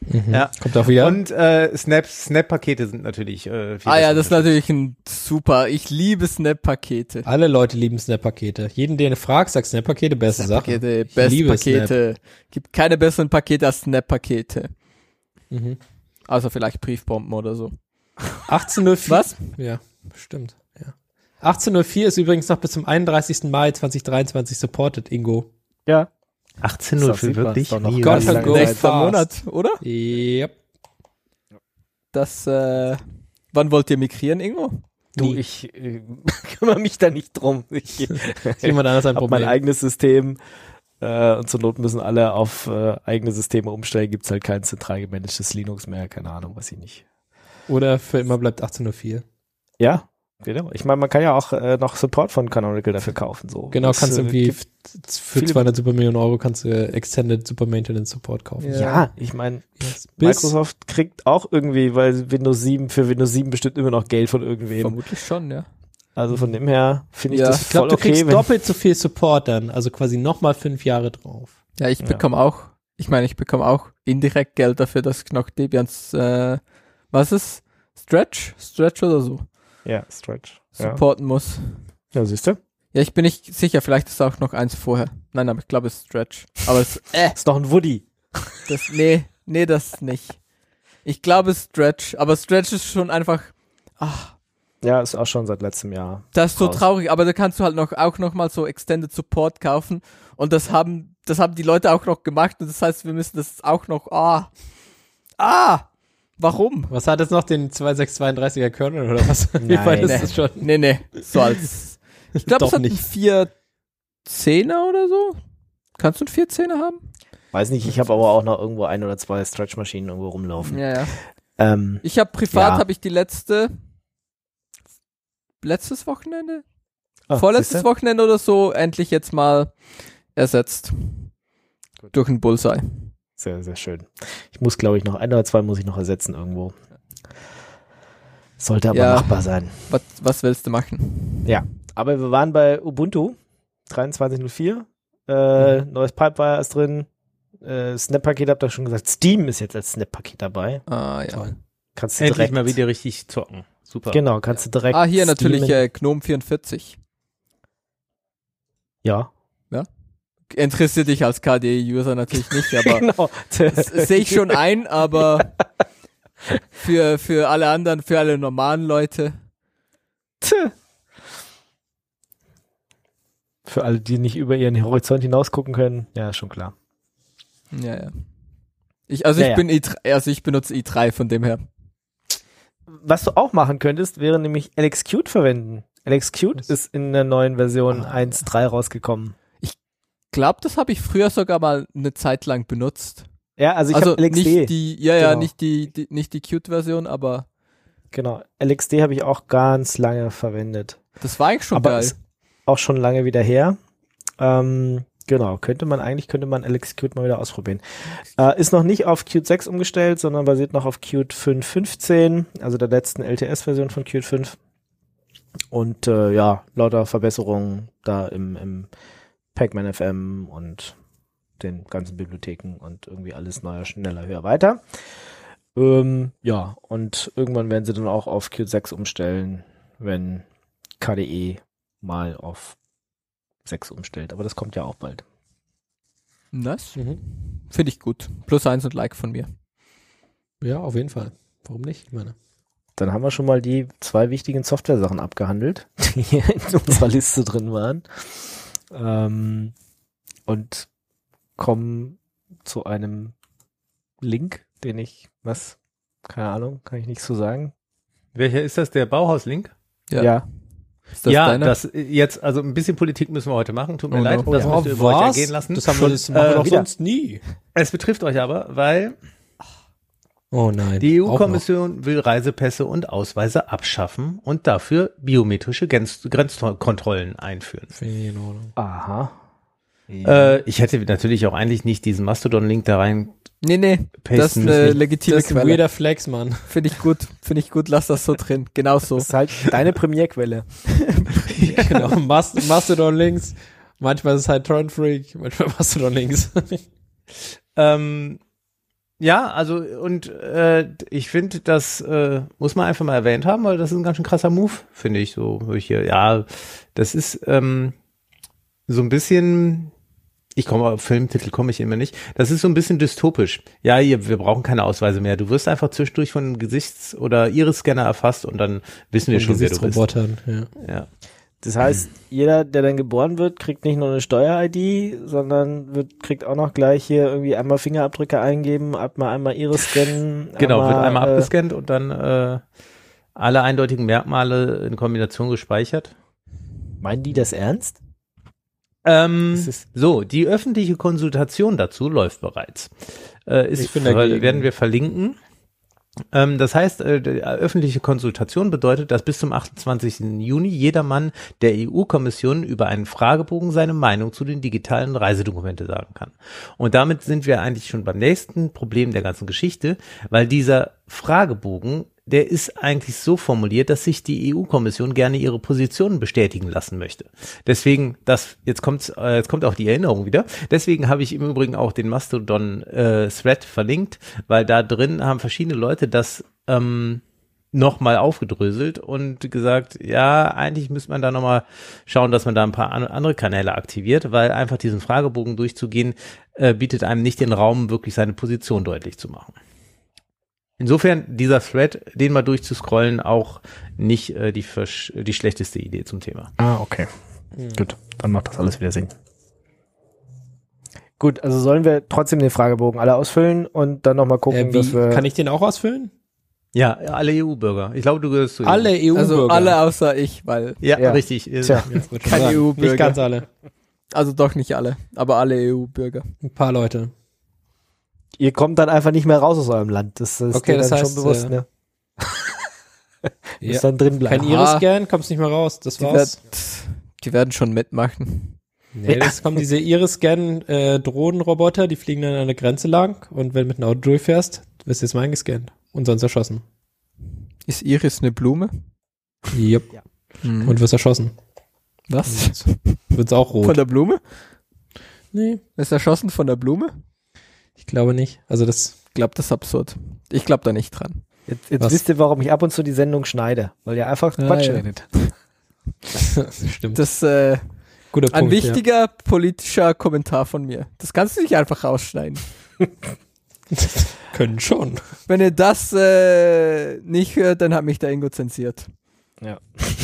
[SPEAKER 3] Mhm.
[SPEAKER 5] Ja.
[SPEAKER 3] Kommt auch wieder.
[SPEAKER 5] Und äh, Snap, Snap-Pakete sind natürlich äh, viel
[SPEAKER 4] Ah ja, das ist natürlich ein super. Ich liebe Snap-Pakete.
[SPEAKER 3] Alle Leute lieben Snap-Pakete. Jeden, den du fragst, sagt Snap-Pakete, beste Sache.
[SPEAKER 4] Pakete,
[SPEAKER 3] Ich
[SPEAKER 4] beste
[SPEAKER 3] liebe
[SPEAKER 4] Pakete. Gibt keine besseren Pakete als Snap-Pakete.
[SPEAKER 3] Mhm.
[SPEAKER 4] Außer vielleicht Briefbomben oder so.
[SPEAKER 3] 1804.
[SPEAKER 4] Was?
[SPEAKER 3] Ja, stimmt. Ja. 1804 ist übrigens noch bis zum 31. Mai 2023 supported, Ingo.
[SPEAKER 2] Ja.
[SPEAKER 5] 18.04
[SPEAKER 2] sieht man,
[SPEAKER 5] wirklich? Wie
[SPEAKER 3] ganz
[SPEAKER 5] lange
[SPEAKER 3] lang go.
[SPEAKER 5] Zeit?
[SPEAKER 4] Nächster
[SPEAKER 3] fast.
[SPEAKER 4] Monat, oder?
[SPEAKER 3] Yep.
[SPEAKER 4] Das, äh, wann wollt ihr migrieren, Ingo?
[SPEAKER 2] Du,
[SPEAKER 3] Nie.
[SPEAKER 2] ich äh, kümmere mich da nicht drum. Ich
[SPEAKER 3] Jemand anderes ein
[SPEAKER 2] habe mein
[SPEAKER 3] Problem.
[SPEAKER 2] eigenes System äh, und zur Not müssen alle auf äh, eigene Systeme umstellen. Gibt's halt kein zentral gemanagtes Linux mehr. Keine Ahnung, was ich nicht.
[SPEAKER 3] Oder für immer bleibt 1804.
[SPEAKER 2] Ja, genau. Ich meine, man kann ja auch äh, noch Support von Canonical dafür kaufen. So.
[SPEAKER 3] Genau,
[SPEAKER 2] Das,
[SPEAKER 3] kannst
[SPEAKER 2] äh,
[SPEAKER 3] irgendwie für
[SPEAKER 2] viele-
[SPEAKER 3] 200 Super Millionen Euro kannst du äh, Extended Super Maintenance Support kaufen.
[SPEAKER 4] Ja.
[SPEAKER 2] Ja, ich meine,
[SPEAKER 3] Yes.
[SPEAKER 2] Microsoft kriegt auch irgendwie, weil Windows 7 für Windows 7 bestimmt immer noch Geld von irgendwem.
[SPEAKER 4] Vermutlich schon, ja.
[SPEAKER 2] Also von dem her finde ich
[SPEAKER 4] Ja,
[SPEAKER 2] das
[SPEAKER 3] ich glaube,
[SPEAKER 2] voll
[SPEAKER 3] du kriegst
[SPEAKER 2] okay. wenn-
[SPEAKER 3] doppelt so viel Support dann, also quasi nochmal fünf Jahre drauf.
[SPEAKER 4] Ja, ich
[SPEAKER 2] Ja.
[SPEAKER 4] bekomme auch, ich meine, ich bekomme auch indirekt Geld dafür, dass ich noch Debians, äh, was ist? Stretch? Stretch oder so?
[SPEAKER 2] Ja, Stretch. Ja,
[SPEAKER 4] Supporten muss.
[SPEAKER 2] ja siehst du?
[SPEAKER 4] Ja, ich bin nicht sicher, vielleicht ist auch noch eins vorher. Nein, aber ich glaube, es ist Stretch. Aber es, äh,
[SPEAKER 2] Ist noch ein Woody.
[SPEAKER 4] das, nee, nee, das nicht. Ich glaube, es ist Stretch, aber Stretch ist schon einfach, ach,
[SPEAKER 2] Ja, ist auch schon seit letztem Jahr.
[SPEAKER 4] das ist so
[SPEAKER 2] Raus.
[SPEAKER 4] traurig, aber da kannst du halt noch, auch noch mal so Extended Support kaufen und das haben, das haben die Leute auch noch gemacht und das heißt, wir müssen das auch noch, ah, ah, warum?
[SPEAKER 3] Was hat jetzt noch den 2632er Kernel oder was? Wie
[SPEAKER 2] Nein.
[SPEAKER 3] weit ist
[SPEAKER 4] Nee.
[SPEAKER 3] das schon?
[SPEAKER 4] Nee, nee, so als, ich glaube, es hat
[SPEAKER 3] nicht.
[SPEAKER 4] einen 410er oder so. Kannst du einen 410er haben?
[SPEAKER 2] Weiß nicht, ich habe aber auch noch irgendwo ein oder zwei Stretch-Maschinen irgendwo rumlaufen.
[SPEAKER 4] Ja, ja.
[SPEAKER 2] Ähm,
[SPEAKER 4] Ich habe privat,
[SPEAKER 2] Ja.
[SPEAKER 4] habe ich die letzte, letztes Wochenende?
[SPEAKER 2] ah,
[SPEAKER 4] Vorletztes
[SPEAKER 2] siehste?
[SPEAKER 4] Wochenende oder so endlich jetzt mal ersetzt.
[SPEAKER 2] Gut.
[SPEAKER 4] Durch einen Bullseye.
[SPEAKER 2] Sehr, sehr schön. Ich muss, glaube ich, noch ein oder zwei muss ich noch ersetzen irgendwo. Sollte aber
[SPEAKER 4] Ja.
[SPEAKER 2] machbar sein.
[SPEAKER 4] Was, was willst du machen?
[SPEAKER 2] Ja, aber wir waren bei Ubuntu 23.04. Äh,
[SPEAKER 4] Mhm.
[SPEAKER 2] Neues Pipewire ist drin. Äh, Snap-Paket habt ihr schon gesagt. Steam ist jetzt als Snap-Paket dabei.
[SPEAKER 4] Ah, ja.
[SPEAKER 3] Toll.
[SPEAKER 2] Kannst du
[SPEAKER 5] Endlich
[SPEAKER 2] direkt.
[SPEAKER 5] mal wieder richtig zocken. Super.
[SPEAKER 2] Genau, kannst du direkt.
[SPEAKER 4] Ah, hier natürlich
[SPEAKER 2] streamen.
[SPEAKER 4] äh, Gnome 44.
[SPEAKER 2] ja.
[SPEAKER 4] Interessiert dich als KDE-User natürlich nicht, aber
[SPEAKER 2] genau.
[SPEAKER 4] das sehe ich schon ein, aber für, für alle anderen, für alle normalen Leute.
[SPEAKER 2] Für alle, die nicht über ihren Horizont hinaus gucken können, ja, schon klar.
[SPEAKER 4] Ja, ja. Ich, also
[SPEAKER 2] Ja,
[SPEAKER 4] ich
[SPEAKER 2] ja.
[SPEAKER 4] bin i3, also ich benutze i3 von dem her.
[SPEAKER 2] Was du auch machen könntest, wäre nämlich LXQt verwenden. LXQt ist in der neuen Version 1.3 rausgekommen.
[SPEAKER 4] Glaub, das habe ich früher sogar mal eine Zeit lang benutzt.
[SPEAKER 2] Ja, also ich
[SPEAKER 4] also
[SPEAKER 2] habe LXD.
[SPEAKER 4] nicht die, ja, ja,
[SPEAKER 2] Genau.
[SPEAKER 4] nicht die, die nicht die Qt-Version, aber
[SPEAKER 2] genau, LXD habe ich auch ganz lange verwendet.
[SPEAKER 4] das war eigentlich schon
[SPEAKER 2] Aber
[SPEAKER 4] geil.
[SPEAKER 2] ist auch schon lange wieder her. Ähm, genau, könnte man eigentlich, könnte man LXQt mal wieder ausprobieren. Äh, ist noch nicht auf Qt 6 umgestellt, sondern basiert noch auf Qt 5.15, also der letzten LTS-Version von Qt 5. Und äh, ja, lauter Verbesserungen da im, im Pacman FM und den ganzen Bibliotheken und irgendwie alles neuer, schneller, höher, weiter. Ähm, ja, und irgendwann werden sie dann auch auf Qt 6 umstellen, wenn KDE mal auf 6 umstellt. Aber das kommt ja auch bald.
[SPEAKER 4] Nice.
[SPEAKER 3] Mhm.
[SPEAKER 4] Finde ich gut. Plus eins und Like von mir.
[SPEAKER 3] Ja, auf jeden Fall. Warum nicht? Ich meine.
[SPEAKER 2] Dann haben wir schon mal die zwei wichtigen Software-Sachen abgehandelt, die hier in unserer Liste drin waren. Ähm, und kommen zu einem Link, den ich, was? Keine Ahnung, kann ich nichts zu sagen.
[SPEAKER 5] Welcher ist das? Der Bauhaus-Link?
[SPEAKER 4] Ja. Ist das
[SPEAKER 5] ja,
[SPEAKER 4] deine?
[SPEAKER 5] das jetzt, also ein bisschen Politik müssen wir heute machen. Tut mir
[SPEAKER 4] Oh no.
[SPEAKER 5] leid, das
[SPEAKER 2] Oh,
[SPEAKER 5] müsst ihr über euch ergehen lassen.
[SPEAKER 3] Das haben wir, das machen wir
[SPEAKER 2] äh,
[SPEAKER 3] doch
[SPEAKER 2] wieder.
[SPEAKER 3] sonst nie.
[SPEAKER 5] Es betrifft euch aber, weil
[SPEAKER 3] Oh nein.
[SPEAKER 5] die. EU-Kommission will Reisepässe und Ausweise abschaffen und dafür biometrische Grenz Grenzkontrollen einführen.
[SPEAKER 3] Finde ich in Ordnung.
[SPEAKER 2] Aha.
[SPEAKER 5] Äh, ich hätte natürlich auch eigentlich nicht diesen Mastodon-Link da rein
[SPEAKER 4] nee, nee. Das ist eine legitime
[SPEAKER 3] Das ist
[SPEAKER 4] Quelle.
[SPEAKER 3] weirder Flex, Mann.
[SPEAKER 4] Finde ich gut. Finde ich gut. Lass das so drin. Genau so.
[SPEAKER 2] Das ist halt deine Premierquelle.
[SPEAKER 3] genau. Mast Mastodon links. Manchmal ist es halt Torrent Freak, manchmal Mastodon links.
[SPEAKER 5] Ähm, ja, also und äh, ich finde, das äh, muss man einfach mal erwähnt haben, weil das ist ein ganz schön krasser Move, finde ich so. ich hier, ja, das ist ähm, so ein bisschen. Ich komme auf Filmtitel komme ich immer nicht. Das ist so ein bisschen dystopisch. Ja, hier, wir brauchen keine Ausweise mehr. Du wirst einfach zwischendurch von einem Gesichts- oder Iris-Scanner erfasst und dann wissen wir schon, wer du bist.
[SPEAKER 3] Ja.
[SPEAKER 5] Ja.
[SPEAKER 2] Das heißt, jeder, der dann geboren wird, kriegt nicht nur eine Steuer-ID, sondern wird, kriegt auch noch gleich hier irgendwie einmal Fingerabdrücke eingeben, einmal, einmal Iris scannen.
[SPEAKER 5] Genau, wird einmal
[SPEAKER 2] äh,
[SPEAKER 5] abgescannt und dann äh, alle eindeutigen Merkmale in Kombination gespeichert.
[SPEAKER 2] Meinen die das ernst?
[SPEAKER 5] Ähm,
[SPEAKER 2] Das
[SPEAKER 5] so, die öffentliche Konsultation dazu läuft bereits. Äh, ist, werden wir verlinken. Ähm, das heißt, äh, die öffentliche Konsultation bedeutet, dass bis zum 28. Juni jedermann der EU-Kommission über einen Fragebogen seine Meinung zu den digitalen Reisedokumente sagen kann. Und damit sind wir eigentlich schon beim nächsten Problem der ganzen Geschichte, weil dieser Fragebogen, der ist eigentlich so formuliert, dass sich die EU-Kommission gerne ihre Positionen bestätigen lassen möchte. Deswegen, das jetzt kommt äh, jetzt kommt auch die Erinnerung wieder. Deswegen habe ich im Übrigen auch den Mastodon äh, verlinkt, weil da drin haben verschiedene Leute das ähm, nochmal aufgedröselt und gesagt, ja, eigentlich müsste man da nochmal schauen, dass man da ein paar an- andere Kanäle aktiviert, weil einfach diesen Fragebogen durchzugehen, äh, bietet einem nicht den Raum, wirklich seine Position deutlich zu machen. Insofern dieser Thread, den mal durchzuscrollen, auch nicht äh, die, versch- die schlechteste Idee zum Thema.
[SPEAKER 2] Ah, okay. Gut, dann macht das alles wieder Sinn. Gut, also sollen wir trotzdem den Fragebogen alle ausfüllen und dann nochmal gucken,
[SPEAKER 3] Äh,
[SPEAKER 2] dass
[SPEAKER 3] wie,
[SPEAKER 2] wir.
[SPEAKER 3] kann ich den auch ausfüllen?
[SPEAKER 5] Ja, alle EU-Bürger. Ich glaube, du gehörst zu
[SPEAKER 3] Alle EU-Bürger.
[SPEAKER 4] Also alle außer ich, weil,
[SPEAKER 5] Ja,
[SPEAKER 2] Ja.
[SPEAKER 5] richtig.
[SPEAKER 2] Tja.
[SPEAKER 3] Ja, wollte schon
[SPEAKER 4] Kein
[SPEAKER 3] sagen.
[SPEAKER 4] EU-Bürger.
[SPEAKER 3] Nicht ganz alle.
[SPEAKER 4] also doch nicht alle, aber alle EU-Bürger.
[SPEAKER 3] Ein paar Leute.
[SPEAKER 2] Ihr kommt dann einfach nicht mehr raus aus eurem Land. Das, das ist
[SPEAKER 3] Okay,
[SPEAKER 2] dir
[SPEAKER 3] das
[SPEAKER 2] dann
[SPEAKER 3] heißt,
[SPEAKER 2] schon bewusst,
[SPEAKER 3] äh,
[SPEAKER 2] ne? Ihr
[SPEAKER 3] Ja.
[SPEAKER 2] müsst dann drin bleiben.
[SPEAKER 3] Kein
[SPEAKER 4] Aha.
[SPEAKER 3] Iris-Scan, kommst nicht mehr raus. Das
[SPEAKER 4] Die,
[SPEAKER 3] war's.
[SPEAKER 4] werd, die werden schon mitmachen.
[SPEAKER 3] Nee, das kommen diese Iris-Scan-Drohnenroboter, die fliegen dann an der Grenze lang und wenn du mit einem Auto durchfährst, wirst du jetzt mal eingescannt und sonst erschossen.
[SPEAKER 4] Ist Iris eine Blume?
[SPEAKER 3] Yep.
[SPEAKER 4] Hm.
[SPEAKER 3] Und wirst erschossen.
[SPEAKER 4] was?
[SPEAKER 3] Wird's auch
[SPEAKER 4] Von
[SPEAKER 3] rot.
[SPEAKER 4] der Blume?
[SPEAKER 3] Nee,
[SPEAKER 4] Ist erschossen von der Blume?
[SPEAKER 3] Ich glaube nicht. Also das,
[SPEAKER 4] Ich glaube, das ist absurd. Ich glaube da nicht dran.
[SPEAKER 2] Jetzt, jetzt wisst ihr, warum ich ab und zu die Sendung schneide, weil ihr einfach
[SPEAKER 4] Ah,
[SPEAKER 2] Quatsch
[SPEAKER 4] ja.
[SPEAKER 2] redet.
[SPEAKER 3] stimmt.
[SPEAKER 4] Das ist äh,
[SPEAKER 3] Guter
[SPEAKER 4] ein
[SPEAKER 3] Punkt.
[SPEAKER 4] wichtiger politischer Kommentar von mir. Das kannst du nicht einfach rausschneiden.
[SPEAKER 3] Ja. Können schon.
[SPEAKER 4] Wenn ihr das äh, nicht hört, dann hat mich der Ingo zensiert.
[SPEAKER 2] Ja.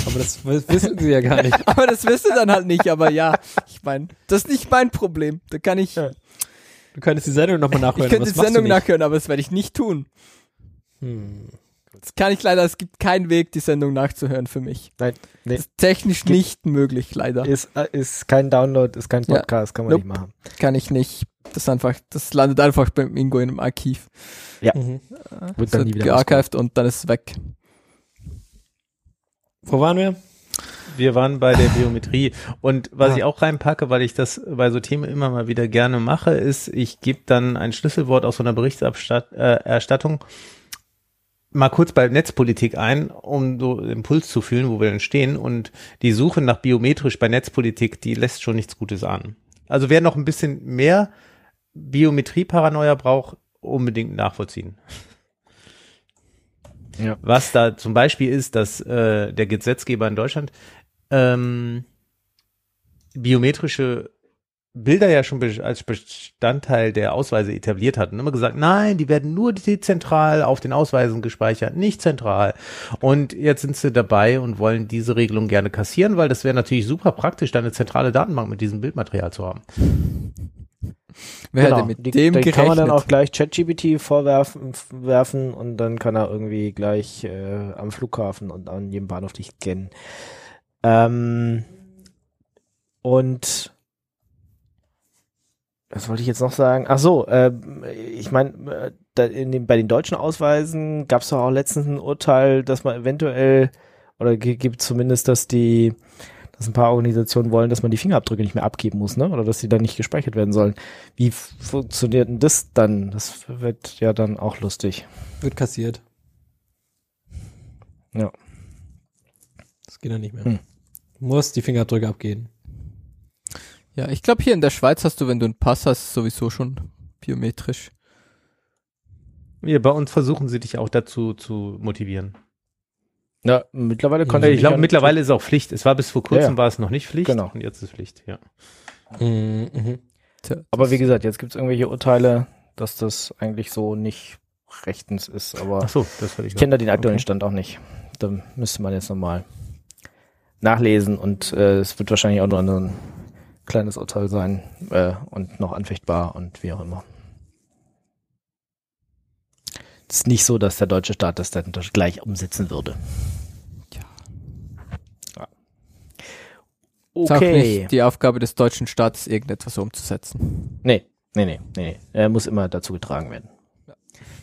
[SPEAKER 3] Aber das wissen sie ja gar nicht.
[SPEAKER 4] Aber das wirst du dann halt nicht, aber ja, ich meine, das ist nicht mein Problem. Da kann ich,
[SPEAKER 2] Ja.
[SPEAKER 3] Du könntest die Sendung nochmal nachhören.
[SPEAKER 4] ich könnte die Sendung nachhören, aber das werde ich nicht tun.
[SPEAKER 3] Hm.
[SPEAKER 4] Das kann ich leider, es gibt keinen Weg, die Sendung nachzuhören für mich.
[SPEAKER 2] Nein, nee.
[SPEAKER 4] Das ist technisch
[SPEAKER 2] Gibt-
[SPEAKER 4] nicht möglich, leider.
[SPEAKER 2] Ist, äh, ist kein Download, ist kein
[SPEAKER 4] Ja.
[SPEAKER 2] Podcast, kann man
[SPEAKER 4] Nope.
[SPEAKER 2] nicht machen.
[SPEAKER 4] Kann ich nicht. Das einfach, das landet einfach beim Ingo in einem Archiv.
[SPEAKER 3] Mhm.
[SPEAKER 2] Wird dann nie wieder
[SPEAKER 4] gearchivt und dann ist es weg.
[SPEAKER 3] Wo waren wir?
[SPEAKER 5] Wir waren bei der Biometrie. Und was
[SPEAKER 3] Ah.
[SPEAKER 5] ich auch reinpacke, weil ich das bei so Themen immer mal wieder gerne mache, ist, ich gebe dann ein Schlüsselwort aus so einer Berichterstattung äh, mal kurz bei Netzpolitik ein, um so Impuls zu fühlen, wo wir denn stehen. Und die Suche nach biometrisch bei Netzpolitik, die lässt schon nichts Gutes an. Also wer noch ein bisschen mehr Biometrie-Paranoia braucht, unbedingt nachvollziehen.
[SPEAKER 2] Ja.
[SPEAKER 5] Was da zum Beispiel ist, dass äh, der Gesetzgeber in Deutschland ähm, biometrische Bilder ja schon als Bestandteil der Ausweise etabliert hat und immer gesagt, nein, die werden nur dezentral auf den Ausweisen gespeichert, nicht zentral. Und jetzt sind sie dabei und wollen diese Regelung gerne kassieren, weil das wäre natürlich super praktisch, da eine zentrale Datenbank mit diesem Bildmaterial zu haben.
[SPEAKER 4] Wer
[SPEAKER 2] Genau.
[SPEAKER 4] hätte mit
[SPEAKER 2] Die-
[SPEAKER 4] dem gerechnet?
[SPEAKER 2] kann man dann auch gleich ChatGPT vorwerfen werfen und dann kann er irgendwie gleich äh, am Flughafen und an jedem Bahnhof dich kennen. Ähm, und was wollte ich jetzt noch sagen? Ach so, ähm, ich meine, äh, bei den deutschen Ausweisen gab es doch auch letztens ein Urteil, dass man eventuell oder gibt zumindest, dass die dass ein paar Organisationen wollen, dass man die Fingerabdrücke nicht mehr abgeben muss, ne? Oder dass die dann nicht gespeichert werden sollen. Wie funktioniert denn das dann? Das wird ja dann auch lustig.
[SPEAKER 3] Wird kassiert.
[SPEAKER 2] Ja.
[SPEAKER 3] Das geht dann nicht mehr.
[SPEAKER 2] Hm.
[SPEAKER 3] Du musst die Fingerabdrücke abgeben.
[SPEAKER 4] Ja, ich glaube hier in der Schweiz hast du, wenn du einen Pass hast, sowieso schon biometrisch.
[SPEAKER 5] Ja, bei uns versuchen sie dich auch dazu zu motivieren.
[SPEAKER 2] Ja, mittlerweile
[SPEAKER 3] Ja,
[SPEAKER 2] konnte
[SPEAKER 5] ich glaube,
[SPEAKER 2] ja-
[SPEAKER 5] mittlerweile ist es auch Pflicht. Es war bis vor kurzem
[SPEAKER 2] Ja, ja.
[SPEAKER 5] war es noch nicht Pflicht
[SPEAKER 2] Genau.
[SPEAKER 5] und jetzt ist Pflicht, ja.
[SPEAKER 3] Mhm. Mhm.
[SPEAKER 2] Aber wie gesagt, jetzt gibt es irgendwelche Urteile, dass das eigentlich so nicht rechtens ist. Aber
[SPEAKER 5] Ach so, das ich
[SPEAKER 2] ich kenne da den aktuellen
[SPEAKER 5] Okay.
[SPEAKER 2] Stand auch nicht. Da müsste man jetzt nochmal nachlesen und äh, es wird wahrscheinlich auch nur ein kleines Urteil sein äh, und noch anfechtbar und wie auch immer. Es ist nicht so, dass der deutsche Staat das dann gleich umsetzen würde.
[SPEAKER 4] Ja.
[SPEAKER 2] Ja.
[SPEAKER 4] Ist
[SPEAKER 2] Okay.
[SPEAKER 4] nicht die Aufgabe des deutschen Staates, irgendetwas umzusetzen.
[SPEAKER 2] Nee, nee, nee, nee, nee. Er muss immer dazu getragen werden.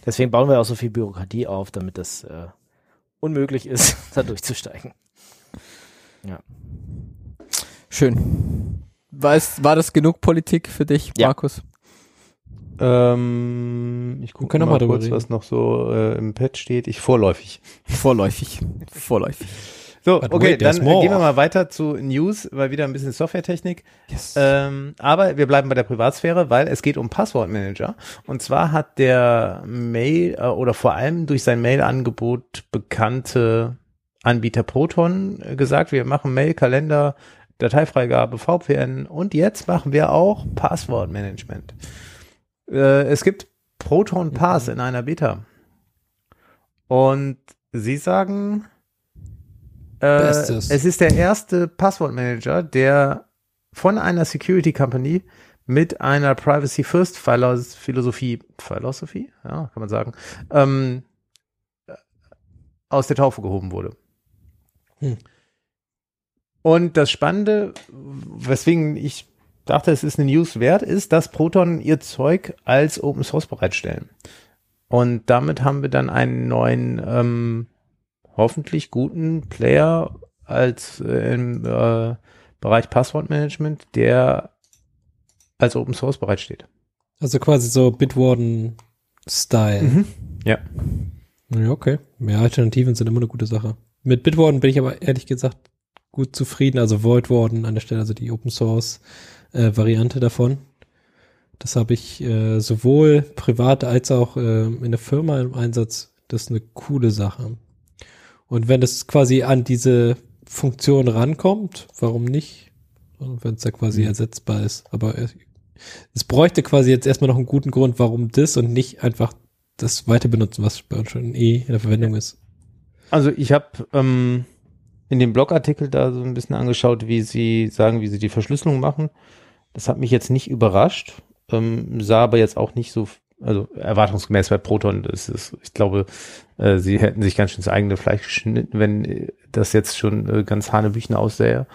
[SPEAKER 2] Deswegen bauen wir auch so viel Bürokratie auf, damit das äh, unmöglich ist, da durchzusteigen.
[SPEAKER 4] Schön. War, es, war das genug Politik für dich,
[SPEAKER 2] Ja.
[SPEAKER 4] Markus?
[SPEAKER 5] Ähm, ich gucke mal
[SPEAKER 3] noch mal
[SPEAKER 5] kurz,
[SPEAKER 3] reden.
[SPEAKER 5] was noch so äh, im Pad steht. Ich vorläufig.
[SPEAKER 4] Vorläufig. Vorläufig.
[SPEAKER 5] So,
[SPEAKER 3] But
[SPEAKER 5] okay,
[SPEAKER 3] wait,
[SPEAKER 5] dann gehen wir mal weiter zu News, weil wieder ein bisschen Softwaretechnik.
[SPEAKER 4] Yes.
[SPEAKER 5] Ähm, aber wir bleiben bei der Privatsphäre, weil es geht um Passwortmanager. Und zwar hat der Mail äh, oder vor allem durch sein Mail-Angebot bekannte Anbieter Proton äh, gesagt, wir machen Mail, Kalender, Dateifreigabe, VPN und jetzt machen wir auch Passwortmanagement. Äh, es gibt Proton Pass in einer Beta. Und sie sagen, äh, es ist der erste Passwortmanager, der von einer Security Company mit einer Privacy First Philos- Philosophie, Philosophie, ja, kann man sagen, ähm, aus der Taufe gehoben wurde.
[SPEAKER 3] Hm.
[SPEAKER 5] Und das Spannende, weswegen ich dachte, es ist eine News wert, ist, dass Proton ihr Zeug als Open Source bereitstellen. Und damit haben wir dann einen neuen, ähm, hoffentlich guten Player als äh, im äh, Bereich Passwortmanagement, der als Open Source bereitsteht.
[SPEAKER 3] Also quasi so Bitwarden-Style.
[SPEAKER 5] Ja.
[SPEAKER 3] Ja, okay. Mehr Alternativen sind immer eine gute Sache. Mit Bitwarden bin ich aber ehrlich gesagt gut zufrieden. Also Void Warden an der Stelle, also die Open Source äh, Variante davon. Das habe ich äh, sowohl privat als auch äh, in der Firma im Einsatz. Das ist eine coole Sache. Und wenn es quasi an diese Funktion rankommt, warum nicht? Wenn es da quasi
[SPEAKER 5] Mhm.
[SPEAKER 3] ersetzbar ist. Aber es, es bräuchte quasi jetzt erstmal noch einen guten Grund, warum das und nicht einfach das weiter benutzen, was bei uns schon eh in der Verwendung ist.
[SPEAKER 5] Also ich habe ähm, in dem Blogartikel da so ein bisschen angeschaut, wie sie sagen, wie sie die Verschlüsselung machen. Das hat mich jetzt nicht überrascht, ähm, sah aber jetzt auch nicht so, also erwartungsgemäß bei Proton, das ist, ich glaube, äh, sie hätten sich ganz schön ins eigene Fleisch geschnitten, wenn äh, das jetzt schon äh, ganz hanebüchen aussähe.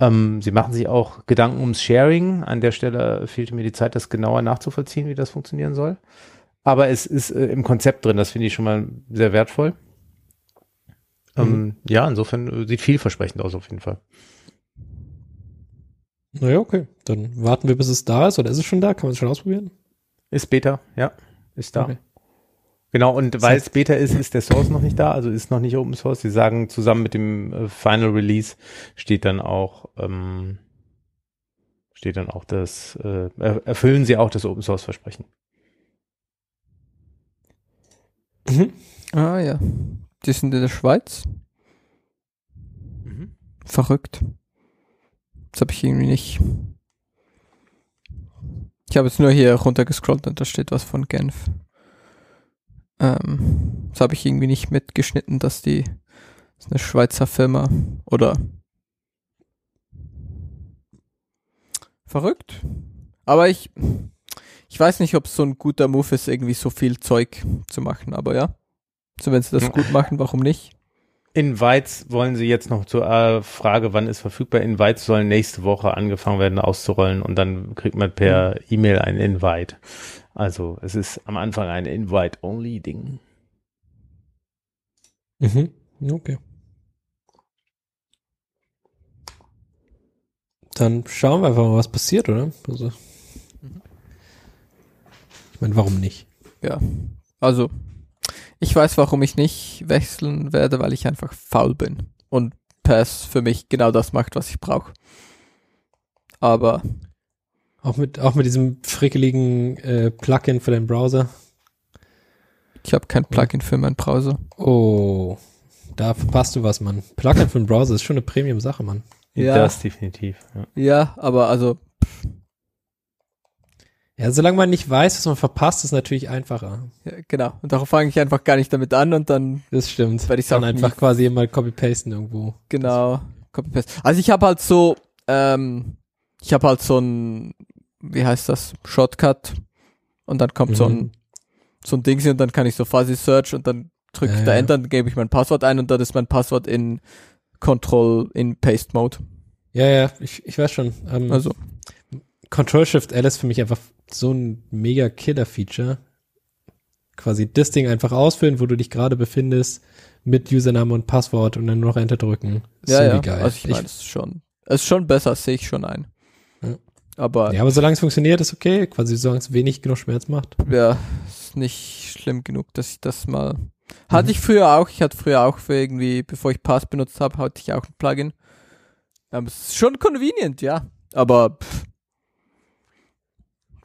[SPEAKER 5] Ähm, sie machen sich auch Gedanken ums Sharing. An der Stelle fehlte mir die Zeit, das genauer nachzuvollziehen, wie das funktionieren soll. Aber es ist äh, im Konzept drin, das finde ich schon mal sehr wertvoll. Ähm,
[SPEAKER 3] Mhm.
[SPEAKER 5] ja, insofern äh, sieht vielversprechend aus auf jeden Fall.
[SPEAKER 3] Naja, okay. Dann warten wir, bis es da ist. Oder ist es schon da? Kann man es schon ausprobieren?
[SPEAKER 5] Ist Beta, ja, ist da.
[SPEAKER 3] Okay.
[SPEAKER 5] Genau, und
[SPEAKER 3] Das
[SPEAKER 5] weil es Beta ist, ist der Source noch nicht da, also ist noch nicht Open Source. Sie sagen, zusammen mit dem äh, Final Release steht dann auch, ähm, steht dann auch das, äh, er- erfüllen sie auch das Open Source Versprechen.
[SPEAKER 3] Mhm.
[SPEAKER 4] Ah ja. Die sind in der Schweiz. Verrückt. Das habe ich irgendwie nicht. Ich habe jetzt nur hier runtergescrollt und da steht was von Genf. Ähm, das habe ich irgendwie nicht mitgeschnitten, dass die das ist eine Schweizer Firma oder verrückt. Aber ich ich weiß nicht, ob es so ein guter Move ist, irgendwie so viel Zeug zu machen, aber ja. So, wenn sie das gut machen, warum nicht?
[SPEAKER 5] Invites wollen sie jetzt noch zur äh, Frage, wann ist verfügbar. Invites sollen nächste Woche angefangen werden auszurollen und dann kriegt man per E-Mail ein Invite. Also es ist am Anfang ein Invite-Only-Ding.
[SPEAKER 3] Mhm. Okay. Dann schauen wir einfach mal, was passiert, oder? Also, ich meine, warum nicht?
[SPEAKER 4] Ja. Also, ich weiß, warum ich nicht wechseln werde, weil ich einfach faul bin. Und Pass für mich genau das macht, was ich brauche. Aber
[SPEAKER 3] Auch mit, auch mit diesem frickeligen äh, Plugin für den Browser.
[SPEAKER 4] ich habe kein Plugin für meinen Browser.
[SPEAKER 3] Oh, da verpasst du was, Mann. Plugin für den Browser ist schon eine Premium-Sache, Mann.
[SPEAKER 4] Ja.
[SPEAKER 5] Das definitiv. Ja.
[SPEAKER 4] Ja, aber also,
[SPEAKER 3] Ja, solange man nicht weiß, was man verpasst, ist natürlich einfacher.
[SPEAKER 4] ja, genau. Und darauf fange ich einfach gar nicht damit an und dann
[SPEAKER 3] Das stimmt.
[SPEAKER 4] Werde ich's
[SPEAKER 3] Dann einfach quasi mal copy-pasten irgendwo.
[SPEAKER 4] Genau, Copy-Paste. Also ich habe halt so, ähm, ich habe halt so ein, wie heißt das, Shortcut und dann kommt so ein,
[SPEAKER 3] Mhm.
[SPEAKER 4] so ein Ding und dann kann ich so Fuzzy Search und dann drücke ich
[SPEAKER 3] Ja,
[SPEAKER 4] da
[SPEAKER 3] ja.
[SPEAKER 4] Enter, dann gebe ich mein Passwort ein und dann ist mein Passwort in Control in Paste Mode.
[SPEAKER 3] Ja, ja, ich, ich weiß schon. Ähm,
[SPEAKER 4] Also,
[SPEAKER 3] Control-Shift-L ist für mich einfach so ein mega Killer-Feature. Quasi das Ding einfach ausfüllen, wo du dich gerade befindest, mit Username und Passwort und dann nur noch Enter drücken.
[SPEAKER 4] ja, ja.
[SPEAKER 3] geil.
[SPEAKER 4] Also ich meine, es ist schon, es ist schon besser, sehe ich schon ein.
[SPEAKER 3] Ja.
[SPEAKER 4] Aber
[SPEAKER 3] ja, aber solange es funktioniert, ist okay. Quasi solange es wenig genug Schmerz macht.
[SPEAKER 4] ja, ist nicht schlimm genug, dass ich das mal. Hatte
[SPEAKER 3] Mhm.
[SPEAKER 4] ich früher auch. Ich hatte früher auch für irgendwie, bevor ich Pass benutzt habe, hatte ich auch ein Plugin. Ähm, es ist schon convenient, ja. Aber pff,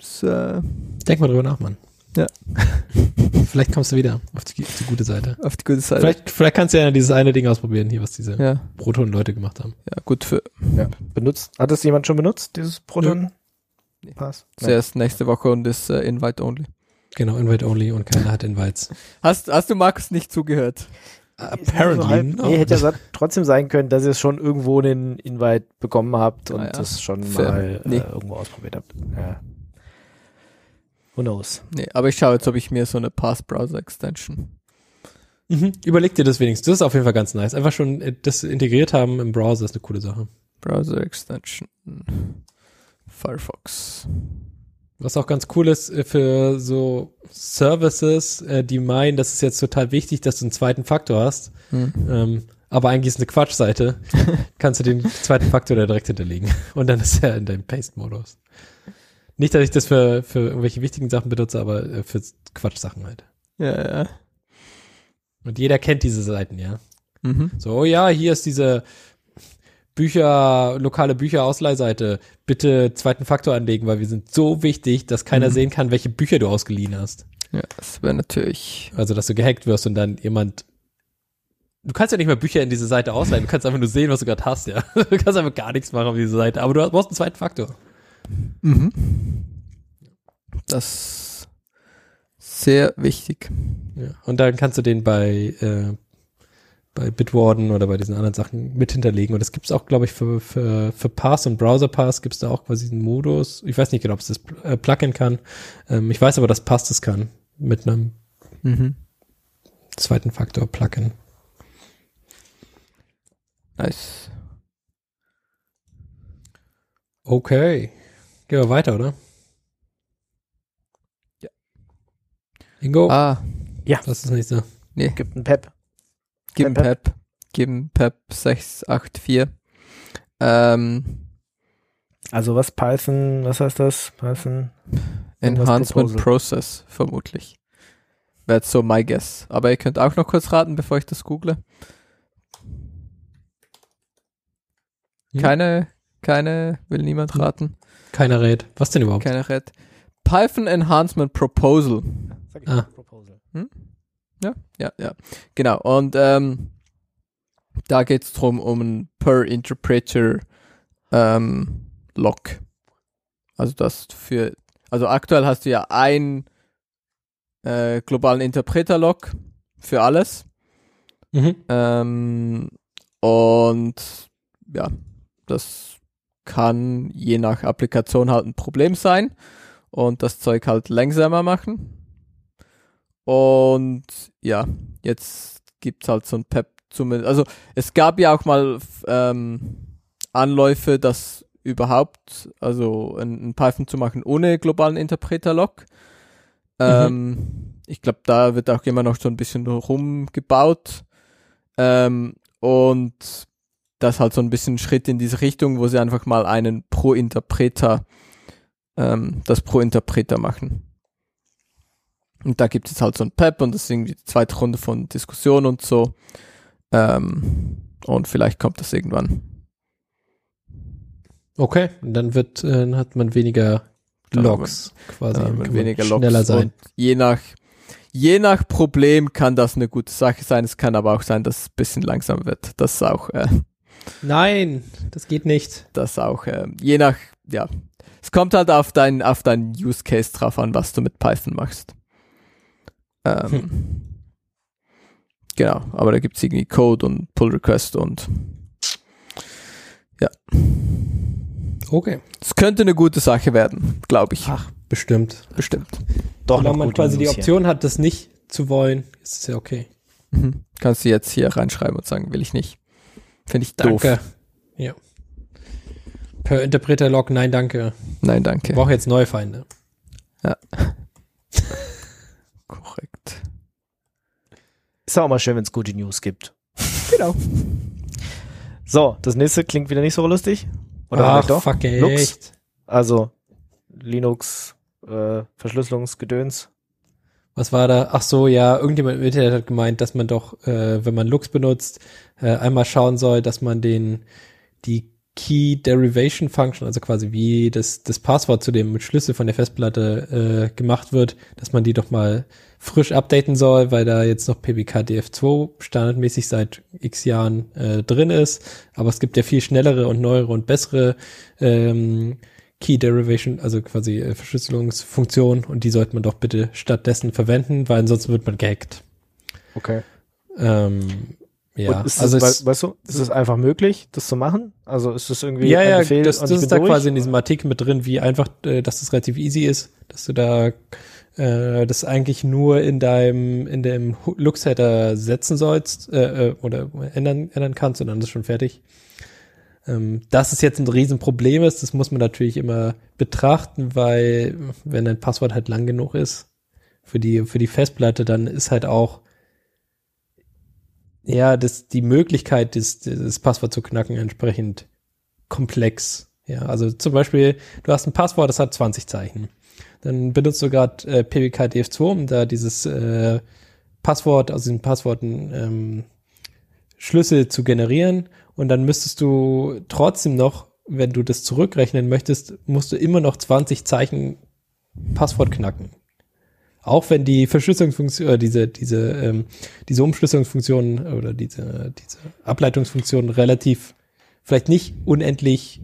[SPEAKER 4] es, äh,
[SPEAKER 3] Denk mal drüber nach, Mann.
[SPEAKER 4] Ja.
[SPEAKER 3] vielleicht kommst du wieder auf die, auf die gute Seite.
[SPEAKER 4] auf die gute Seite.
[SPEAKER 3] Vielleicht, vielleicht kannst du ja dieses eine Ding ausprobieren, hier, was diese
[SPEAKER 4] Ja,
[SPEAKER 3] Proton-Leute gemacht haben.
[SPEAKER 4] ja, gut für
[SPEAKER 2] Ja. Benutzt, hat es jemand schon benutzt, dieses Proton?
[SPEAKER 4] Nee.
[SPEAKER 2] Pass?
[SPEAKER 4] zuerst nächste Woche und ist äh, Invite only.
[SPEAKER 3] Genau, Invite Only und keiner hat Invites.
[SPEAKER 4] Hast, hast du Markus nicht zugehört?
[SPEAKER 3] Apparently.
[SPEAKER 2] So halb,
[SPEAKER 3] no.
[SPEAKER 2] nee, hätte ja trotzdem sein können, dass ihr es schon irgendwo einen Invite bekommen habt und
[SPEAKER 4] Ah ja.
[SPEAKER 2] das schon
[SPEAKER 4] Fair.
[SPEAKER 2] mal
[SPEAKER 4] Nee.
[SPEAKER 2] äh, irgendwo ausprobiert habt. Ja. Who knows?
[SPEAKER 4] Nee, aber ich schaue jetzt, ob ich mir so eine Pass Browser Extension.
[SPEAKER 3] Mhm. Überleg dir das wenigstens. Das ist auf jeden Fall ganz nice. Einfach schon äh, das integriert haben im Browser ist eine coole Sache.
[SPEAKER 4] Browser Extension. Firefox.
[SPEAKER 3] Was auch ganz cool ist äh, für so Services, äh, die meinen, das ist jetzt total wichtig, dass du einen zweiten Faktor hast.
[SPEAKER 4] Hm.
[SPEAKER 3] Ähm, aber eigentlich ist eine Quatschseite. Kannst du den zweiten Faktor da direkt hinterlegen. Und dann ist er in deinem Paste-Modus. Nicht, dass ich das für, für irgendwelche wichtigen Sachen benutze, aber äh, für Quatschsachen halt.
[SPEAKER 4] Ja, ja.
[SPEAKER 3] Und jeder kennt diese Seiten, ja.
[SPEAKER 4] Mhm.
[SPEAKER 3] So, oh ja, hier ist diese Bücher, lokale Bücherausleihseite. Bitte zweiten Faktor anlegen, weil wir sind so wichtig, dass keiner
[SPEAKER 4] Mhm.
[SPEAKER 3] sehen kann, welche Bücher du ausgeliehen hast.
[SPEAKER 4] Ja, das wäre natürlich.
[SPEAKER 3] Also, dass du gehackt wirst und dann jemand. Du kannst ja nicht mehr Bücher in diese Seite ausleihen. Du kannst einfach nur sehen, was du gerade hast, ja. Du kannst einfach gar nichts machen auf diese Seite. Aber du brauchst einen zweiten Faktor.
[SPEAKER 4] Mhm. Das sehr wichtig.
[SPEAKER 3] Ja. Und dann kannst du den bei, äh, bei Bitwarden oder bei diesen anderen Sachen mit hinterlegen. Und das gibt's auch, glaube ich, für, für, für Pass und Browser Pass gibt's da auch quasi einen Modus. Ich weiß nicht genau, ob es das äh, Plugin kann. Ähm, ich weiß aber, dass Pass das kann. Mit einem
[SPEAKER 4] Mhm.
[SPEAKER 3] zweiten Faktor Plugin.
[SPEAKER 4] Nice.
[SPEAKER 3] Okay. Gehen wir weiter, oder?
[SPEAKER 4] Ja.
[SPEAKER 3] Ingo,
[SPEAKER 4] Ah,
[SPEAKER 3] was ist das nächste?
[SPEAKER 2] Gibt ein Pep.
[SPEAKER 4] gib
[SPEAKER 2] Pep.
[SPEAKER 4] Pep. Gib Pep 684. Ähm,
[SPEAKER 2] Also was Python, was heißt das? Python.
[SPEAKER 4] Enhancement
[SPEAKER 2] Proposal.
[SPEAKER 4] Process, vermutlich. Wäre jetzt so my guess. Aber ihr könnt auch noch kurz raten, bevor ich das google.
[SPEAKER 3] Hm.
[SPEAKER 4] Keine, keine, will niemand raten.
[SPEAKER 3] Keiner rät. Was denn überhaupt?
[SPEAKER 4] Keine Red. Python Enhancement Proposal.
[SPEAKER 2] Sag ich
[SPEAKER 3] Ah.
[SPEAKER 2] Proposal.
[SPEAKER 4] Ja, ja, ja. Genau. Und ähm, da geht es darum, um ein Per Interpreter ähm, Lock. Also das für, also aktuell hast du ja einen äh, globalen Interpreter-Lock für alles.
[SPEAKER 3] Mhm.
[SPEAKER 4] Ähm, und ja, das kann je nach Applikation halt ein Problem sein und das Zeug halt langsamer machen. Und ja, jetzt gibt's halt so ein Pep zumindest. Also es gab ja auch mal ähm, Anläufe, das überhaupt, also ein, ein Python zu machen ohne globalen Interpreter-Lock. Ähm, Ich glaube, da wird auch immer noch so ein bisschen rumgebaut. Ähm, und das halt so ein bisschen ein Schritt in diese Richtung, wo sie einfach mal einen Pro-Interpreter, ähm, das Pro-Interpreter machen. Und da gibt es halt so ein Pep und das ist irgendwie die zweite Runde von Diskussion und so. Ähm, und vielleicht kommt das irgendwann.
[SPEAKER 3] Okay, dann wird, äh, hat man weniger Logs quasi.
[SPEAKER 4] Man weniger
[SPEAKER 3] schneller
[SPEAKER 4] Logs
[SPEAKER 3] sein.
[SPEAKER 4] und je nach, je nach Problem kann das eine gute Sache sein. Es kann aber auch sein, dass es ein bisschen langsam wird. Das ist auch, äh,
[SPEAKER 3] Nein, das geht nicht.
[SPEAKER 4] das auch, äh, je nach, ja. Es kommt halt auf dein, auf deinen Use Case drauf an, was du mit Python machst. Ähm,
[SPEAKER 3] Hm.
[SPEAKER 4] Genau, aber da gibt es irgendwie Code und Pull Request und
[SPEAKER 3] Okay.
[SPEAKER 4] es könnte eine gute Sache werden, glaube ich.
[SPEAKER 3] Ach, bestimmt.
[SPEAKER 4] Bestimmt.
[SPEAKER 2] Doch noch
[SPEAKER 3] man quasi die
[SPEAKER 2] hier.
[SPEAKER 3] Option hat, das nicht zu wollen, ist es ja okay.
[SPEAKER 4] Mhm. Kannst du jetzt hier reinschreiben und sagen, will ich nicht. Finde ich doof.
[SPEAKER 3] Danke. Ja. Per Interpreter-Log, nein, danke.
[SPEAKER 4] Nein,
[SPEAKER 3] Ich
[SPEAKER 4] danke.
[SPEAKER 3] brauche jetzt neue Feinde.
[SPEAKER 4] Korrekt.
[SPEAKER 2] Ist auch mal schön, wenn es gute News gibt.
[SPEAKER 4] Genau.
[SPEAKER 2] So, das nächste klingt wieder nicht so lustig. Oder
[SPEAKER 3] Ach,
[SPEAKER 2] doch?
[SPEAKER 3] fuck,
[SPEAKER 2] Lux?
[SPEAKER 3] echt.
[SPEAKER 2] Also Linux, äh, Verschlüsselungsgedöns.
[SPEAKER 3] Was war da? Ach so, ja, irgendjemand im Internet hat gemeint, dass man doch, äh, wenn man Lux benutzt, äh, einmal schauen soll, dass man den, die Key Derivation Function, also quasi wie das, das Passwort zu dem Schlüssel von der Festplatte äh, gemacht wird, dass man die doch mal frisch updaten soll, weil da jetzt noch PBKDF2 standardmäßig seit x Jahren äh, drin ist. Aber es gibt ja viel schnellere und neuere und bessere ähm, Key Derivation, also quasi äh, Verschlüsselungsfunktion und die sollte man doch bitte stattdessen verwenden, weil ansonsten wird man gehackt.
[SPEAKER 2] Okay.
[SPEAKER 3] Ähm, ja,
[SPEAKER 2] Und ist
[SPEAKER 3] also
[SPEAKER 2] das, weißt du, ist es einfach möglich, das zu machen? Also ist das irgendwie
[SPEAKER 3] ja,
[SPEAKER 2] ein
[SPEAKER 3] ja,
[SPEAKER 2] Befehl
[SPEAKER 3] das, das ist da
[SPEAKER 2] durch?
[SPEAKER 3] quasi in diesem Artikel mit drin, wie einfach, äh, dass das relativ easy ist, dass du da äh, das eigentlich nur in deinem in dem Lux-Header setzen sollst äh, äh, oder ändern ändern kannst und dann ist es schon fertig. Ähm, dass es jetzt ein Riesenproblem ist, das muss man natürlich immer betrachten, weil wenn dein Passwort halt lang genug ist für die für die Festplatte, dann ist halt auch ja, das, die Möglichkeit, das, das Passwort zu knacken, entsprechend komplex. Ja, also zum Beispiel, du hast ein Passwort, das hat 20 Zeichen. Dann benutzt du gerade äh, PWK-DF2, um da dieses äh, Passwort, also den Passworten ähm, Schlüssel zu generieren. Und dann müsstest du trotzdem noch, wenn du das zurückrechnen möchtest, musst du immer noch 20 Zeichen Passwort knacken. Auch wenn die Verschlüsselungsfunktion, äh, diese, diese, ähm, diese Umschlüsselungsfunktion oder diese, diese Ableitungsfunktion relativ, vielleicht nicht unendlich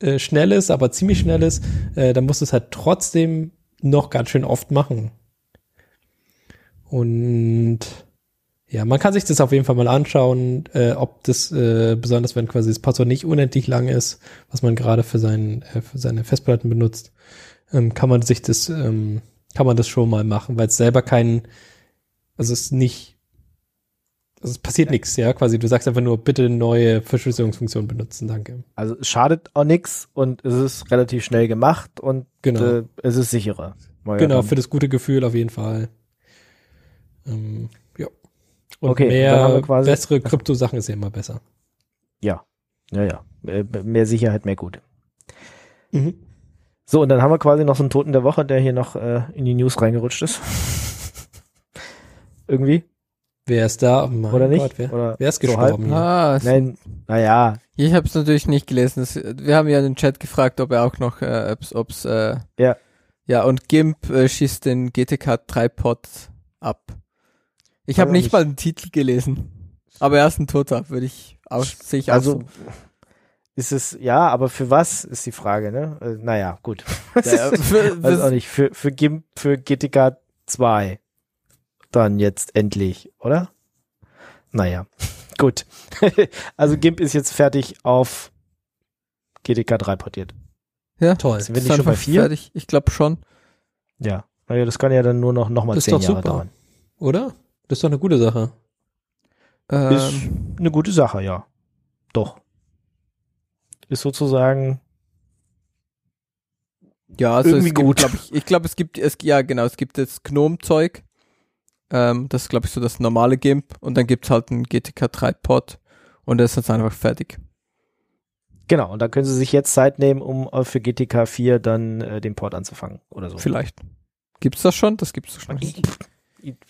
[SPEAKER 3] äh, schnell ist, aber ziemlich schnell ist, äh, dann musst du es halt trotzdem noch ganz schön oft machen. Und Ja, man kann sich das auf jeden Fall mal anschauen, äh, ob das, äh, besonders wenn quasi das Passwort nicht unendlich lang ist, was man gerade für, seinen, äh, für seine Festplatten benutzt, ähm, kann man sich das, ähm, kann man das schon mal machen, weil es selber kein, also es ist nicht, also es passiert nichts, ja, quasi. Du sagst einfach nur, bitte neue Verschlüsselungsfunktion benutzen, danke.
[SPEAKER 2] Also es schadet auch nichts und es ist relativ schnell gemacht und
[SPEAKER 3] Genau.
[SPEAKER 2] äh, es ist sicherer.
[SPEAKER 3] Genau, für das gute Gefühl auf jeden Fall. Ähm, ja. Und
[SPEAKER 2] Okay, dann haben wir
[SPEAKER 3] mehr
[SPEAKER 2] quasi-
[SPEAKER 3] bessere Krypto-Sachen ist ja immer besser.
[SPEAKER 2] Ja, ja, ja. Mehr Sicherheit, mehr gut. So, und dann haben wir quasi noch so einen Toten der Woche, der hier noch äh, in die News reingerutscht ist. Irgendwie,
[SPEAKER 3] Wer ist da? Oh mein
[SPEAKER 2] oder nicht?
[SPEAKER 3] Gott, wer,
[SPEAKER 2] oder
[SPEAKER 3] wer ist
[SPEAKER 2] so
[SPEAKER 3] gestorben? hier?
[SPEAKER 4] Ah,
[SPEAKER 2] Nein, naja,
[SPEAKER 4] ich habe es natürlich nicht gelesen. Es, wir haben ja in den Chat gefragt, ob er auch noch, äh, ob's, ob's, äh,
[SPEAKER 2] Ja.
[SPEAKER 4] Ja, und GIMP äh, schießt den GTK 3 Pod ab. Ich habe nicht
[SPEAKER 2] nicht-
[SPEAKER 4] mal den Titel gelesen. Aber er ist ein Toter, würde ich auch, sehe ich auch
[SPEAKER 2] also
[SPEAKER 4] so.
[SPEAKER 2] ist es, ja, aber für was ist die Frage, ne? Äh, naja, gut.
[SPEAKER 4] Ja, für,
[SPEAKER 2] Weiß auch nicht, für, für GIMP, für GTK 2 dann jetzt endlich, oder? Naja, gut. also GIMP ist jetzt fertig auf GTK 3 portiert.
[SPEAKER 4] ja,
[SPEAKER 3] Toll.
[SPEAKER 2] Sind wir nicht schon bei
[SPEAKER 4] einfach
[SPEAKER 2] 4?
[SPEAKER 4] fertig. Ich glaube schon.
[SPEAKER 2] Ja. Naja, das kann ja dann nur noch, noch mal
[SPEAKER 3] Das ist
[SPEAKER 2] zehn
[SPEAKER 3] doch
[SPEAKER 2] Jahre
[SPEAKER 3] super.
[SPEAKER 2] dauern.
[SPEAKER 3] Oder? Das ist doch eine gute Sache.
[SPEAKER 2] Ist
[SPEAKER 4] Ähm,
[SPEAKER 2] eine gute Sache, ja. Doch. Ist sozusagen,
[SPEAKER 4] ja, also
[SPEAKER 2] irgendwie
[SPEAKER 4] es gibt,
[SPEAKER 2] gut.
[SPEAKER 4] Glaub ich ich glaube, es gibt, es, ja genau, es gibt das Gnome-Zeug. Ähm, das ist, glaube ich, so das normale GIMP. Und dann gibt's halt einen GTK 3 Pod. Und der ist jetzt einfach fertig.
[SPEAKER 2] genau, und da können sie sich jetzt Zeit nehmen, um für GTK 4 dann äh, den Port anzufangen oder so.
[SPEAKER 4] Vielleicht. Gibt's das schon? Das gibt's schon.
[SPEAKER 2] Ich-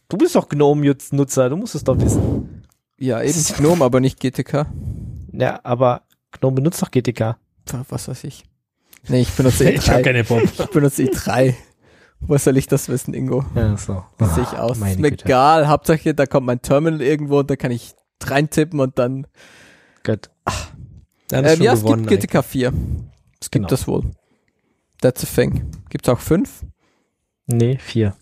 [SPEAKER 2] Du bist doch GNOME-Nutzer, du musst es doch wissen.
[SPEAKER 4] Ja, eben Gnome, aber nicht GTK.
[SPEAKER 2] Ja, aber GNOME benutzt doch GTK.
[SPEAKER 4] Was weiß ich. Nee, ich benutze
[SPEAKER 3] Ich habe
[SPEAKER 4] i3.
[SPEAKER 3] keine Bombe.
[SPEAKER 4] Ich benutze i3. Wo soll ich das wissen, Ingo?
[SPEAKER 2] Ja, so.
[SPEAKER 4] Das sehe ich aus.
[SPEAKER 2] meine
[SPEAKER 4] ist mir
[SPEAKER 2] Güte.
[SPEAKER 4] egal. Hauptsache, da kommt mein Terminal irgendwo und da kann ich reintippen und dann.
[SPEAKER 2] Gut.
[SPEAKER 3] Dann ist
[SPEAKER 4] Ähm,
[SPEAKER 3] schon
[SPEAKER 4] ja, es
[SPEAKER 3] gewonnen.
[SPEAKER 4] gibt GTK 4. Es gibt
[SPEAKER 2] Genau.
[SPEAKER 4] das wohl. That's a thing. Gibt's auch 5?
[SPEAKER 2] Nee, vier.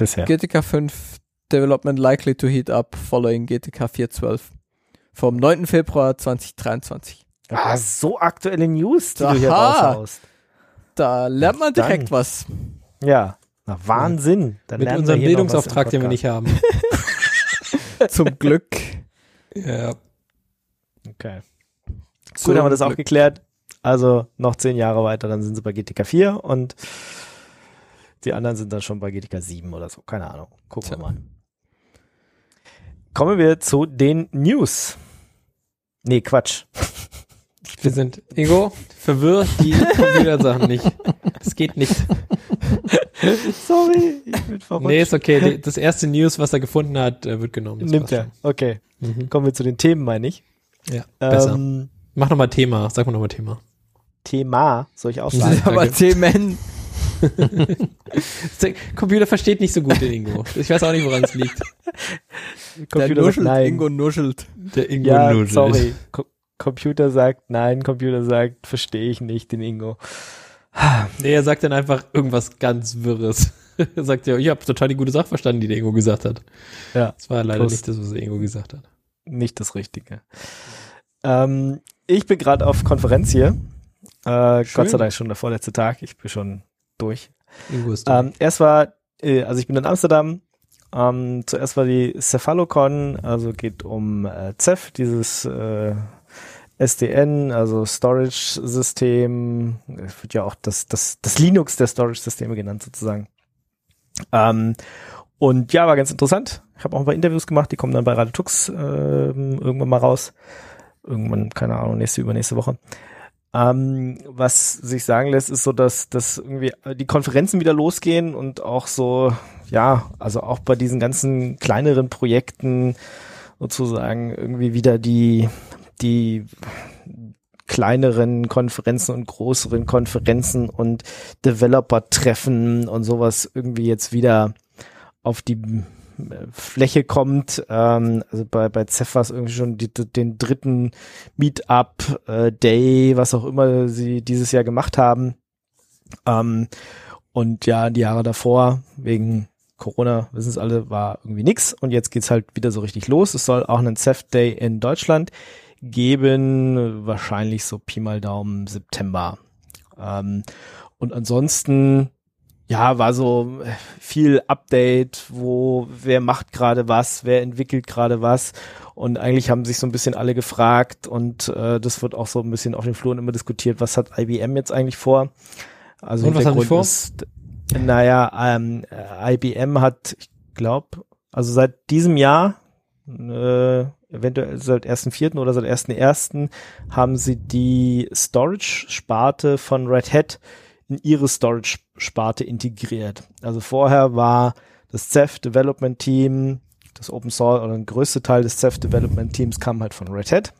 [SPEAKER 2] Bisher.
[SPEAKER 4] GTK 5 Development likely to heat up following GTK 4.12. Vom 9. Februar 2023.
[SPEAKER 2] Ah, so aktuelle News, die du hier
[SPEAKER 4] Aha.
[SPEAKER 2] raushaust.
[SPEAKER 4] Da lernt man direkt
[SPEAKER 2] Dann.
[SPEAKER 4] was.
[SPEAKER 2] Ja. Na, Wahnsinn. Dann
[SPEAKER 3] Mit
[SPEAKER 2] lernen
[SPEAKER 3] unserem Bildungsauftrag, den wir nicht haben.
[SPEAKER 4] Zum Glück.
[SPEAKER 3] ja.
[SPEAKER 2] Okay.
[SPEAKER 4] Zum
[SPEAKER 2] Gut, haben wir das auch
[SPEAKER 4] Glück.
[SPEAKER 2] geklärt. Also noch zehn Jahre weiter, dann sind sie bei GTK 4 und die anderen sind dann schon bei GTK 7 oder so. Keine Ahnung. Gucken wir
[SPEAKER 4] Tja.
[SPEAKER 2] mal. Kommen wir zu den News. Nee, Quatsch.
[SPEAKER 3] Wir sind, Ingo, verwirrt die Computersachen nicht. Das geht nicht.
[SPEAKER 2] Sorry, ich bin verrückt.
[SPEAKER 3] Nee, ist okay. Das erste News, was er gefunden hat, äh, wird genommen. Das
[SPEAKER 2] Nimmt er. Okay.
[SPEAKER 3] schon. Mhm.
[SPEAKER 2] Kommen wir zu den Themen, meine ich.
[SPEAKER 3] Ja, besser.
[SPEAKER 2] Ähm,
[SPEAKER 3] Mach nochmal Thema. Sag mal nochmal Thema.
[SPEAKER 2] Thema, soll ich auch sagen?
[SPEAKER 4] Aber. Themen.
[SPEAKER 3] Der Computer versteht nicht so gut den Ingo. Ich weiß auch nicht, woran es liegt.
[SPEAKER 4] Der
[SPEAKER 2] Computer sagt
[SPEAKER 4] nuschelt.
[SPEAKER 2] nein.
[SPEAKER 4] Ingo nuschelt.
[SPEAKER 3] Der Ingo
[SPEAKER 2] ja,
[SPEAKER 3] nuschelt.
[SPEAKER 2] sorry. Co Computer sagt nein, Computer sagt, verstehe ich nicht, den Ingo.
[SPEAKER 3] Nee, er sagt dann einfach irgendwas ganz Wirres. er sagt ja, ich habe total die gute Sache verstanden, die der Ingo gesagt hat.
[SPEAKER 2] Ja.
[SPEAKER 3] Das war leider
[SPEAKER 2] Plus.
[SPEAKER 3] nicht das, was der Ingo gesagt hat.
[SPEAKER 2] Nicht das Richtige. Ähm, ich bin gerade auf Konferenz hier. Äh,
[SPEAKER 3] Schön.
[SPEAKER 2] Gott sei Dank schon der vorletzte Tag. Ich bin schon durch.
[SPEAKER 3] Ist da.
[SPEAKER 2] Ähm, erst war, äh, also ich bin in Amsterdam. Ähm, zuerst war die Cephalocon, also geht um äh, Ceph, dieses äh, SDN, also Storage-System. Es wird ja auch das, das, das Linux der Storage-Systeme genannt sozusagen. Ähm, und ja, war ganz interessant. Ich habe auch ein paar Interviews gemacht, die kommen dann bei Radio Tux ähm, irgendwann mal raus. Irgendwann, keine Ahnung, nächste, übernächste Woche. Ähm, was sich sagen lässt, ist so, dass, dass irgendwie die Konferenzen wieder losgehen und auch so, ja, also auch bei diesen ganzen kleineren Projekten sozusagen irgendwie wieder die, die kleineren Konferenzen und größeren Konferenzen und Developer-Treffen und sowas irgendwie jetzt wieder auf die Fläche kommt. Ähm, also bei, bei Cephas irgendwie schon die, den dritten Meetup, äh, Day, was auch immer sie dieses Jahr gemacht haben. Ähm, und ja, die Jahre davor, wegen Corona, wissen es alle, war irgendwie nix und jetzt geht's halt wieder so richtig los. Es soll auch einen Ceft Day in Deutschland geben, wahrscheinlich so Pi mal Daumen September. Ähm, und ansonsten, ja, war so viel Update, wo wer macht gerade was, wer entwickelt gerade was. Und eigentlich haben sich so ein bisschen alle gefragt und äh, das wird auch so ein bisschen auf den Fluren immer diskutiert, was hat IBM jetzt eigentlich vor? Also
[SPEAKER 3] Und was haben die vor?
[SPEAKER 2] ist, naja, ähm, äh, IBM hat, ich glaube, also seit diesem Jahr, äh, eventuell seit 1.4. oder seit 1.1. haben sie die Storage-Sparte von Red Hat in ihre Storage-Sparte integriert. Also vorher war das Ceph Development Team, das Open Source oder ein größter Teil des Ceph Development Teams kam halt von Red Hat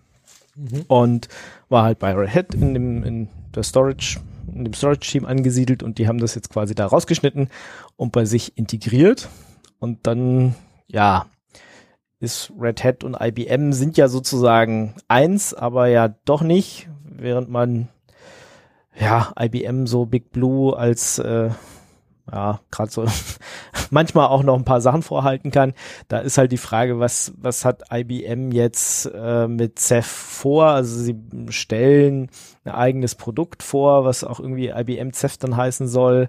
[SPEAKER 3] Mhm.
[SPEAKER 2] und war halt bei Red Hat in dem in der Storage in dem Storage Team angesiedelt und die haben das jetzt quasi da rausgeschnitten und bei sich integriert und dann ja ist Red Hat und IBM sind ja sozusagen eins, aber ja doch nicht, während man ja IBM so Big Blue als äh, ja, gerade so manchmal auch noch ein paar Sachen vorhalten kann. Da ist halt die Frage, was, was hat IBM jetzt äh, mit Ceph vor? Also sie stellen ein eigenes Produkt vor, was auch irgendwie IBM Ceph dann heißen soll.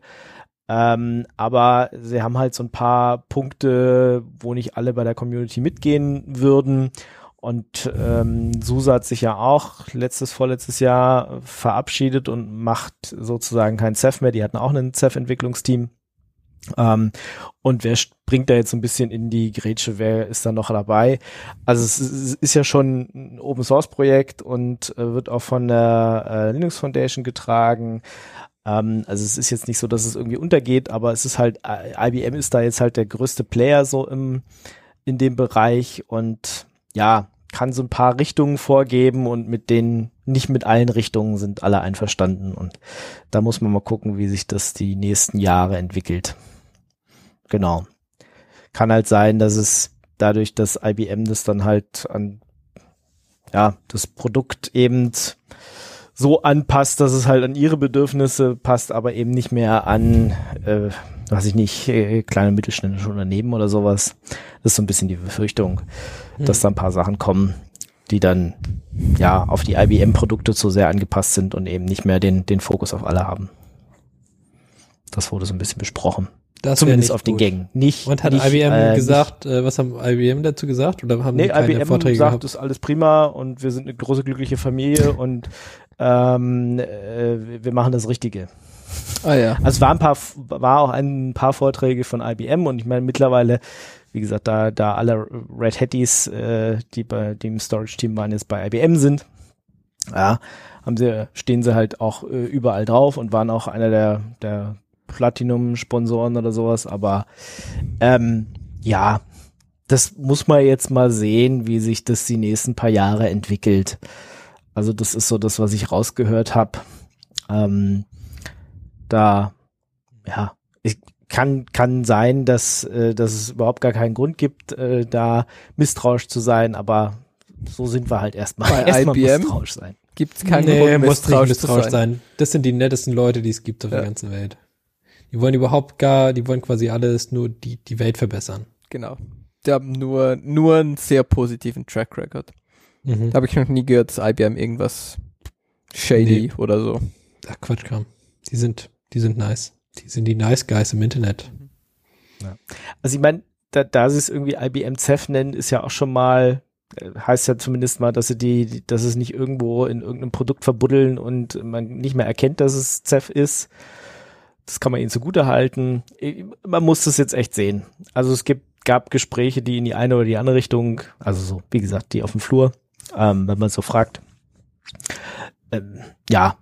[SPEAKER 2] Ähm, aber sie haben halt so ein paar Punkte, wo nicht alle bei der Community mitgehen würden. Und ähm, SUSE hat sich ja auch letztes, vorletztes Jahr verabschiedet und macht sozusagen kein Ceph mehr. Die hatten auch ein Ceph-Entwicklungsteam. Ähm, und wer springt da jetzt so ein bisschen in die Grätsche? Wer ist da noch dabei? Also es ist, ja schon ein Open Source Projekt und äh, wird auch von der äh, Linux Foundation getragen. Ähm, also es ist jetzt nicht so, dass es irgendwie untergeht, aber es ist halt, IBM ist da jetzt halt der größte Player so im, in dem Bereich und ja, kann so ein paar Richtungen vorgeben und mit denen, nicht mit allen Richtungen sind alle einverstanden und da muss man mal gucken, wie sich das die nächsten Jahre entwickelt. Genau. Kann halt sein, dass es dadurch, dass IBM das dann halt an, ja, das Produkt eben so anpasst, dass es halt an ihre Bedürfnisse passt, aber eben nicht mehr an, äh, weiß ich nicht, äh, kleine mittelständische Unternehmen oder sowas. Das ist so ein bisschen die Befürchtung, dass da ein paar Sachen kommen, die dann ja auf die IBM-Produkte zu sehr angepasst sind und eben nicht mehr den, den Fokus auf alle haben. Das wurde so ein bisschen besprochen.
[SPEAKER 3] Das
[SPEAKER 2] Zumindest
[SPEAKER 3] nicht
[SPEAKER 2] auf den
[SPEAKER 3] gut.
[SPEAKER 2] Gängen. Nicht,
[SPEAKER 3] Und hat
[SPEAKER 2] nicht,
[SPEAKER 3] IBM
[SPEAKER 2] äh,
[SPEAKER 3] gesagt, äh, was haben IBM dazu gesagt? Oder haben
[SPEAKER 2] Nee,
[SPEAKER 3] die keine
[SPEAKER 2] IBM
[SPEAKER 3] Vorträge
[SPEAKER 2] sagt,
[SPEAKER 3] gehabt?
[SPEAKER 2] das ist alles prima und wir sind eine große glückliche Familie und ähm, äh, wir machen das Richtige.
[SPEAKER 4] Ah ja.
[SPEAKER 2] Also es war ein paar, war auch ein paar Vorträge von IBM und ich meine mittlerweile, wie gesagt, da, da alle Red Hatties, äh, die bei dem Storage-Team waren, jetzt bei IBM sind, ja, haben sie, stehen sie halt auch äh, überall drauf und waren auch einer der, der Platinum-Sponsoren oder sowas, aber ähm, ja, das muss man jetzt mal sehen, wie sich das die nächsten paar Jahre entwickelt. Also das ist so das, was ich rausgehört habe. Ähm, da, ja, ich, kann, kann sein, dass, äh, dass es überhaupt gar keinen Grund gibt, äh, da misstrauisch zu sein, aber so sind wir halt erstmal.
[SPEAKER 4] Bei
[SPEAKER 2] erstmal
[SPEAKER 4] IBM?
[SPEAKER 2] misstrauisch sein.
[SPEAKER 4] Gibt's keinen
[SPEAKER 3] nee,
[SPEAKER 4] Grund, misstrauisch zu
[SPEAKER 3] misstrauisch
[SPEAKER 4] sein.
[SPEAKER 3] sein. Das sind die nettesten Leute, die es gibt auf
[SPEAKER 4] Ja.
[SPEAKER 3] der ganzen Welt. Die wollen überhaupt gar, die wollen quasi alles nur die, die Welt verbessern.
[SPEAKER 4] Genau. Die haben nur, nur einen sehr positiven Track Record.
[SPEAKER 3] Mhm.
[SPEAKER 4] Da habe ich noch nie gehört, dass IBM irgendwas shady
[SPEAKER 3] Nee.
[SPEAKER 4] oder so.
[SPEAKER 3] Ach, Quatsch, Kram. Die sind, die sind nice. Die sind die nice guys im Internet.
[SPEAKER 2] Also ich meine, da, da sie es irgendwie IBM Ceph nennen, ist ja auch schon mal, äh, heißt ja zumindest mal, dass sie die, dass es nicht irgendwo in irgendeinem Produkt verbuddeln und man nicht mehr erkennt, dass es Ceph ist. Das kann man ihnen zugute halten. Man muss das jetzt echt sehen. Also es gibt, gab Gespräche, die in die eine oder die andere Richtung, also so, wie gesagt, die auf dem Flur, ähm, wenn man so fragt. Ähm, ja,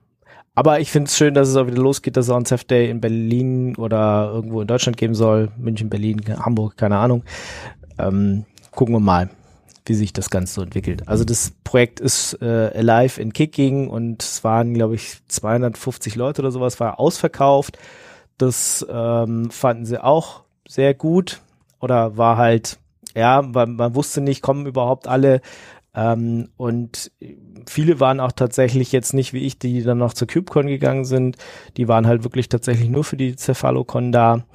[SPEAKER 2] aber ich finde es schön, dass es auch wieder losgeht, dass es auch ein Ceph Day in Berlin oder irgendwo in Deutschland geben soll. München, Berlin, Hamburg, keine Ahnung. Ähm, gucken wir mal, wie sich das Ganze so entwickelt. Also das Projekt ist äh, alive in Kicking und es waren, glaube ich, 250 Leute oder sowas, war ausverkauft. Das ähm, fanden sie auch sehr gut oder war halt, ja, man, man wusste nicht, kommen überhaupt alle. Ähm, und viele waren auch tatsächlich jetzt nicht wie ich, die dann noch zur KubeCon gegangen sind. Die waren halt wirklich tatsächlich nur für die Cephalocon da.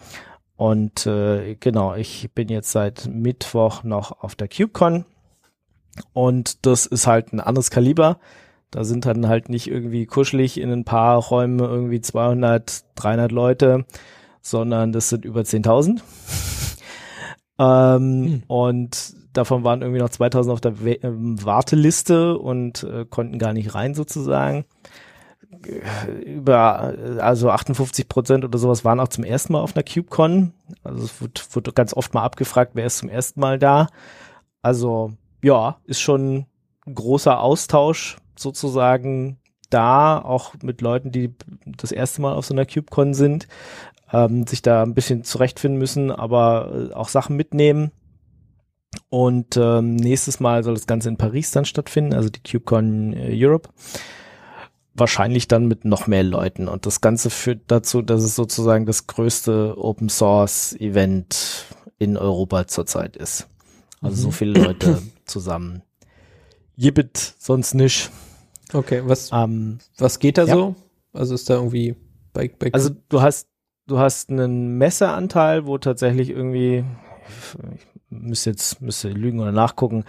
[SPEAKER 2] Und äh, genau, ich bin jetzt seit Mittwoch noch auf der KubeCon und das ist halt ein anderes Kaliber. Da sind dann halt nicht irgendwie kuschelig in ein paar Räumen irgendwie 200, 300 Leute, sondern das sind über 10.000. ähm, hm. Und davon waren irgendwie noch 2000 auf der We ähm, Warteliste und äh, konnten gar nicht rein sozusagen. Über, also 58 Prozent oder sowas waren auch zum ersten Mal auf einer CubeCon. Also es wird, wird ganz oft mal abgefragt, wer ist zum ersten Mal da. Also ja, ist schon ein großer Austausch sozusagen da, auch mit Leuten, die das erste Mal auf so einer CubeCon sind, ähm, sich da ein bisschen zurechtfinden müssen, aber äh, auch Sachen mitnehmen. Und ähm, nächstes Mal soll das Ganze in Paris dann stattfinden, also die CubeCon äh, Europe. Wahrscheinlich dann mit noch mehr Leuten. Und das Ganze führt dazu, dass es sozusagen das größte Open Source Event in Europa zurzeit ist. Also mhm. so viele Leute zusammen. Jibbit, sonst nicht.
[SPEAKER 3] Okay, was, ähm, was geht da ja. so? Also ist da irgendwie bei, bei
[SPEAKER 2] Also du hast, du hast einen Messeanteil, wo tatsächlich irgendwie, ich müsste jetzt, müsste lügen oder nachgucken,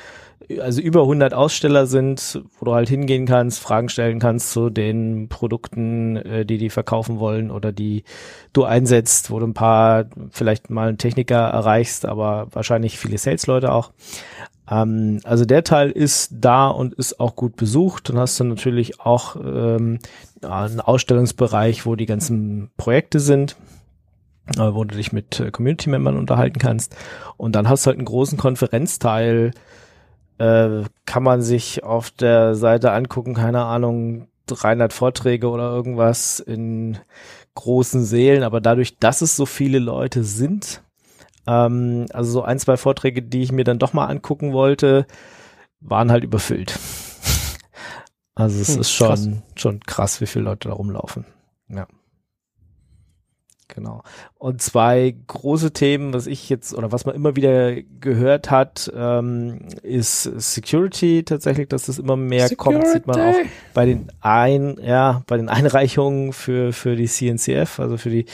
[SPEAKER 2] also über 100 Aussteller sind, wo du halt hingehen kannst, Fragen stellen kannst zu den Produkten, äh, die die verkaufen wollen oder die du einsetzt, wo du ein paar, vielleicht mal einen Techniker erreichst, aber wahrscheinlich viele Sales-Leute auch. Ähm, also der Teil ist da und ist auch gut besucht. Dann hast du natürlich auch ähm, einen Ausstellungsbereich, wo die ganzen Projekte sind äh, wo du dich mit äh, Community-Membern unterhalten kannst. Und dann hast du halt einen großen Konferenzteil, äh, kann man sich auf der Seite angucken, keine Ahnung, 300 Vorträge oder irgendwas in großen Sälen, aber dadurch, dass es so viele Leute sind, ähm, also so ein, zwei Vorträge, die ich mir dann doch mal angucken wollte, waren halt überfüllt. also es hm, ist schon, krass. schon krass, wie viele Leute da rumlaufen. Ja. Genau. Und zwei große Themen, was ich jetzt oder was man immer wieder gehört hat, ähm, ist Security tatsächlich, dass das immer mehr Security. kommt, sieht man auch bei den ein, ja, bei den Einreichungen für für die CNCF, also für die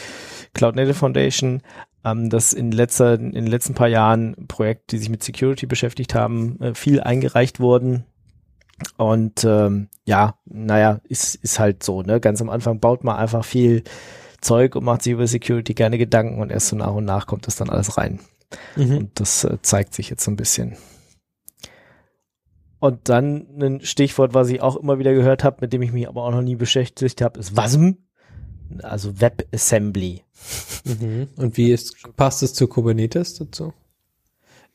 [SPEAKER 2] Cloud Native Foundation, ähm, dass in letzter in den letzten paar Jahren Projekte, die sich mit Security beschäftigt haben, äh, viel eingereicht wurden. Und ähm, ja, naja, ist ist halt so, ne? Ganz am Anfang baut man einfach viel Zeug und macht sich über Security gerne Gedanken und erst so nach und nach kommt das dann alles rein. Mhm. Und das äh, zeigt sich jetzt so ein bisschen. Und dann ein Stichwort, was ich auch immer wieder gehört habe, mit dem ich mich aber auch noch nie beschäftigt habe, ist WASM, also WebAssembly.
[SPEAKER 3] Mhm. Und wie ist, passt es zu Kubernetes dazu?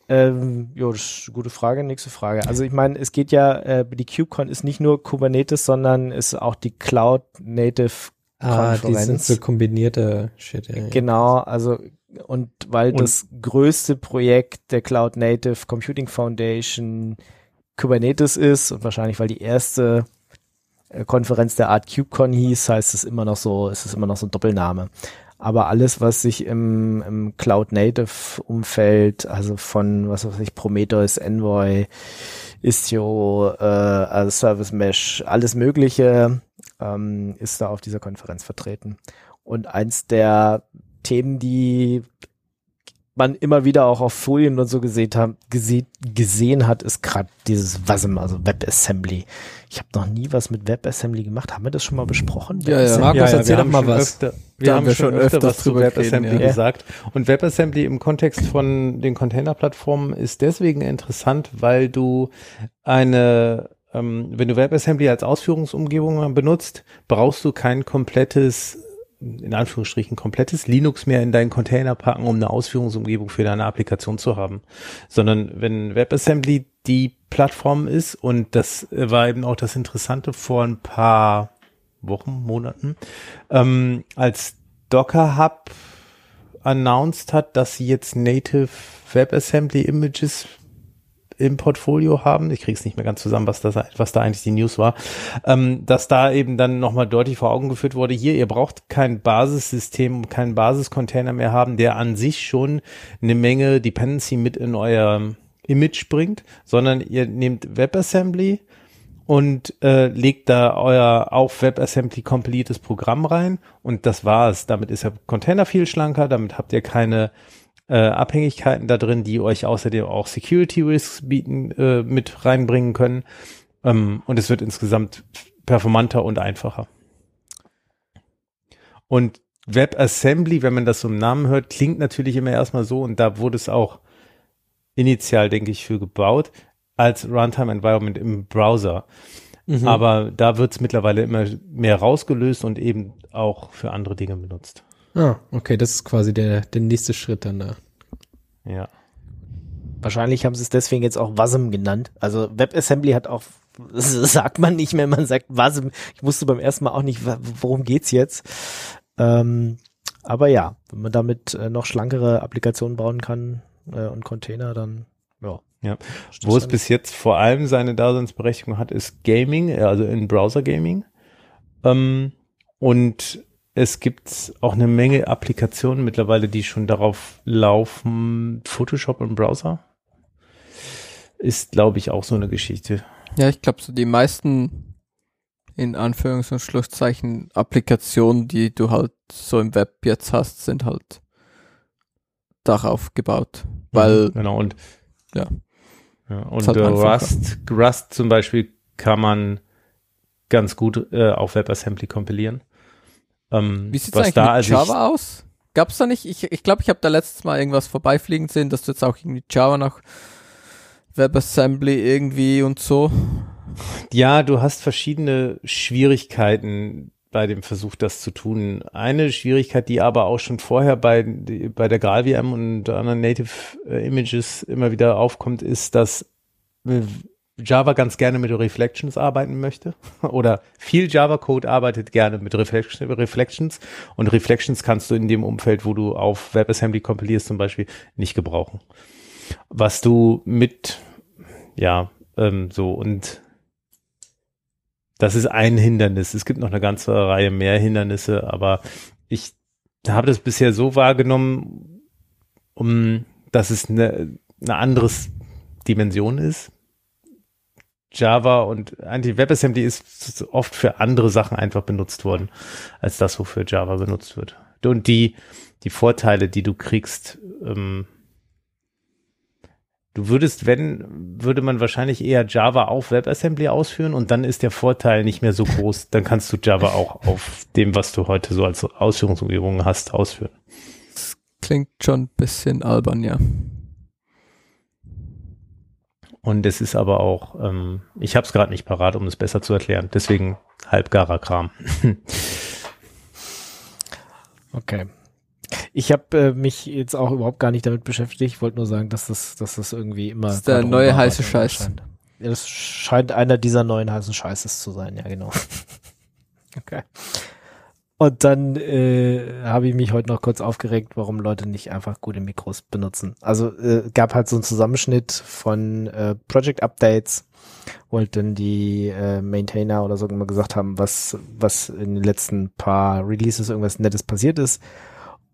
[SPEAKER 2] Ähm, ja, das ist eine gute Frage. Nächste Frage. Also ich meine, es geht ja, äh, die KubeCon ist nicht nur Kubernetes, sondern ist auch die Cloud Native
[SPEAKER 3] Ah, die sind so kombinierte Shit. Ja,
[SPEAKER 2] genau, also und weil und das größte Projekt der Cloud Native Computing Foundation Kubernetes ist und wahrscheinlich weil die erste Konferenz der Art KubeCon hieß, heißt es immer noch so, ist es immer noch so ein Doppelname. Aber alles, was sich im, im Cloud Native Umfeld, also von was weiß ich, Prometheus, Envoy, Istio, äh, also Service Mesh, alles Mögliche ähm, ist da auf dieser Konferenz vertreten. Und eins der Themen, die man immer wieder auch auf Folien und so gesehen, haben, gesehen, gesehen hat, ist gerade dieses WASM, also WebAssembly. Ich habe noch nie was mit WebAssembly gemacht. Haben wir das schon mal besprochen?
[SPEAKER 3] Ja, ja. Markus, ja, ja, erzähl doch mal was.
[SPEAKER 5] Öfter, wir haben, haben wir schon öfter, öfter was zu WebAssembly reden, ja. gesagt. Und WebAssembly im Kontext von den Containerplattformen ist deswegen interessant, weil du eine ähm, wenn du WebAssembly als Ausführungsumgebung benutzt, brauchst du kein komplettes in Anführungsstrichen komplettes Linux mehr in deinen Container packen, um eine Ausführungsumgebung für deine Applikation zu haben. Sondern wenn WebAssembly die Plattform ist, und das war eben auch das Interessante vor ein paar Wochen, Monaten, ähm, als Docker Hub announced hat, dass sie jetzt Native WebAssembly Images im Portfolio haben. Ich kriege es nicht mehr ganz zusammen, was, das, was da eigentlich die News war. Ähm, dass da eben dann nochmal deutlich vor Augen geführt wurde, hier, ihr braucht kein Basissystem, keinen Basiscontainer mehr haben, der an sich schon eine Menge Dependency mit in euer Image bringt, sondern ihr nehmt WebAssembly und äh, legt da euer auf WebAssembly kompiliertes Programm rein und das war's. Damit ist der Container viel schlanker, damit habt ihr keine äh, Abhängigkeiten da drin, die euch außerdem auch Security Risks bieten, äh, mit reinbringen können. Ähm, und es wird insgesamt performanter und einfacher. Und WebAssembly, wenn man das so im Namen hört, klingt natürlich immer erstmal so und da wurde es auch initial, denke ich, für gebaut als Runtime Environment im Browser. Mhm. Aber da wird es mittlerweile immer mehr rausgelöst und eben auch für andere Dinge benutzt.
[SPEAKER 3] Ah, okay, das ist quasi der, der nächste Schritt dann da.
[SPEAKER 5] Ja.
[SPEAKER 2] Wahrscheinlich haben sie es deswegen jetzt auch WASM genannt. Also WebAssembly hat auch, sagt man nicht mehr, man sagt WASM. Ich wusste beim ersten Mal auch nicht, worum geht's jetzt. Ähm, aber ja, wenn man damit äh, noch schlankere Applikationen bauen kann äh, und Container, dann ja.
[SPEAKER 5] Ja. Wo es bis jetzt vor allem seine Daseinsberechtigung hat, ist Gaming, also in Browser Gaming. Ähm, und es gibt auch eine Menge Applikationen mittlerweile, die schon darauf laufen. Photoshop im Browser ist, glaube ich, auch so eine Geschichte.
[SPEAKER 4] Ja, ich glaube, so die meisten in Anführungs- und Schlusszeichen Applikationen, die du halt so im Web jetzt hast, sind halt darauf gebaut. Weil.
[SPEAKER 5] Genau, und
[SPEAKER 4] ja.
[SPEAKER 5] ja und halt Rust, Rust zum Beispiel kann man ganz gut äh, auf WebAssembly kompilieren.
[SPEAKER 4] Ähm, Wie sieht es eigentlich da, mit Java aus? Gab es da nicht? Ich glaube, ich, glaub, ich habe da letztes Mal irgendwas vorbeifliegen sehen, dass du jetzt auch irgendwie Java nach WebAssembly irgendwie und so.
[SPEAKER 5] Ja, du hast verschiedene Schwierigkeiten bei dem Versuch, das zu tun. Eine Schwierigkeit, die aber auch schon vorher bei, bei der GraalVM und anderen Native äh, Images immer wieder aufkommt, ist, dass Java ganz gerne mit Reflections arbeiten möchte oder viel Java-Code arbeitet gerne mit Reflections und Reflections kannst du in dem Umfeld, wo du auf WebAssembly kompilierst zum Beispiel, nicht gebrauchen. Was du mit, ja, ähm, so und das ist ein Hindernis. Es gibt noch eine ganze Reihe mehr Hindernisse, aber ich habe das bisher so wahrgenommen, um, dass es eine, eine andere Dimension ist. Java und eigentlich WebAssembly ist oft für andere Sachen einfach benutzt worden, als das, wofür Java benutzt wird. Und die, die Vorteile, die du kriegst, ähm, Du würdest, wenn, würde man wahrscheinlich eher Java auf WebAssembly ausführen und dann ist der Vorteil nicht mehr so groß. Dann kannst du Java auch auf dem, was du heute so als Ausführungsumgebung hast, ausführen.
[SPEAKER 4] Das klingt schon ein bisschen albern, ja.
[SPEAKER 5] Und es ist aber auch, ähm, ich habe es gerade nicht parat, um es besser zu erklären. Deswegen halbgarer Kram.
[SPEAKER 2] okay. Ich habe äh, mich jetzt auch überhaupt gar nicht damit beschäftigt. Ich wollte nur sagen, dass das, dass das irgendwie immer. Das
[SPEAKER 4] ist der neue heiße Scheiß.
[SPEAKER 2] Scheint. Ja, das scheint einer dieser neuen heißen Scheißes zu sein, ja, genau. okay. Und dann äh, habe ich mich heute noch kurz aufgeregt, warum Leute nicht einfach gute Mikros benutzen. Also äh, gab halt so einen Zusammenschnitt von äh, Project Updates, wo halt dann die äh, Maintainer oder so immer gesagt haben, was, was in den letzten paar Releases irgendwas Nettes passiert ist.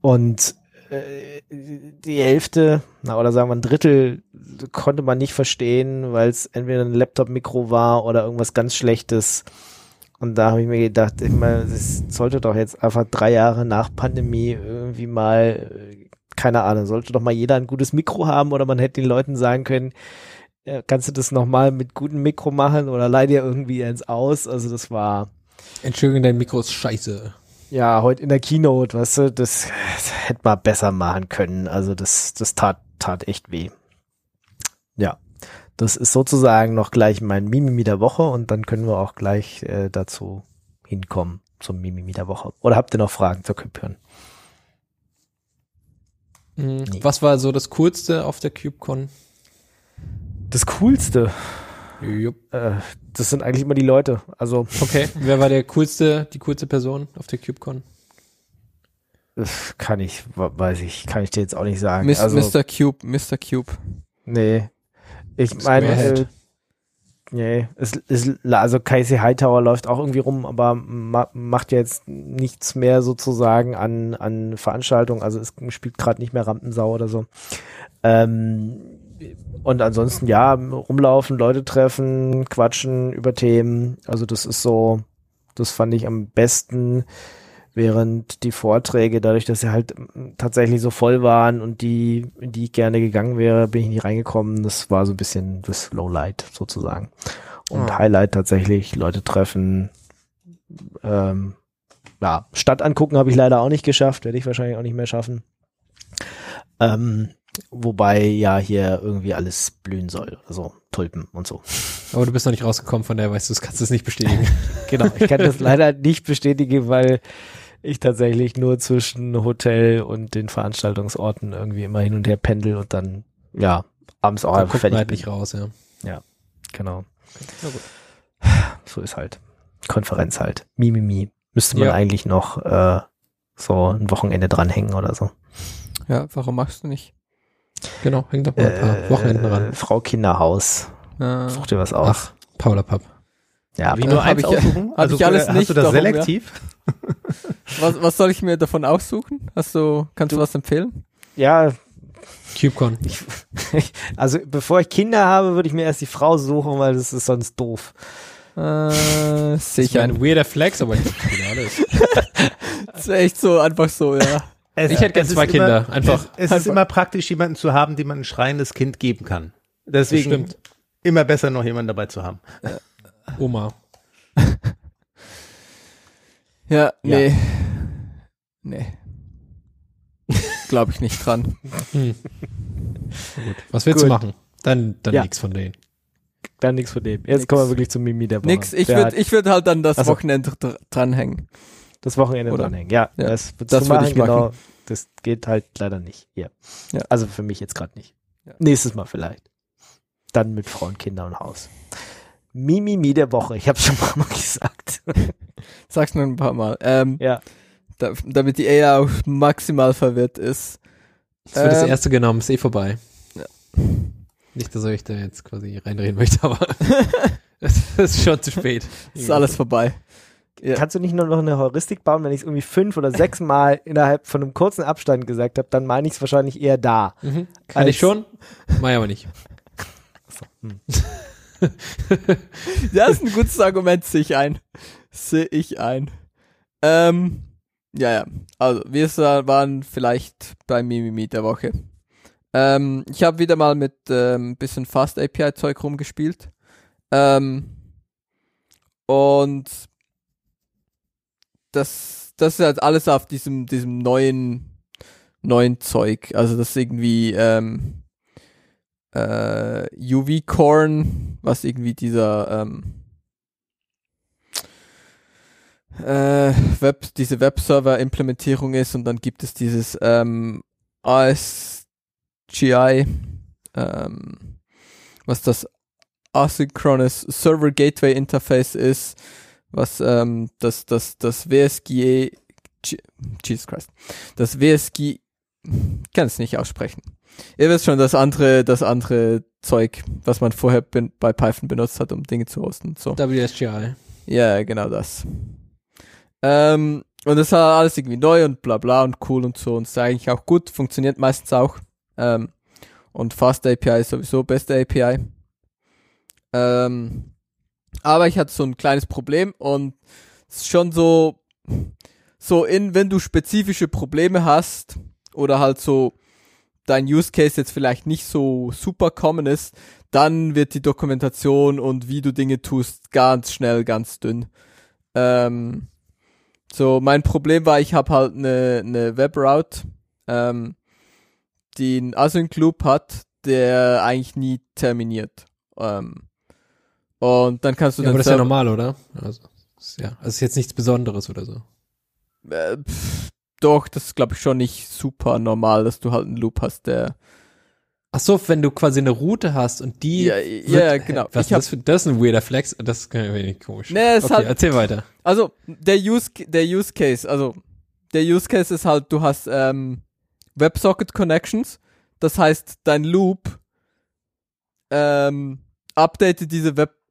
[SPEAKER 2] Und äh, die Hälfte, na, oder sagen wir ein Drittel, konnte man nicht verstehen, weil es entweder ein Laptop-Mikro war oder irgendwas ganz Schlechtes. Und da habe ich mir gedacht, ich meine, es sollte doch jetzt einfach drei Jahre nach Pandemie irgendwie mal, keine Ahnung, sollte doch mal jeder ein gutes Mikro haben oder man hätte den Leuten sagen können, kannst du das nochmal mit gutem Mikro machen oder leih dir irgendwie eins aus? Also das war.
[SPEAKER 3] Entschuldigung, dein Mikro ist scheiße
[SPEAKER 2] ja, heute in der Keynote, weißt du, das, das hätte man besser machen können. Also das, das tat, tat echt weh. Ja, das ist sozusagen noch gleich mein Mimimi der Woche und dann können wir auch gleich äh, dazu hinkommen zum Mimimi der Woche. Oder habt ihr noch Fragen zur KubeCon?
[SPEAKER 3] Mhm. Nee. Was war so das Coolste auf der KubeCon?
[SPEAKER 2] Das Coolste?
[SPEAKER 3] Jupp.
[SPEAKER 2] Äh, das sind eigentlich immer die Leute. Also
[SPEAKER 3] okay. Wer war der coolste, die coolste Person auf der CubeCon?
[SPEAKER 2] Kann ich, weiß ich, kann ich dir jetzt auch nicht sagen.
[SPEAKER 4] Mr. Also, Mr. Cube, Mr. Cube.
[SPEAKER 2] Nee. Ich meine, äh, nee, es ist, also Casey Hightower läuft auch irgendwie rum, aber ma macht jetzt nichts mehr sozusagen an, an Veranstaltungen. Also es spielt gerade nicht mehr Rampensau oder so. Ähm, und ansonsten ja, rumlaufen, Leute treffen, quatschen über Themen. Also das ist so, das fand ich am besten, während die Vorträge, dadurch, dass sie halt tatsächlich so voll waren und die, in die ich gerne gegangen wäre, bin ich nicht reingekommen. Das war so ein bisschen das Lowlight sozusagen. Und
[SPEAKER 3] Ah.
[SPEAKER 2] Highlight tatsächlich, Leute treffen, ähm, ja, Stadt angucken habe ich leider auch nicht geschafft, werde ich wahrscheinlich auch nicht mehr schaffen. Ähm, wobei ja hier irgendwie alles blühen soll, also Tulpen und so.
[SPEAKER 3] Aber du bist noch nicht rausgekommen, von daher weißt du, das kannst du es nicht bestätigen.
[SPEAKER 2] Genau, ich kann das leider nicht bestätigen, weil ich tatsächlich nur zwischen Hotel und den Veranstaltungsorten irgendwie immer hin und her pendel und dann, ja, abends auch einfach fertig
[SPEAKER 3] halt nicht raus, ja.
[SPEAKER 2] Genau.
[SPEAKER 3] Na gut.
[SPEAKER 2] So ist halt. Konferenz halt. Mimimi. Müsste man
[SPEAKER 3] Ja.
[SPEAKER 2] eigentlich noch äh, so ein Wochenende dranhängen oder so.
[SPEAKER 4] Ja, warum machst du nicht?
[SPEAKER 3] Genau, hängt doch mal ein paar Wochenenden ran.
[SPEAKER 2] Frau Kinderhaus.
[SPEAKER 4] Äh,
[SPEAKER 2] Such dir was aus.
[SPEAKER 3] Ach, Paula Papp.
[SPEAKER 2] ja,
[SPEAKER 5] Wie
[SPEAKER 4] Äh,
[SPEAKER 5] nur
[SPEAKER 4] hab
[SPEAKER 5] eins
[SPEAKER 4] ich-
[SPEAKER 5] aussuchen? Also
[SPEAKER 4] ich alles
[SPEAKER 5] hast
[SPEAKER 4] nicht,
[SPEAKER 5] du das
[SPEAKER 4] darum, ja.
[SPEAKER 5] selektiv?
[SPEAKER 4] was, was soll ich mir davon aussuchen? Hast du, kannst du, was empfehlen?
[SPEAKER 2] ja,
[SPEAKER 3] CubeCon.
[SPEAKER 2] also bevor ich Kinder habe, würde ich mir erst die Frau suchen, weil das ist sonst doof.
[SPEAKER 4] Äh, sicher.
[SPEAKER 3] ein weirder Flex, aber ich.
[SPEAKER 4] Das ist echt so, einfach so, ja.
[SPEAKER 5] Es,
[SPEAKER 3] Ich hätte gern
[SPEAKER 5] es ist
[SPEAKER 3] zwei Kinder,
[SPEAKER 5] Immer,
[SPEAKER 3] einfach.
[SPEAKER 5] Es, es ist
[SPEAKER 4] Einfach.
[SPEAKER 5] immer praktisch, jemanden zu haben, dem man ein schreiendes Kind geben kann. Deswegen
[SPEAKER 3] stimmt.
[SPEAKER 5] immer besser noch jemanden dabei zu haben.
[SPEAKER 3] Oma.
[SPEAKER 4] Ja, nee. Nee. Glaube ich nicht dran.
[SPEAKER 3] Hm. Gut. Was willst
[SPEAKER 2] Gut.
[SPEAKER 3] du machen? Dann, dann
[SPEAKER 2] Ja.
[SPEAKER 3] nichts von denen.
[SPEAKER 2] Dann nichts von dem. Jetzt
[SPEAKER 4] Nix.
[SPEAKER 2] kommen wir wirklich zum Mimi der Woche.
[SPEAKER 4] Nix, ich würde ich würd halt dann das
[SPEAKER 2] Ach so.
[SPEAKER 4] Wochenende dr dranhängen.
[SPEAKER 2] Das Wochenende
[SPEAKER 4] Oder?
[SPEAKER 2] dranhängen. Ja,
[SPEAKER 4] Ja,
[SPEAKER 2] das,
[SPEAKER 4] das
[SPEAKER 2] machen,
[SPEAKER 4] ich machen.
[SPEAKER 2] genau. Das geht halt leider nicht. Ja.
[SPEAKER 4] Ja.
[SPEAKER 2] Also für mich jetzt gerade nicht.
[SPEAKER 4] Ja.
[SPEAKER 2] Nächstes Mal vielleicht. Dann mit Frauen, Kinder und Haus. Mimimi der Woche. Ich habe schon ein paar Mal gesagt.
[SPEAKER 4] Sag's nur ein paar Mal. Ähm,
[SPEAKER 2] ja.
[SPEAKER 4] da, damit die Ehe auch maximal verwirrt ist.
[SPEAKER 3] Es wird das
[SPEAKER 4] Ähm,
[SPEAKER 3] erste genommen, ist eh vorbei.
[SPEAKER 4] Ja.
[SPEAKER 3] Nicht, dass ich da jetzt quasi reinreden möchte, aber es ist schon zu spät.
[SPEAKER 4] Ist alles vorbei. Ja.
[SPEAKER 2] Kannst du nicht nur noch eine Heuristik bauen, wenn ich es irgendwie fünf oder sechs Mal innerhalb von einem kurzen Abstand gesagt habe, dann meine ich es wahrscheinlich eher da.
[SPEAKER 3] Mhm. Kann ich schon, ich aber nicht.
[SPEAKER 4] Ja, ist ein gutes Argument, sehe ich ein. Sehe ich ein. Ähm, ja, ja. Also, wir waren vielleicht bei Mimimi der Woche. Ähm, ich habe wieder mal mit ähm, bisschen Fast API Zeug rumgespielt. Ähm, und das, das ist halt alles auf diesem, diesem neuen, neuen Zeug. Also das ist irgendwie, ähm, äh, UV-Corn, was irgendwie dieser ähm, äh, Web, diese Webserver-Implementierung ist und dann gibt es dieses ähm, ASGI, ähm, was das Asynchronous Server Gateway Interface ist, was ähm, das, das, das WSGE, Jesus Christ, das WSG, ich kann es nicht aussprechen. Ihr wisst schon, das andere, das andere Zeug, was man vorher ben, bei Python benutzt hat, um Dinge zu hosten. So.
[SPEAKER 3] WSGI.
[SPEAKER 4] Ja, genau das. Ähm, und das war alles irgendwie neu und bla bla und cool und so und ist eigentlich auch gut, funktioniert meistens auch. Ähm, und Fast API ist sowieso beste API. Ähm, aber ich hatte so ein kleines Problem und es ist schon so, so in, wenn du spezifische Probleme hast oder halt so dein Use Case jetzt vielleicht nicht so super common ist, dann wird die Dokumentation und wie du Dinge tust ganz schnell ganz dünn. Ähm, so, mein Problem war, ich habe halt eine ne Webroute, ähm, die einen Async Loop hat, der eigentlich nie terminiert. Ähm, und dann kannst du
[SPEAKER 3] Ja,
[SPEAKER 4] den
[SPEAKER 3] aber das ist ja normal, oder? Also, ist ja, also ist jetzt nichts Besonderes oder so.
[SPEAKER 4] Äh, pff, doch, das ist glaube ich schon nicht super normal, dass du halt einen Loop hast, der
[SPEAKER 3] Ach so, wenn du quasi eine Route hast und die.
[SPEAKER 4] Ja,
[SPEAKER 3] wird-
[SPEAKER 4] ja, genau.
[SPEAKER 3] Was
[SPEAKER 4] Ich hab-
[SPEAKER 3] das, für, das ist ein weirder Flex. Das ist ein wenig komisch.
[SPEAKER 4] Nee, es
[SPEAKER 3] okay,
[SPEAKER 4] hat-
[SPEAKER 3] erzähl weiter.
[SPEAKER 4] Also, der Use, der Use Case, also, der Use Case ist halt, du hast ähm, WebSocket Connections. Das heißt, dein Loop ähm, updatet diese WebSocket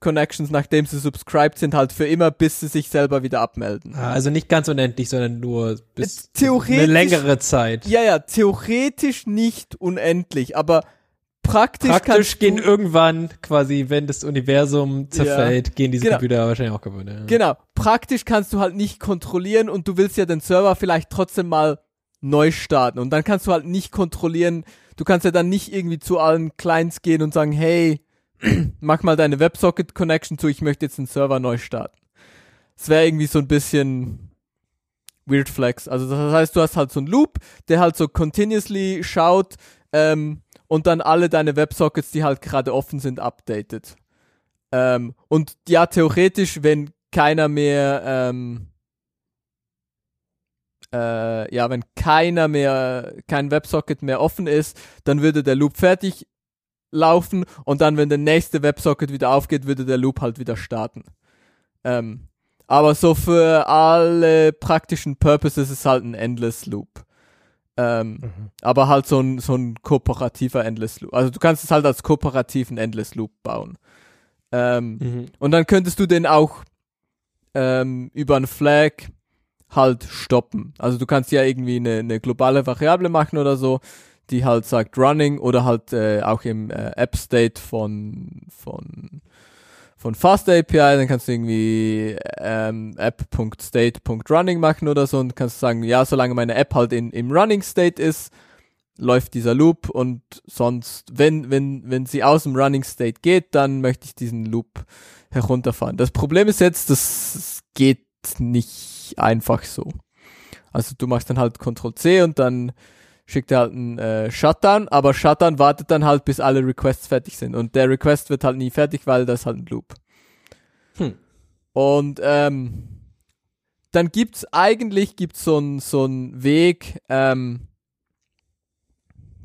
[SPEAKER 4] Connections, nachdem sie subscribed sind, halt für immer, bis sie sich selber wieder abmelden.
[SPEAKER 3] Ah, Also nicht ganz unendlich, sondern nur bis
[SPEAKER 4] Theoretisch-
[SPEAKER 3] eine längere Zeit.
[SPEAKER 4] Ja, ja, theoretisch nicht unendlich, aber praktisch,
[SPEAKER 3] Praktisch gehen
[SPEAKER 4] du,
[SPEAKER 3] irgendwann quasi, wenn das Universum zerfällt, gehen diese
[SPEAKER 4] Genau.
[SPEAKER 3] Computer wahrscheinlich auch kaputt. Ja.
[SPEAKER 4] Genau, praktisch kannst du halt nicht kontrollieren und du willst ja den Server vielleicht trotzdem mal neu starten und dann kannst du halt nicht kontrollieren, du kannst ja dann nicht irgendwie zu allen Clients gehen und sagen, hey, mach mal deine WebSocket Connection zu, ich möchte jetzt den Server neu starten. Es wäre irgendwie so ein bisschen Weird Flex. Also das heißt, du hast halt so einen Loop, der halt so continuously schaut ähm, und dann alle deine WebSockets, die halt gerade offen sind, updatet. Ähm, und ja, theoretisch, wenn keiner mehr, ähm, äh, ja, wenn keiner mehr, kein WebSocket mehr offen ist, dann würde der Loop fertig laufen und dann, wenn der nächste WebSocket wieder aufgeht, würde der Loop halt wieder starten. Ähm, aber so für alle praktischen Purposes ist halt ein Endless Loop. Ähm,
[SPEAKER 2] Mhm.
[SPEAKER 4] aber halt so ein, so ein kooperativer Endless Loop. Also du kannst es halt als kooperativen Endless Loop bauen. Ähm,
[SPEAKER 3] Mhm.
[SPEAKER 4] und dann könntest du den auch ähm, über ein Flag halt stoppen. Also du kannst ja irgendwie eine, eine globale Variable machen oder so, die halt sagt running oder halt äh, auch im äh, App State von von von Fast API, dann kannst du irgendwie ähm, app.state.running machen oder so und kannst sagen, ja, solange meine App halt in, im Running State ist, läuft dieser Loop und sonst, wenn, wenn, wenn sie aus dem Running State geht, dann möchte ich diesen Loop herunterfahren. Das Problem ist jetzt, das geht nicht einfach so. Also du machst dann halt Ctrl C und dann schickt er halt einen äh, Shutdown, aber Shutdown wartet dann halt, bis alle Requests fertig sind. Und der Request wird halt nie fertig, weil das ist halt ein Loop.
[SPEAKER 3] Hm.
[SPEAKER 4] Und ähm, dann gibt's eigentlich gibt's so ein so Weg ähm,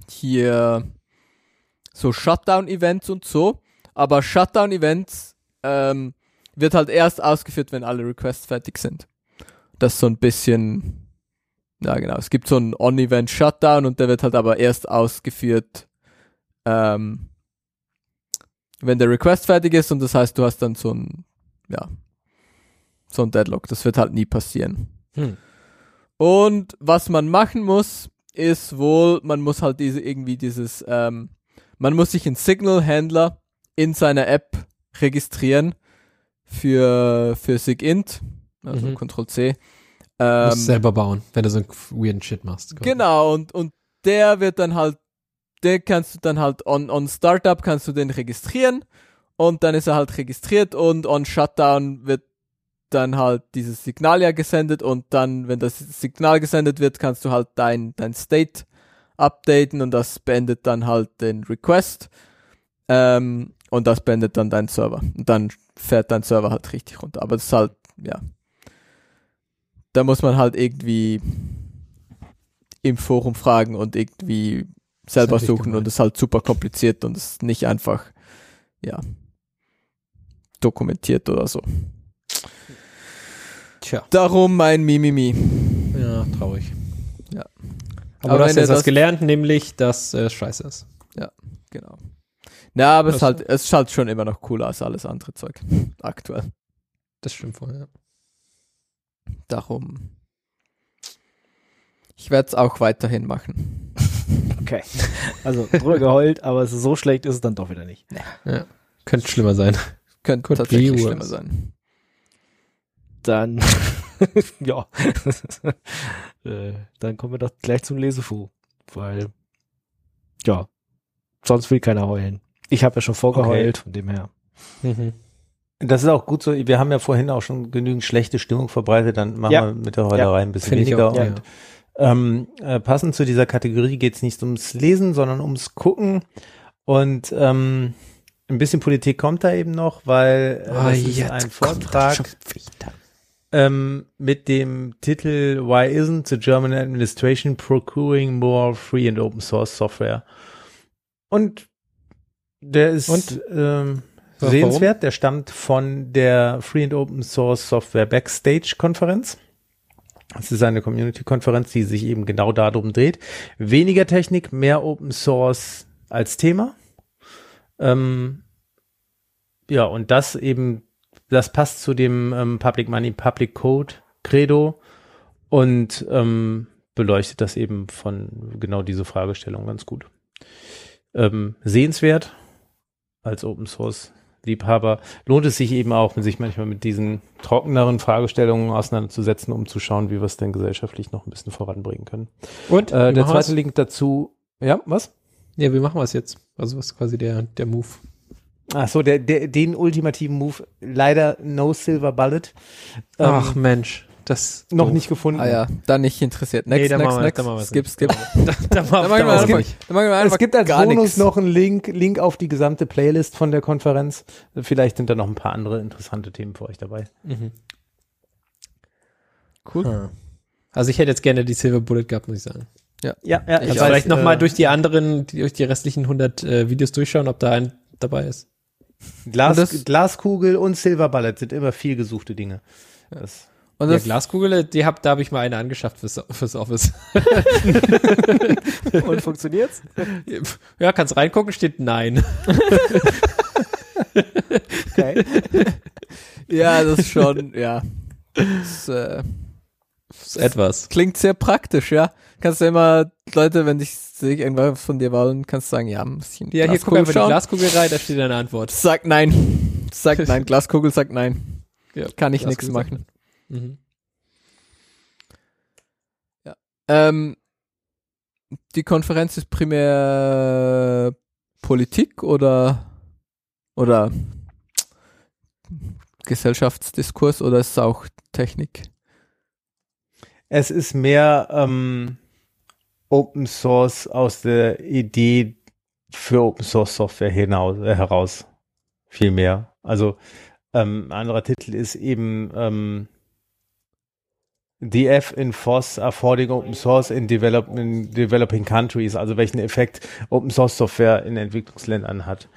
[SPEAKER 4] hier so Shutdown-Events und so, aber Shutdown-Events ähm, wird halt erst ausgeführt, wenn alle Requests fertig sind. Das ist so ein bisschen, ja genau, es gibt so einen On-Event Shutdown und der wird halt aber erst ausgeführt, ähm, wenn der Request fertig ist und das heißt, du hast dann so ein, ja, so ein Deadlock. Das wird halt nie passieren.
[SPEAKER 3] Hm.
[SPEAKER 4] Und was man machen muss, ist wohl, man muss halt diese irgendwie dieses, ähm, man muss sich in Signal-Händler in seiner App registrieren für, für SIGINT, also
[SPEAKER 3] Mhm.
[SPEAKER 4] Ctrl C.
[SPEAKER 3] musst
[SPEAKER 4] Ähm,
[SPEAKER 3] selber bauen, wenn du so einen weirden Shit machst.
[SPEAKER 4] Genau, und, und der wird dann halt, der kannst du dann halt on, on Startup kannst du den registrieren und dann ist er halt registriert und on Shutdown wird dann halt dieses Signal ja gesendet und dann, wenn das Signal gesendet wird, kannst du halt dein, dein State updaten und das beendet dann halt den Request ähm, und das beendet dann dein Server und dann fährt dein Server halt richtig runter. Aber das ist halt, ja, da muss man halt irgendwie im Forum fragen und irgendwie selber suchen und es ist halt super kompliziert und es ist nicht einfach, ja, dokumentiert oder so.
[SPEAKER 3] Tja,
[SPEAKER 4] Darum mein Mimimi.
[SPEAKER 3] ja, traurig.
[SPEAKER 4] Ja.
[SPEAKER 3] Aber,
[SPEAKER 4] Aber
[SPEAKER 3] du hast jetzt was
[SPEAKER 4] das-
[SPEAKER 3] gelernt, nämlich, dass äh, scheiße ist.
[SPEAKER 4] Genau. Ja, aber es ist halt, es ist halt schon immer noch cooler als alles andere Zeug. Aktuell.
[SPEAKER 3] Das stimmt wohl, ja.
[SPEAKER 4] Darum. Ich werde es auch weiterhin machen.
[SPEAKER 2] Okay. Also drüber geheult, aber so schlecht ist es dann doch wieder nicht.
[SPEAKER 3] Könnte schlimmer sein.
[SPEAKER 4] Könnte
[SPEAKER 3] be
[SPEAKER 4] tatsächlich schlimmer sein.
[SPEAKER 2] Dann, ja. äh, dann kommen wir doch gleich zum Lesefu. Weil, ja, sonst will keiner heulen. Ich habe ja schon vorgeheult, von dem her.
[SPEAKER 3] Mhm.
[SPEAKER 5] Das ist auch gut so. Wir haben ja vorhin auch schon genügend schlechte Stimmung verbreitet. Dann machen
[SPEAKER 2] Ja.
[SPEAKER 5] wir mit der Heulerei ein bisschen
[SPEAKER 3] Finde ich
[SPEAKER 5] weniger.
[SPEAKER 3] auch,
[SPEAKER 5] und, ähm, äh, passend zu dieser Kategorie geht es nicht ums Lesen, sondern ums Gucken. Und ähm, ein bisschen Politik kommt da eben noch, weil äh,
[SPEAKER 3] Ah,
[SPEAKER 5] das ist
[SPEAKER 3] jetzt
[SPEAKER 5] ein Vortrag ähm, mit dem Titel Why isn't the German Administration procuring more free and open source software? Und der ist
[SPEAKER 3] Und?
[SPEAKER 5] ähm? Sehenswert. Der stammt von der Free and Open Source Software Backstage Konferenz. Das ist eine Community-Konferenz, die sich eben genau darum dreht. Weniger Technik, mehr Open Source als Thema. Ähm, ja, und das eben, das passt zu dem ähm, Public Money, Public Code Credo und ähm, beleuchtet das eben von genau diese Fragestellung ganz gut. ähm, sehenswert als Open Source Liebhaber. Lohnt es sich eben auch, sich manchmal mit diesen trockeneren Fragestellungen auseinanderzusetzen, um zu schauen, wie wir es denn gesellschaftlich noch ein bisschen voranbringen können.
[SPEAKER 3] Und
[SPEAKER 5] Äh, der zweite? Link dazu, ja, was?
[SPEAKER 3] Ja, wie machen wir es jetzt? Also was ist quasi der, der Move?
[SPEAKER 5] Ach so, der, der, den ultimativen Move, leider no silver bullet. Ähm,
[SPEAKER 3] Ach Mensch, das
[SPEAKER 5] noch
[SPEAKER 3] doof.
[SPEAKER 5] nicht gefunden.
[SPEAKER 4] Ah ja, dann nicht interessiert. Next,
[SPEAKER 3] Nee,
[SPEAKER 4] next,
[SPEAKER 3] machen wir-
[SPEAKER 4] next.
[SPEAKER 3] wir's
[SPEAKER 4] skip, skip.
[SPEAKER 3] Da, da,
[SPEAKER 4] Dann machen wir
[SPEAKER 3] da
[SPEAKER 4] einfach,
[SPEAKER 3] nicht.
[SPEAKER 4] dann machen wir einfach
[SPEAKER 5] Es gibt als Bonus
[SPEAKER 4] nix.
[SPEAKER 5] noch einen Link, Link auf die gesamte Playlist von der Konferenz. Vielleicht sind da noch ein paar andere interessante Themen für euch dabei.
[SPEAKER 3] Mhm.
[SPEAKER 4] Cool.
[SPEAKER 3] Hm. Also ich hätte jetzt gerne die Silver Bullet gehabt, muss ich sagen.
[SPEAKER 5] Ja, ja.
[SPEAKER 3] Also vielleicht noch mal durch die anderen, die, durch die restlichen 100 äh, Videos durchschauen, ob da ein dabei ist.
[SPEAKER 5] Glas,
[SPEAKER 4] Und
[SPEAKER 5] Glaskugel und Silver Bullet sind immer viel gesuchte Dinge. Das,
[SPEAKER 4] Und
[SPEAKER 3] Ja,
[SPEAKER 4] das,
[SPEAKER 3] Glaskugel, die hab, da habe ich mal eine angeschafft fürs, fürs Office.
[SPEAKER 2] Und funktioniert's?
[SPEAKER 3] ja, kannst reingucken, steht nein.
[SPEAKER 2] Okay.
[SPEAKER 4] ja, das ist schon, ja. Das, äh,
[SPEAKER 3] Das ist etwas.
[SPEAKER 4] klingt sehr praktisch, ja. Kannst du immer, Leute, wenn dich sich irgendwas von dir wollen, kannst du sagen, ja, ein bisschen
[SPEAKER 3] Ja, hier guck
[SPEAKER 4] Glaskugel
[SPEAKER 3] einfach die
[SPEAKER 4] schauen.
[SPEAKER 3] Glaskugel rein, da steht eine Antwort.
[SPEAKER 4] Sagt nein. Sagt nein. Glaskugel sagt nein.
[SPEAKER 3] Ja,
[SPEAKER 4] Kann ich nichts
[SPEAKER 3] Glaskugel
[SPEAKER 4] machen.
[SPEAKER 3] Mhm.
[SPEAKER 4] Ähm, die Konferenz ist primär Politik oder oder Gesellschaftsdiskurs oder ist es auch Technik?
[SPEAKER 5] es ist mehr ähm, Open Source aus der Idee für Open Source Software hinaus, äh, heraus. Viel mehr. Also ähm, ein anderer Titel ist eben ähm, DF in FOSS Affording Open Source in, develop, in Developing Countries, also welchen Effekt Open Source Software in Entwicklungsländern hat.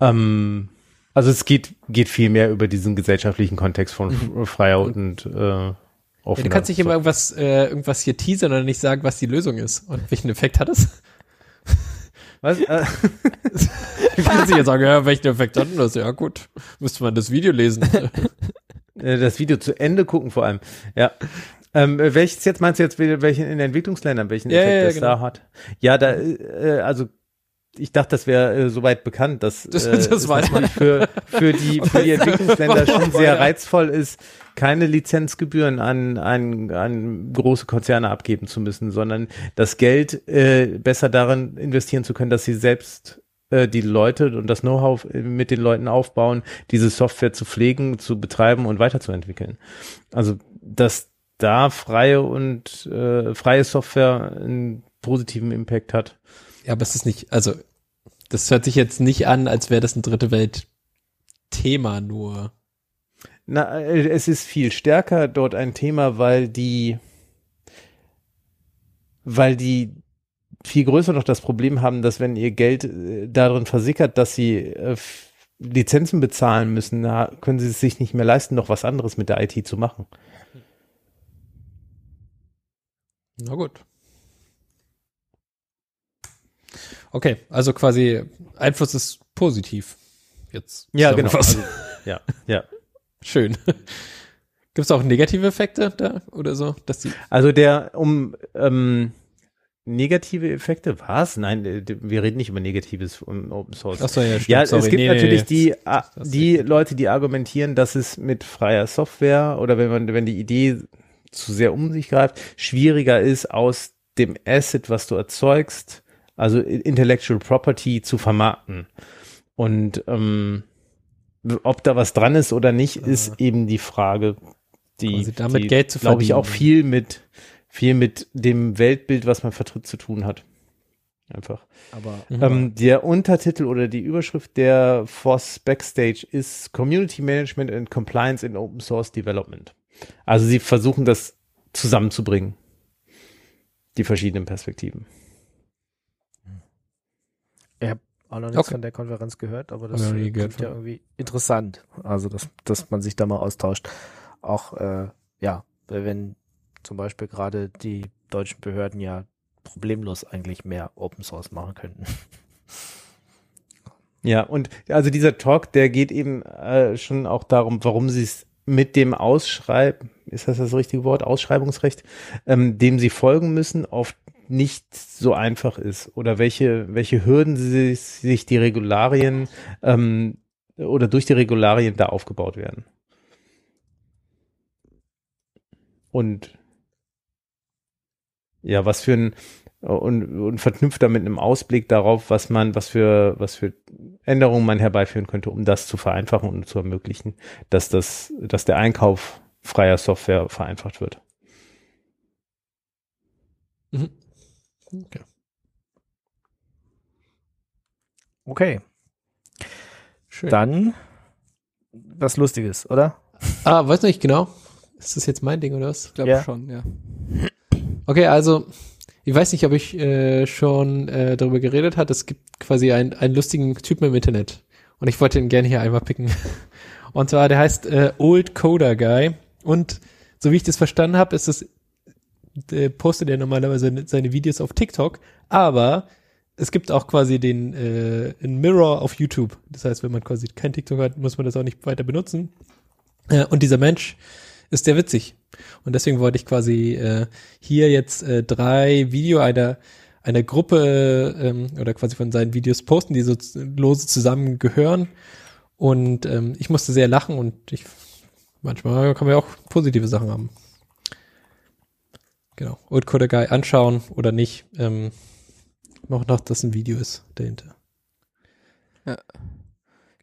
[SPEAKER 5] Ähm, also es geht, geht viel mehr über diesen gesellschaftlichen Kontext von freier und äh,
[SPEAKER 3] Ja,
[SPEAKER 5] offener
[SPEAKER 3] du kannst nicht immer irgendwas, äh, irgendwas hier teasern oder nicht sagen, was die Lösung ist. Und welchen Effekt hat es?
[SPEAKER 5] Was? Äh,
[SPEAKER 3] kannst nicht jetzt sagen, ja, welchen Effekt hat denn das? Ja, gut. Müsste man das Video lesen.
[SPEAKER 5] äh, das Video zu Ende gucken vor allem. Ja. Ähm, äh, welches jetzt meinst du jetzt wel- welchen in den Entwicklungsländern, welchen
[SPEAKER 3] Ja,
[SPEAKER 5] Effekt
[SPEAKER 3] ja, ja,
[SPEAKER 5] das
[SPEAKER 3] genau.
[SPEAKER 5] da hat? Ja, da, äh, also ich dachte, das wäre äh, soweit bekannt, dass
[SPEAKER 3] Das-
[SPEAKER 5] äh,
[SPEAKER 3] das weiß man.
[SPEAKER 5] für, für die, für die Entwicklungsländer schon sehr reizvoll ist, keine Lizenzgebühren an, an, an große Konzerne abgeben zu müssen, sondern das Geld äh, besser darin investieren zu können, dass sie selbst äh, die Leute und das Know-how äh, mit den Leuten aufbauen, diese Software zu pflegen, zu betreiben und weiterzuentwickeln. Also, dass da freie und äh, freie Software einen positiven Impact hat.
[SPEAKER 3] Ja, aber es ist nicht, also, das hört sich jetzt nicht an, als wäre das ein dritte Welt Thema nur.
[SPEAKER 5] Na, äh, es ist viel stärker dort ein Thema, weil die, weil die viel größer noch das Problem haben, dass wenn ihr Geld äh, darin versickert, dass sie äh, Lizenzen bezahlen müssen, na, können sie es sich nicht mehr leisten, noch was anderes mit der IT zu machen.
[SPEAKER 3] Na gut. Okay, also quasi Einfluss ist positiv. Jetzt.
[SPEAKER 5] Ja, genau. Also, ja, ja.
[SPEAKER 3] Schön. Gibt es auch negative Effekte da oder so, dass die
[SPEAKER 5] Also der, um ähm, negative Effekte, was? Nein, äh, wir reden nicht über Negatives um Open Source.
[SPEAKER 3] Achso, ja, stimmt.
[SPEAKER 5] Ja,
[SPEAKER 3] sorry.
[SPEAKER 5] es gibt
[SPEAKER 3] Nee,
[SPEAKER 5] natürlich
[SPEAKER 3] nee.
[SPEAKER 5] die, a-
[SPEAKER 3] das ist
[SPEAKER 5] die Leute, die argumentieren, dass es mit freier Software oder wenn man, wenn die Idee zu sehr um sich greift, schwieriger ist, aus dem Asset, was du erzeugst, also Intellectual Property zu vermarkten. Und ähm, ob da was dran ist oder nicht, ist eben die Frage, die,
[SPEAKER 3] damit
[SPEAKER 5] die
[SPEAKER 3] Geld zu
[SPEAKER 5] glaube ich, auch
[SPEAKER 3] verdienen.
[SPEAKER 5] viel mit viel mit dem Weltbild, was man vertritt, zu tun hat. Einfach.
[SPEAKER 2] Aber
[SPEAKER 3] Mhm.
[SPEAKER 5] Ähm, der Untertitel oder die Überschrift der FOSS Backstage ist Community Management and Compliance in Open Source Development. Also sie versuchen das zusammenzubringen. Die verschiedenen Perspektiven.
[SPEAKER 2] auch noch nichts
[SPEAKER 3] Okay.
[SPEAKER 2] von der Konferenz gehört, aber das
[SPEAKER 3] ich
[SPEAKER 2] klingt ja
[SPEAKER 3] von.
[SPEAKER 2] irgendwie interessant. Also, dass, dass man sich da mal austauscht. Auch, äh, ja, wenn zum Beispiel gerade die deutschen Behörden ja problemlos eigentlich mehr Open Source machen könnten.
[SPEAKER 5] Ja, und also dieser Talk, der geht eben äh, schon auch darum, warum sie es mit dem Ausschreib, ist das das richtige Wort, Ausschreibungsrecht, ähm, dem sie folgen müssen, oft nicht so einfach ist oder welche, welche Hürden sie, sich die Regularien ähm, oder durch die Regularien da aufgebaut werden. Und ja, was für ein und, und verknüpft damit einem Ausblick darauf, was man, was für, was für Änderungen man herbeiführen könnte, um das zu vereinfachen und zu ermöglichen, dass das, dass der Einkauf freier Software vereinfacht wird.
[SPEAKER 3] Mhm. Okay.
[SPEAKER 2] Okay.
[SPEAKER 3] Schön.
[SPEAKER 2] Dann was Lustiges, oder?
[SPEAKER 3] Ah, weiß nicht genau. Ist das jetzt mein Ding oder was?
[SPEAKER 4] Ich glaube
[SPEAKER 2] Ja.
[SPEAKER 4] schon, ja.
[SPEAKER 3] Okay, also ich weiß nicht, ob ich äh, schon äh, darüber geredet hat. Es gibt quasi einen, einen lustigen Typen im Internet und ich wollte ihn gerne hier einmal picken. Und zwar, der heißt äh, Old Coder Guy und so wie ich das verstanden habe, ist es äh, postet er normalerweise seine Videos auf TikTok, aber es gibt auch quasi den äh, ein Mirror auf YouTube. Das heißt, wenn man quasi kein TikTok hat, muss man das auch nicht weiter benutzen. Äh, und dieser Mensch ist sehr witzig. Und deswegen wollte ich quasi äh, hier jetzt äh, drei Video einer einer Gruppe ähm, oder quasi von seinen Videos posten, die so lose zusammengehören. Und ähm, ich musste sehr lachen und ich manchmal kann man ja auch positive Sachen haben. Genau. Old Coder Guy anschauen oder nicht. Ähm, noch noch, dass ein Video ist dahinter.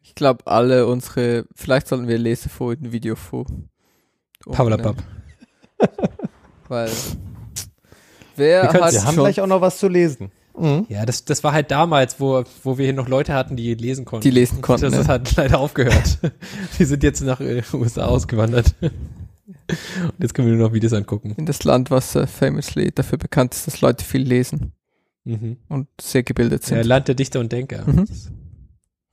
[SPEAKER 4] Ich glaube, alle unsere, vielleicht sollten wir Lesefolien Video vor.
[SPEAKER 3] Pavalapap.
[SPEAKER 4] Weil, wer
[SPEAKER 3] Wir
[SPEAKER 4] hat
[SPEAKER 5] Wir haben
[SPEAKER 4] schon,
[SPEAKER 5] gleich auch noch was zu lesen.
[SPEAKER 3] Ja, das, das war halt damals, wo, wo wir hier noch Leute hatten, die lesen konnten.
[SPEAKER 4] Die lesen konnten,
[SPEAKER 3] Das
[SPEAKER 4] ne?
[SPEAKER 3] hat leider aufgehört. die sind jetzt nach äh, USA ausgewandert. Und jetzt können wir nur noch Videos angucken.
[SPEAKER 4] in das Land, was äh, famously dafür bekannt ist, dass Leute viel lesen
[SPEAKER 3] Mhm.
[SPEAKER 4] und sehr gebildet sind.
[SPEAKER 3] Ja, Land der Dichter und Denker.
[SPEAKER 4] Mhm.
[SPEAKER 3] Das ist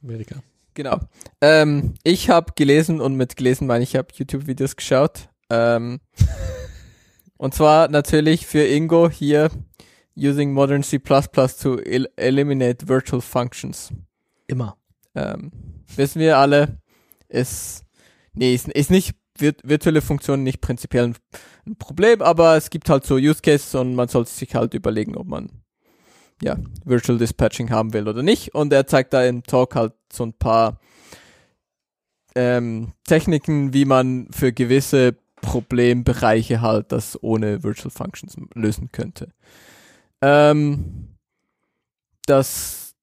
[SPEAKER 3] Amerika.
[SPEAKER 4] Genau. Ähm, ich habe gelesen und mit gelesen meine ich, habe YouTube-Videos geschaut. Ähm, und zwar natürlich für Ingo hier using modern C++ to el eliminate virtual functions.
[SPEAKER 2] Immer.
[SPEAKER 4] Ähm, wissen wir alle, ist nee, ist, ist nicht virt virtuelle Funktionen nicht prinzipiell ein, ein Problem, aber es gibt halt so Use Cases und man sollte sich halt überlegen, ob man ja Virtual Dispatching haben will oder nicht. Und er zeigt da im Talk halt so ein paar ähm, Techniken, wie man für gewisse Problembereiche halt das ohne Virtual Functions lösen könnte. Ähm, das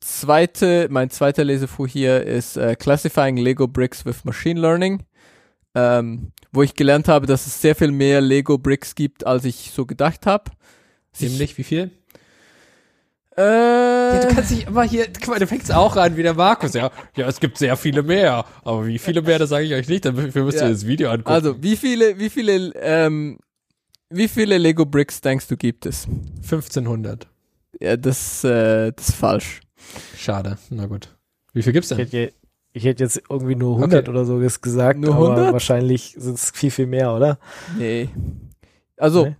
[SPEAKER 4] zweite, mein zweiter Lesefuhr hier ist äh, Classifying Lego Bricks with Machine Learning, ähm, wo ich gelernt habe, dass es sehr viel mehr Lego Bricks gibt, als ich so gedacht habe.
[SPEAKER 3] Nämlich, wie viel?
[SPEAKER 4] Äh,
[SPEAKER 3] Ja, du kannst dich immer hier, guck mal, du fängst auch an wie der Markus. Ja, ja, es gibt sehr viele mehr. Aber wie viele mehr, das sage ich euch nicht. Dafür müsst ihr
[SPEAKER 4] Ja.
[SPEAKER 3] das Video angucken.
[SPEAKER 4] also, wie viele, wie viele, ähm, wie viele Lego Bricks denkst du gibt es?
[SPEAKER 3] 1500.
[SPEAKER 4] Ja, das, äh, das ist falsch.
[SPEAKER 3] Schade. Na gut. Wie viel gibt's
[SPEAKER 2] Ich
[SPEAKER 3] denn?
[SPEAKER 2] hätte, je- ich hätte jetzt irgendwie nur 100
[SPEAKER 3] Okay.
[SPEAKER 2] oder so ges- gesagt,
[SPEAKER 4] Nur
[SPEAKER 2] aber
[SPEAKER 4] 100?
[SPEAKER 2] wahrscheinlich sind es viel, viel mehr, oder?
[SPEAKER 4] Nee. Also,
[SPEAKER 2] Nee?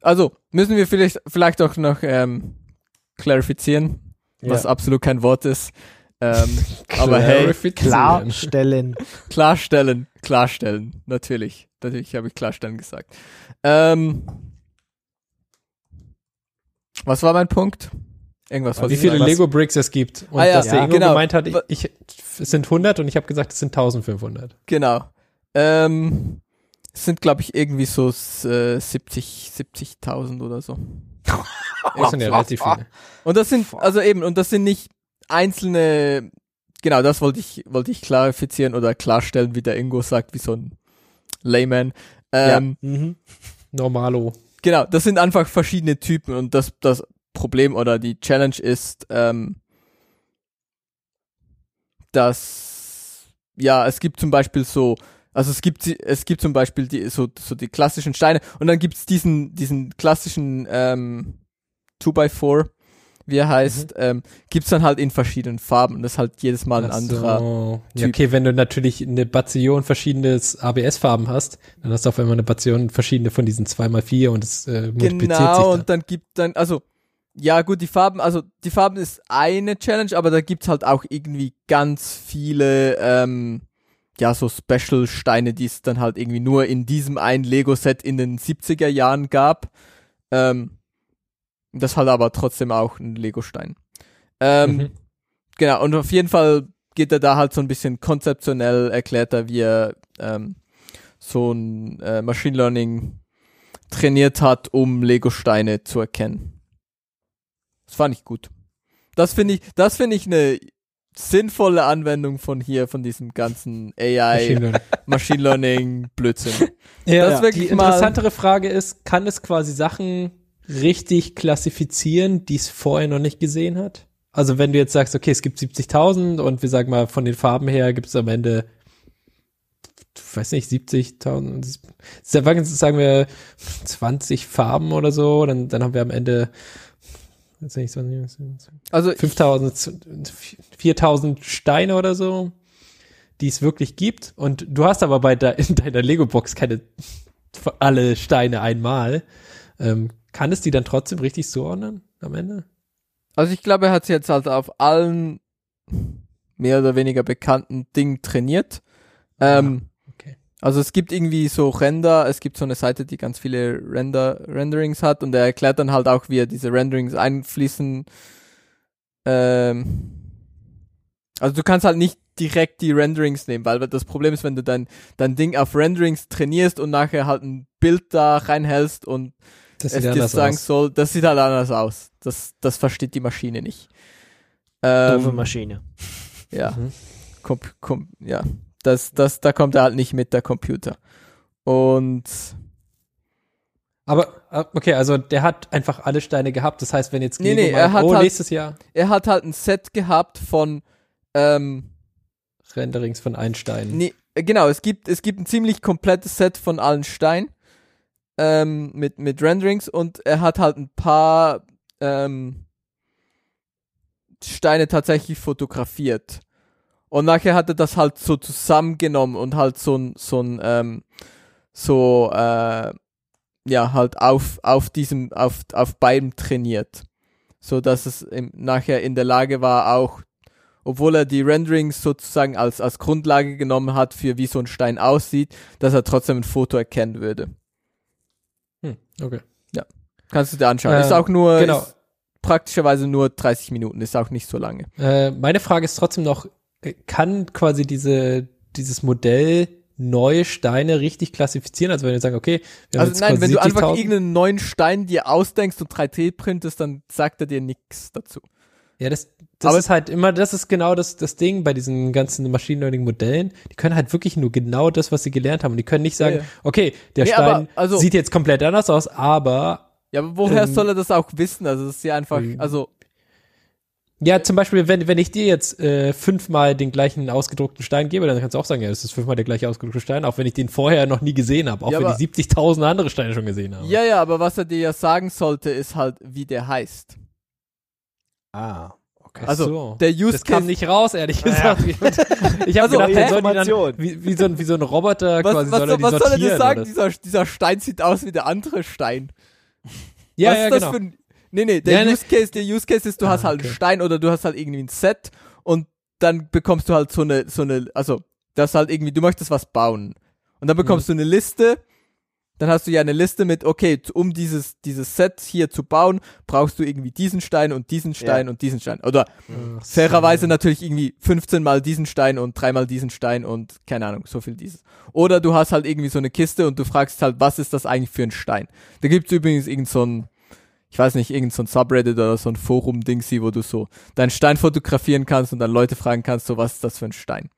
[SPEAKER 4] also, müssen wir vielleicht, vielleicht auch noch, ähm, klarifizieren, was
[SPEAKER 2] Ja.
[SPEAKER 4] absolut kein Wort ist. Ähm, aber hey.
[SPEAKER 2] Klarstellen.
[SPEAKER 4] klarstellen, klarstellen, natürlich. Natürlich habe ich klarstellen gesagt. Ähm, was war mein Punkt? Irgendwas wollte
[SPEAKER 3] Wie viele. Lego Bricks es gibt. Und
[SPEAKER 4] Ah ja,
[SPEAKER 3] dass der
[SPEAKER 2] ja,
[SPEAKER 3] Ingo
[SPEAKER 4] genau.
[SPEAKER 3] gemeint hat, ich, ich, es sind 100 und ich habe gesagt, es sind 1500.
[SPEAKER 4] Genau. Ähm, es sind, glaube ich, irgendwie so äh, 70, 70.000 oder so.
[SPEAKER 3] Das sind ja relativ viele.
[SPEAKER 4] Und das sind, also eben, und das sind nicht einzelne, genau, das wollte ich, wollte ich klarifizieren oder klarstellen, wie der Ingo sagt, wie so ein Layman. Ähm,
[SPEAKER 2] Mhm.
[SPEAKER 3] Normalo.
[SPEAKER 4] Genau, das sind einfach verschiedene Typen und das, das Problem oder die Challenge ist, ähm, dass, ja, es gibt zum Beispiel so, also es gibt, es gibt zum Beispiel die, so, so die klassischen Steine und dann gibt's diesen, diesen klassischen, ähm, 2x4, wie er heißt, ähm, gibt's dann halt in verschiedenen Farben und das ist halt jedes Mal ein
[SPEAKER 3] Ach
[SPEAKER 4] anderer.
[SPEAKER 3] so. Ja, okay, wenn du natürlich eine Bazillion verschiedenes ABS-Farben hast, dann hast du auf einmal eine Bazillion verschiedene von diesen 2x4 und es äh, multipliziert sich
[SPEAKER 4] Genau, und dann gibt dann, also, ja gut, die Farben, also die Farben ist eine Challenge, aber da gibt's halt auch irgendwie ganz viele, ähm, ja, so Special-Steine, die es dann halt irgendwie nur in diesem einen Lego-Set in den 70er Jahren gab. Ähm, das halt aber trotzdem auch ein Lego-Stein. Ähm,
[SPEAKER 3] Mhm.
[SPEAKER 4] Genau, und auf jeden Fall geht er da halt so ein bisschen konzeptionell, erklärt er, wie er ähm, so ein äh, Machine Learning trainiert hat, um Lego-Steine zu erkennen. Das fand ich gut. Das finde ich, das finde ich eine sinnvolle Anwendung von hier, von diesem ganzen AI,
[SPEAKER 3] Machine Learning.
[SPEAKER 4] Machine Learning Blödsinn.
[SPEAKER 3] Ja,
[SPEAKER 4] Das ist wirklich
[SPEAKER 3] die interessantere Frage ist, kann es quasi Sachen richtig klassifizieren, die es vorher noch nicht gesehen hat? Also wenn du jetzt sagst, okay, es gibt 70.000 und wir sagen mal, von den Farben her gibt es am Ende, ich weiß nicht, 70.000, sagen sagen wir 20 Farben oder so, dann, dann haben wir am Ende, weiß nicht, 20,
[SPEAKER 4] Also
[SPEAKER 3] 5000, 4000 Steine oder so, die es wirklich gibt. Und du hast aber bei de in deiner Lego-Box keine alle Steine einmal. Ähm, kann es die dann trotzdem richtig zuordnen am Ende?
[SPEAKER 4] Also ich glaube, er hat jetzt halt auf allen mehr oder weniger bekannten Dingen trainiert. Ähm,
[SPEAKER 3] okay.
[SPEAKER 4] Also es gibt irgendwie so Render, es gibt so eine Seite, die ganz viele Render Renderings hat und er erklärt dann halt auch, wie er diese Renderings einfließen. Ähm, also du kannst halt nicht direkt die Renderings nehmen, weil das Problem ist, wenn du dein, dein Ding auf Renderings trainierst und nachher halt ein Bild da reinhältst und
[SPEAKER 3] Das
[SPEAKER 4] es dir sagen
[SPEAKER 3] aus.
[SPEAKER 4] soll, das sieht halt anders aus. Das, das versteht die Maschine nicht.
[SPEAKER 2] Doofe
[SPEAKER 4] Ähm,
[SPEAKER 2] Maschine.
[SPEAKER 4] ja.
[SPEAKER 3] Mhm.
[SPEAKER 4] Kom kom ja. Das, das, da kommt er halt nicht mit der Computer. Und
[SPEAKER 3] Aber, äh, okay, also der hat einfach alle Steine gehabt. Das heißt, wenn jetzt
[SPEAKER 4] Nee,
[SPEAKER 3] Lego
[SPEAKER 4] nee, er
[SPEAKER 3] meint,
[SPEAKER 4] hat
[SPEAKER 3] oh,
[SPEAKER 4] halt-
[SPEAKER 3] nächstes Jahr
[SPEAKER 4] er hat halt ein Set gehabt von ähm,
[SPEAKER 3] Renderings von Einstein.
[SPEAKER 4] nee, äh, genau, es gibt, es gibt ein ziemlich komplettes Set von allen Steinen ähm, mit, mit Renderings und er hat halt ein paar ähm, Steine tatsächlich fotografiert. Und nachher hat er das halt so zusammengenommen und halt so ein, so ein, ähm, so, äh, ja, halt auf, auf diesem, auf, auf beiden trainiert. So dass es im, nachher in der Lage war, auch, obwohl er die Renderings sozusagen als, als Grundlage genommen hat, für wie so ein Stein aussieht, dass er trotzdem ein Foto erkennen würde.
[SPEAKER 3] Hm, okay.
[SPEAKER 4] Kannst du dir anschauen.
[SPEAKER 3] Äh,
[SPEAKER 4] ist auch nur,
[SPEAKER 3] genau.
[SPEAKER 4] praktischerweise nur 30 Minuten, ist auch nicht so lange.
[SPEAKER 3] Äh, meine Frage ist trotzdem noch, kann quasi diese, dieses Modell neue Steine richtig klassifizieren? Also wenn wir sagen, okay, wir haben
[SPEAKER 4] Also
[SPEAKER 3] jetzt
[SPEAKER 4] nein, wenn du einfach
[SPEAKER 3] 70.000
[SPEAKER 4] irgendeinen neuen Stein dir ausdenkst und 3D printest, dann sagt er dir nichts dazu.
[SPEAKER 3] Ja, das, das
[SPEAKER 4] Aber-
[SPEAKER 3] ist halt immer, das ist genau das, das Ding bei diesen ganzen Machine Learning Modellen. Die können halt wirklich nur genau das, was sie gelernt haben. Und die können nicht sagen,
[SPEAKER 4] Ja, ja.
[SPEAKER 3] okay, der
[SPEAKER 4] Nee,
[SPEAKER 3] Stein
[SPEAKER 4] aber, also-
[SPEAKER 3] sieht jetzt komplett anders aus, aber
[SPEAKER 4] Ja, aber woher
[SPEAKER 3] Ähm,
[SPEAKER 4] soll er das auch wissen? Also das ist ja einfach,
[SPEAKER 3] Mhm.
[SPEAKER 4] also
[SPEAKER 3] ja, zum Beispiel, wenn, wenn ich dir jetzt äh, fünfmal den gleichen ausgedruckten Stein gebe, dann kannst du auch sagen, ja, das ist fünfmal der gleiche ausgedruckte Stein, auch wenn ich den vorher noch nie gesehen habe, auch
[SPEAKER 4] Ja,
[SPEAKER 3] wenn ich 70.000 andere Steine schon gesehen habe.
[SPEAKER 4] ja, ja, aber was er dir ja sagen sollte, ist halt, wie der heißt.
[SPEAKER 2] Ah, okay.
[SPEAKER 4] Also
[SPEAKER 3] so.
[SPEAKER 4] der Use
[SPEAKER 3] das kam nicht raus, ehrlich gesagt. Ich habe
[SPEAKER 4] Also,
[SPEAKER 3] gedacht,
[SPEAKER 4] hä?
[SPEAKER 3] den sollen die dann, wie, wie, so ein, wie so ein Roboter
[SPEAKER 4] was,
[SPEAKER 3] quasi
[SPEAKER 4] was,
[SPEAKER 3] soll er die
[SPEAKER 4] was soll er dir sagen? Dieser, dieser Stein sieht aus wie der andere Stein.
[SPEAKER 3] Ja,
[SPEAKER 4] was
[SPEAKER 3] ja,
[SPEAKER 4] ist das
[SPEAKER 3] genau.
[SPEAKER 4] für ein, nee, nee, der
[SPEAKER 3] Ja, ne-
[SPEAKER 4] Use Case, der Use Case ist, du
[SPEAKER 3] Ah,
[SPEAKER 4] hast halt
[SPEAKER 3] okay.
[SPEAKER 4] einen Stein oder du hast halt irgendwie ein Set und dann bekommst du halt so eine, so eine, also, das halt irgendwie, du möchtest was bauen. Und dann
[SPEAKER 3] Mhm.
[SPEAKER 4] bekommst du eine Liste, dann hast du ja eine Liste mit, okay, um dieses, dieses Set hier zu bauen, brauchst du irgendwie diesen Stein und diesen Stein und diesen Stein. Oder
[SPEAKER 3] Ach so.
[SPEAKER 4] fairerweise natürlich irgendwie 15 mal diesen Stein und dreimal diesen Stein und keine Ahnung, so viel dieses. Oder du hast halt irgendwie so eine Kiste und du fragst halt, was ist das eigentlich für ein Stein? Da gibt's übrigens irgend so ein, ich weiß nicht, irgend so ein Subreddit oder so ein Forum-Dingsy, wo du so deinen Stein fotografieren kannst und dann Leute fragen kannst, so was ist das für ein Stein?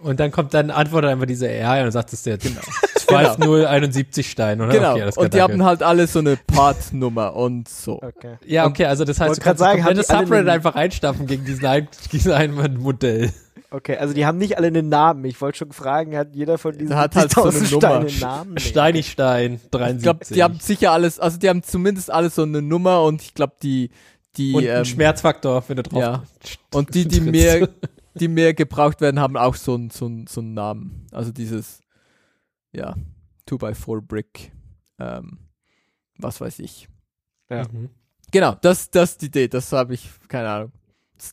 [SPEAKER 3] Und dann kommt dann antwortet einfach diese AI und dann sagt es der genau. 12071 Stein, oder?
[SPEAKER 4] Genau.
[SPEAKER 3] Okay, das
[SPEAKER 4] und die
[SPEAKER 3] danke.
[SPEAKER 4] haben halt alle so eine Part-Nummer und so.
[SPEAKER 2] Okay.
[SPEAKER 3] Ja, okay, also das heißt, du kannst sagen, das Subreddit einfach einstampfen gegen diesen, ein, diesen einen Modell.
[SPEAKER 2] Okay, also die haben nicht alle einen Namen. Ich wollte schon fragen, hat jeder von diesen
[SPEAKER 4] Hat halt so eine
[SPEAKER 2] 70.000
[SPEAKER 4] Nummer.
[SPEAKER 2] Steine einen Namen? Nee.
[SPEAKER 3] Steinigstein, 73.
[SPEAKER 4] Ich glaube, die haben sicher alles, also die haben zumindest alle so eine Nummer und ich glaube, die, die,
[SPEAKER 3] und
[SPEAKER 4] ähm,
[SPEAKER 3] Schmerzfaktor, wenn du drauf
[SPEAKER 4] ja. Und die, die mehr, die mehr gebraucht werden, haben auch so einen so einen- so einen Namen. Also dieses, ja, 2x4 Brick, ähm, was weiß ich.
[SPEAKER 2] Ja.
[SPEAKER 3] Mhm.
[SPEAKER 4] Genau, das, das ist die Idee, das habe ich, keine Ahnung.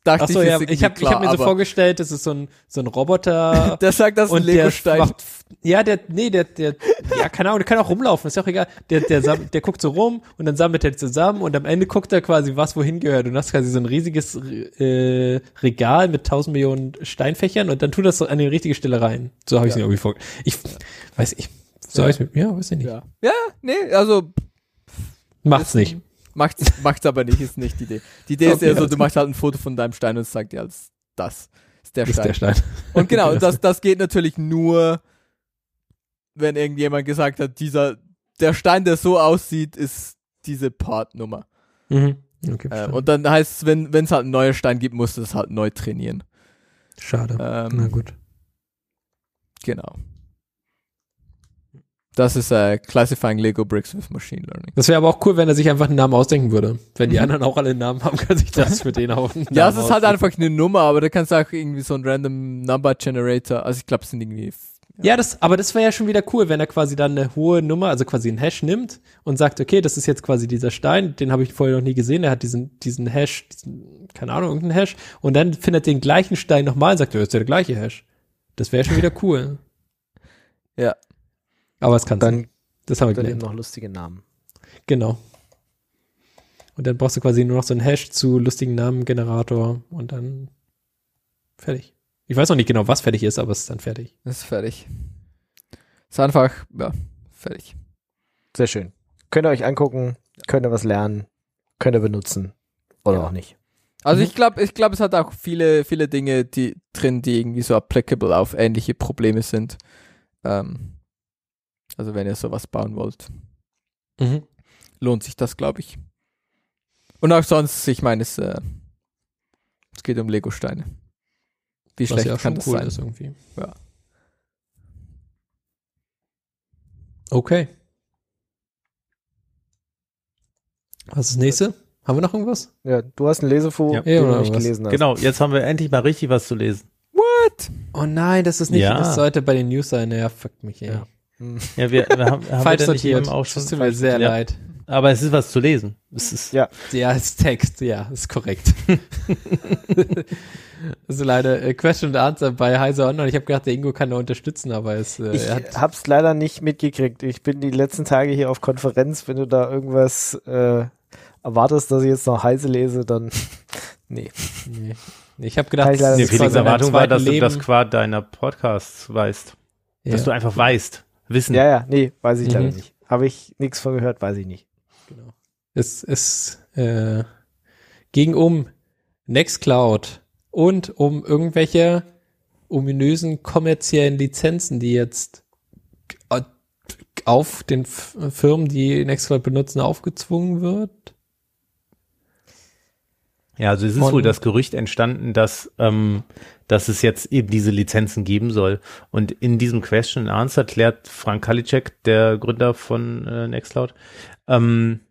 [SPEAKER 4] Dachte
[SPEAKER 3] Ach so,
[SPEAKER 4] ich,
[SPEAKER 3] ja, ich habe hab mir so vorgestellt, das ist so ein, so ein Roboter.
[SPEAKER 4] Der sagt, das ist ein Lego-Stein.
[SPEAKER 3] macht, ja, der, nee, der, der, ja, keine Ahnung, der kann auch rumlaufen, ist ja auch egal. Der, der, sam- der guckt so rum und dann sammelt er zusammen und am Ende guckt er quasi, was wohin gehört. Und das ist quasi so ein riesiges äh, Regal mit tausend Millionen Steinfächern und dann tut das so an die richtige Stelle rein. So habe ich es mir irgendwie vor. Ich weiß ich, so
[SPEAKER 4] Ja.
[SPEAKER 3] ja. ich mir, ja, weiß ich nicht.
[SPEAKER 4] Ja. ja, nee, also
[SPEAKER 3] Macht's nicht.
[SPEAKER 4] Macht's, macht's aber nicht, ist nicht die Idee. Die Idee ist
[SPEAKER 3] Okay,
[SPEAKER 4] eher so, du machst halt ein Foto von deinem Stein und es sagt dir als das ist der
[SPEAKER 3] Das ist
[SPEAKER 4] Stein.
[SPEAKER 3] der Stein.
[SPEAKER 4] Und genau, das, das geht natürlich nur, wenn irgendjemand gesagt hat, dieser, der Stein, der so aussieht, ist diese Partnummer.
[SPEAKER 3] Mhm. Okay, verstanden.
[SPEAKER 4] und dann heißt es, wenn es halt einen neuen Stein gibt, musst du es halt neu trainieren.
[SPEAKER 3] Schade.
[SPEAKER 4] Ähm,
[SPEAKER 3] Na gut.
[SPEAKER 4] Genau. Das ist äh, Classifying Lego Bricks with Machine Learning.
[SPEAKER 3] Das wäre aber auch cool, wenn er sich einfach einen Namen ausdenken würde. Wenn die
[SPEAKER 4] Mhm.
[SPEAKER 3] anderen auch alle einen Namen haben, kann sich das für den auch einen
[SPEAKER 4] Ja, es ist halt einfach eine Nummer, aber da kannst du auch irgendwie so ein Random Number Generator, also ich glaube, es sind irgendwie
[SPEAKER 3] Ja, das, aber das wäre ja schon wieder cool, wenn er quasi dann eine hohe Nummer, also quasi einen Hash nimmt und sagt, okay, das ist jetzt quasi dieser Stein, den habe ich vorher noch nie gesehen, der hat diesen, diesen Hash, diesen, keine Ahnung, irgendeinen Hash, und dann findet den gleichen Stein nochmal und sagt, ja, das ist ja der gleiche Hash. Das wäre schon wieder cool.
[SPEAKER 4] Ja.
[SPEAKER 3] Aber es kann
[SPEAKER 2] Dann,
[SPEAKER 3] nicht. Das haben wir
[SPEAKER 2] dann
[SPEAKER 3] gelernt.
[SPEAKER 2] noch lustige Namen.
[SPEAKER 3] Genau. Und dann brauchst du quasi nur noch so einen Hash zu lustigen Namengenerator und dann fertig. Ich weiß noch nicht genau, was fertig ist, aber es ist dann fertig.
[SPEAKER 4] Das ist fertig. Ist einfach, ja, fertig.
[SPEAKER 2] Sehr schön. Könnt ihr euch angucken, könnt ihr was lernen, könnt ihr benutzen oder
[SPEAKER 4] Ja.
[SPEAKER 2] auch nicht.
[SPEAKER 4] Also
[SPEAKER 3] Mhm.
[SPEAKER 4] ich glaube, ich glaube, es hat auch viele, viele Dinge die drin, die irgendwie so applicable auf ähnliche Probleme sind. Ähm, also wenn ihr sowas bauen wollt,
[SPEAKER 3] Mhm.
[SPEAKER 4] lohnt sich das, glaube ich. Und auch sonst, ich meine, es, äh, es geht um Lego-Steine. Wie
[SPEAKER 3] Was
[SPEAKER 4] schlecht
[SPEAKER 3] ja
[SPEAKER 4] kann das
[SPEAKER 3] cool
[SPEAKER 4] sein?
[SPEAKER 3] ist irgendwie.
[SPEAKER 4] Ja.
[SPEAKER 3] Okay. Was ist das nächste? Haben wir noch irgendwas?
[SPEAKER 2] Ja, du hast ein Lesefu,
[SPEAKER 5] Ja.
[SPEAKER 2] den du nicht gelesen hast.
[SPEAKER 5] Genau, jetzt haben wir endlich mal richtig was zu lesen.
[SPEAKER 3] Oh nein, das ist nicht,
[SPEAKER 5] Ja.
[SPEAKER 3] das sollte bei den News sein. Ja, fuck mich, ey.
[SPEAKER 2] Ja.
[SPEAKER 5] Ja, wir, wir haben, haben
[SPEAKER 3] Falsch
[SPEAKER 5] wir da nicht eben auch schon.
[SPEAKER 3] Das tut mir sehr
[SPEAKER 5] ja.
[SPEAKER 3] leid.
[SPEAKER 5] Aber es ist was zu lesen. Es ist,
[SPEAKER 2] Ja.
[SPEAKER 3] Ja, ist Text, ja, ist korrekt. ist leider äh, Question and Answer bei Heiser Online. Ich habe gedacht, der Ingo kann da unterstützen, aber es, äh,
[SPEAKER 2] Ich
[SPEAKER 3] hat,
[SPEAKER 2] hab's leider nicht mitgekriegt. Ich bin die letzten Tage hier auf Konferenz. Wenn du da irgendwas äh, erwartest, dass ich jetzt noch heiße lese, dann nee.
[SPEAKER 3] nee. Ich habe gedacht,
[SPEAKER 2] ich leider
[SPEAKER 3] das
[SPEAKER 5] Nee, Felix Erwartung war, dass du
[SPEAKER 3] Leben.
[SPEAKER 5] das qua deiner Podcasts weißt.
[SPEAKER 3] ja.
[SPEAKER 5] Dass du einfach weißt. Wissen.
[SPEAKER 2] Ja, ja, nee, weiß ich leider
[SPEAKER 3] Mhm.
[SPEAKER 2] nicht. Habe ich nichts von gehört, weiß ich nicht.
[SPEAKER 3] Genau. Es ist äh, ging um Nextcloud und um irgendwelche ominösen kommerziellen Lizenzen, die jetzt auf den Firmen, die Nextcloud benutzen, aufgezwungen wird.
[SPEAKER 5] Ja, also es ist
[SPEAKER 3] Von-
[SPEAKER 5] wohl das Gerücht entstanden, dass, ähm, dass es jetzt eben diese Lizenzen geben soll. Und in diesem Question and Answer klärt Frank Kalicek, der Gründer von äh, Nextcloud, ähm,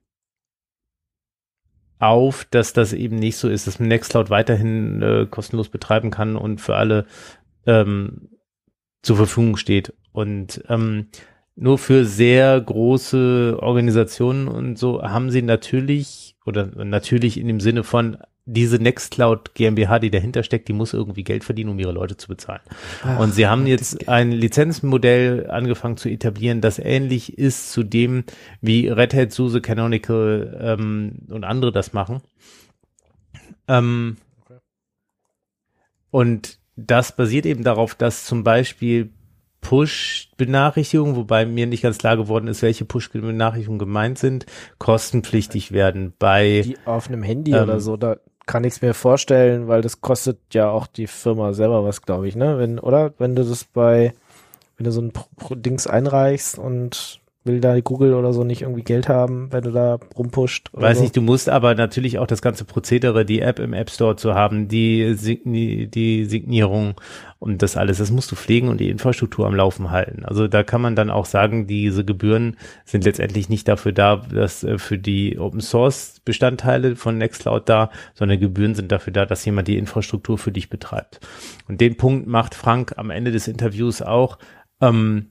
[SPEAKER 5] auf, dass das eben nicht so ist, dass man Nextcloud weiterhin äh, kostenlos betreiben kann und für alle ähm, zur Verfügung steht. Und ähm, nur für sehr große Organisationen und so haben sie natürlich, oder natürlich in dem Sinne von, diese Nextcloud GmbH, die dahinter steckt, die muss irgendwie Geld verdienen, um ihre Leute zu bezahlen. Und sie haben jetzt ein Lizenzmodell angefangen zu etablieren, das ähnlich ist zu dem, wie Red Hat, SUSE, Canonical ähm, und andere das machen. Ähm, Und das basiert eben darauf, dass zum Beispiel Push-Benachrichtigungen, wobei mir nicht ganz klar geworden ist, welche Push-Benachrichtigungen gemeint sind, kostenpflichtig werden bei
[SPEAKER 2] Die auf einem Handy
[SPEAKER 5] Ähm,
[SPEAKER 2] oder so, da kann ich es mir vorstellen, weil das kostet ja auch die Firma selber was, glaube ich, ne? Wenn, oder? Wenn du das bei, wenn du so ein Pro Dings einreichst und will da Google oder so nicht irgendwie Geld haben, wenn du da rumpusht.
[SPEAKER 5] Weiß
[SPEAKER 2] so.
[SPEAKER 5] nicht, du musst aber natürlich auch das ganze Prozedere, die App im App Store zu haben, die, Signi die Signierung und das alles, das musst du pflegen und die Infrastruktur am Laufen halten. Also da kann man dann auch sagen, diese Gebühren sind letztendlich nicht dafür da, dass äh, für die Open Source Bestandteile von Nextcloud da, sondern Gebühren sind dafür da, dass jemand die Infrastruktur für dich betreibt. Und den Punkt macht Frank am Ende des Interviews auch, ähm,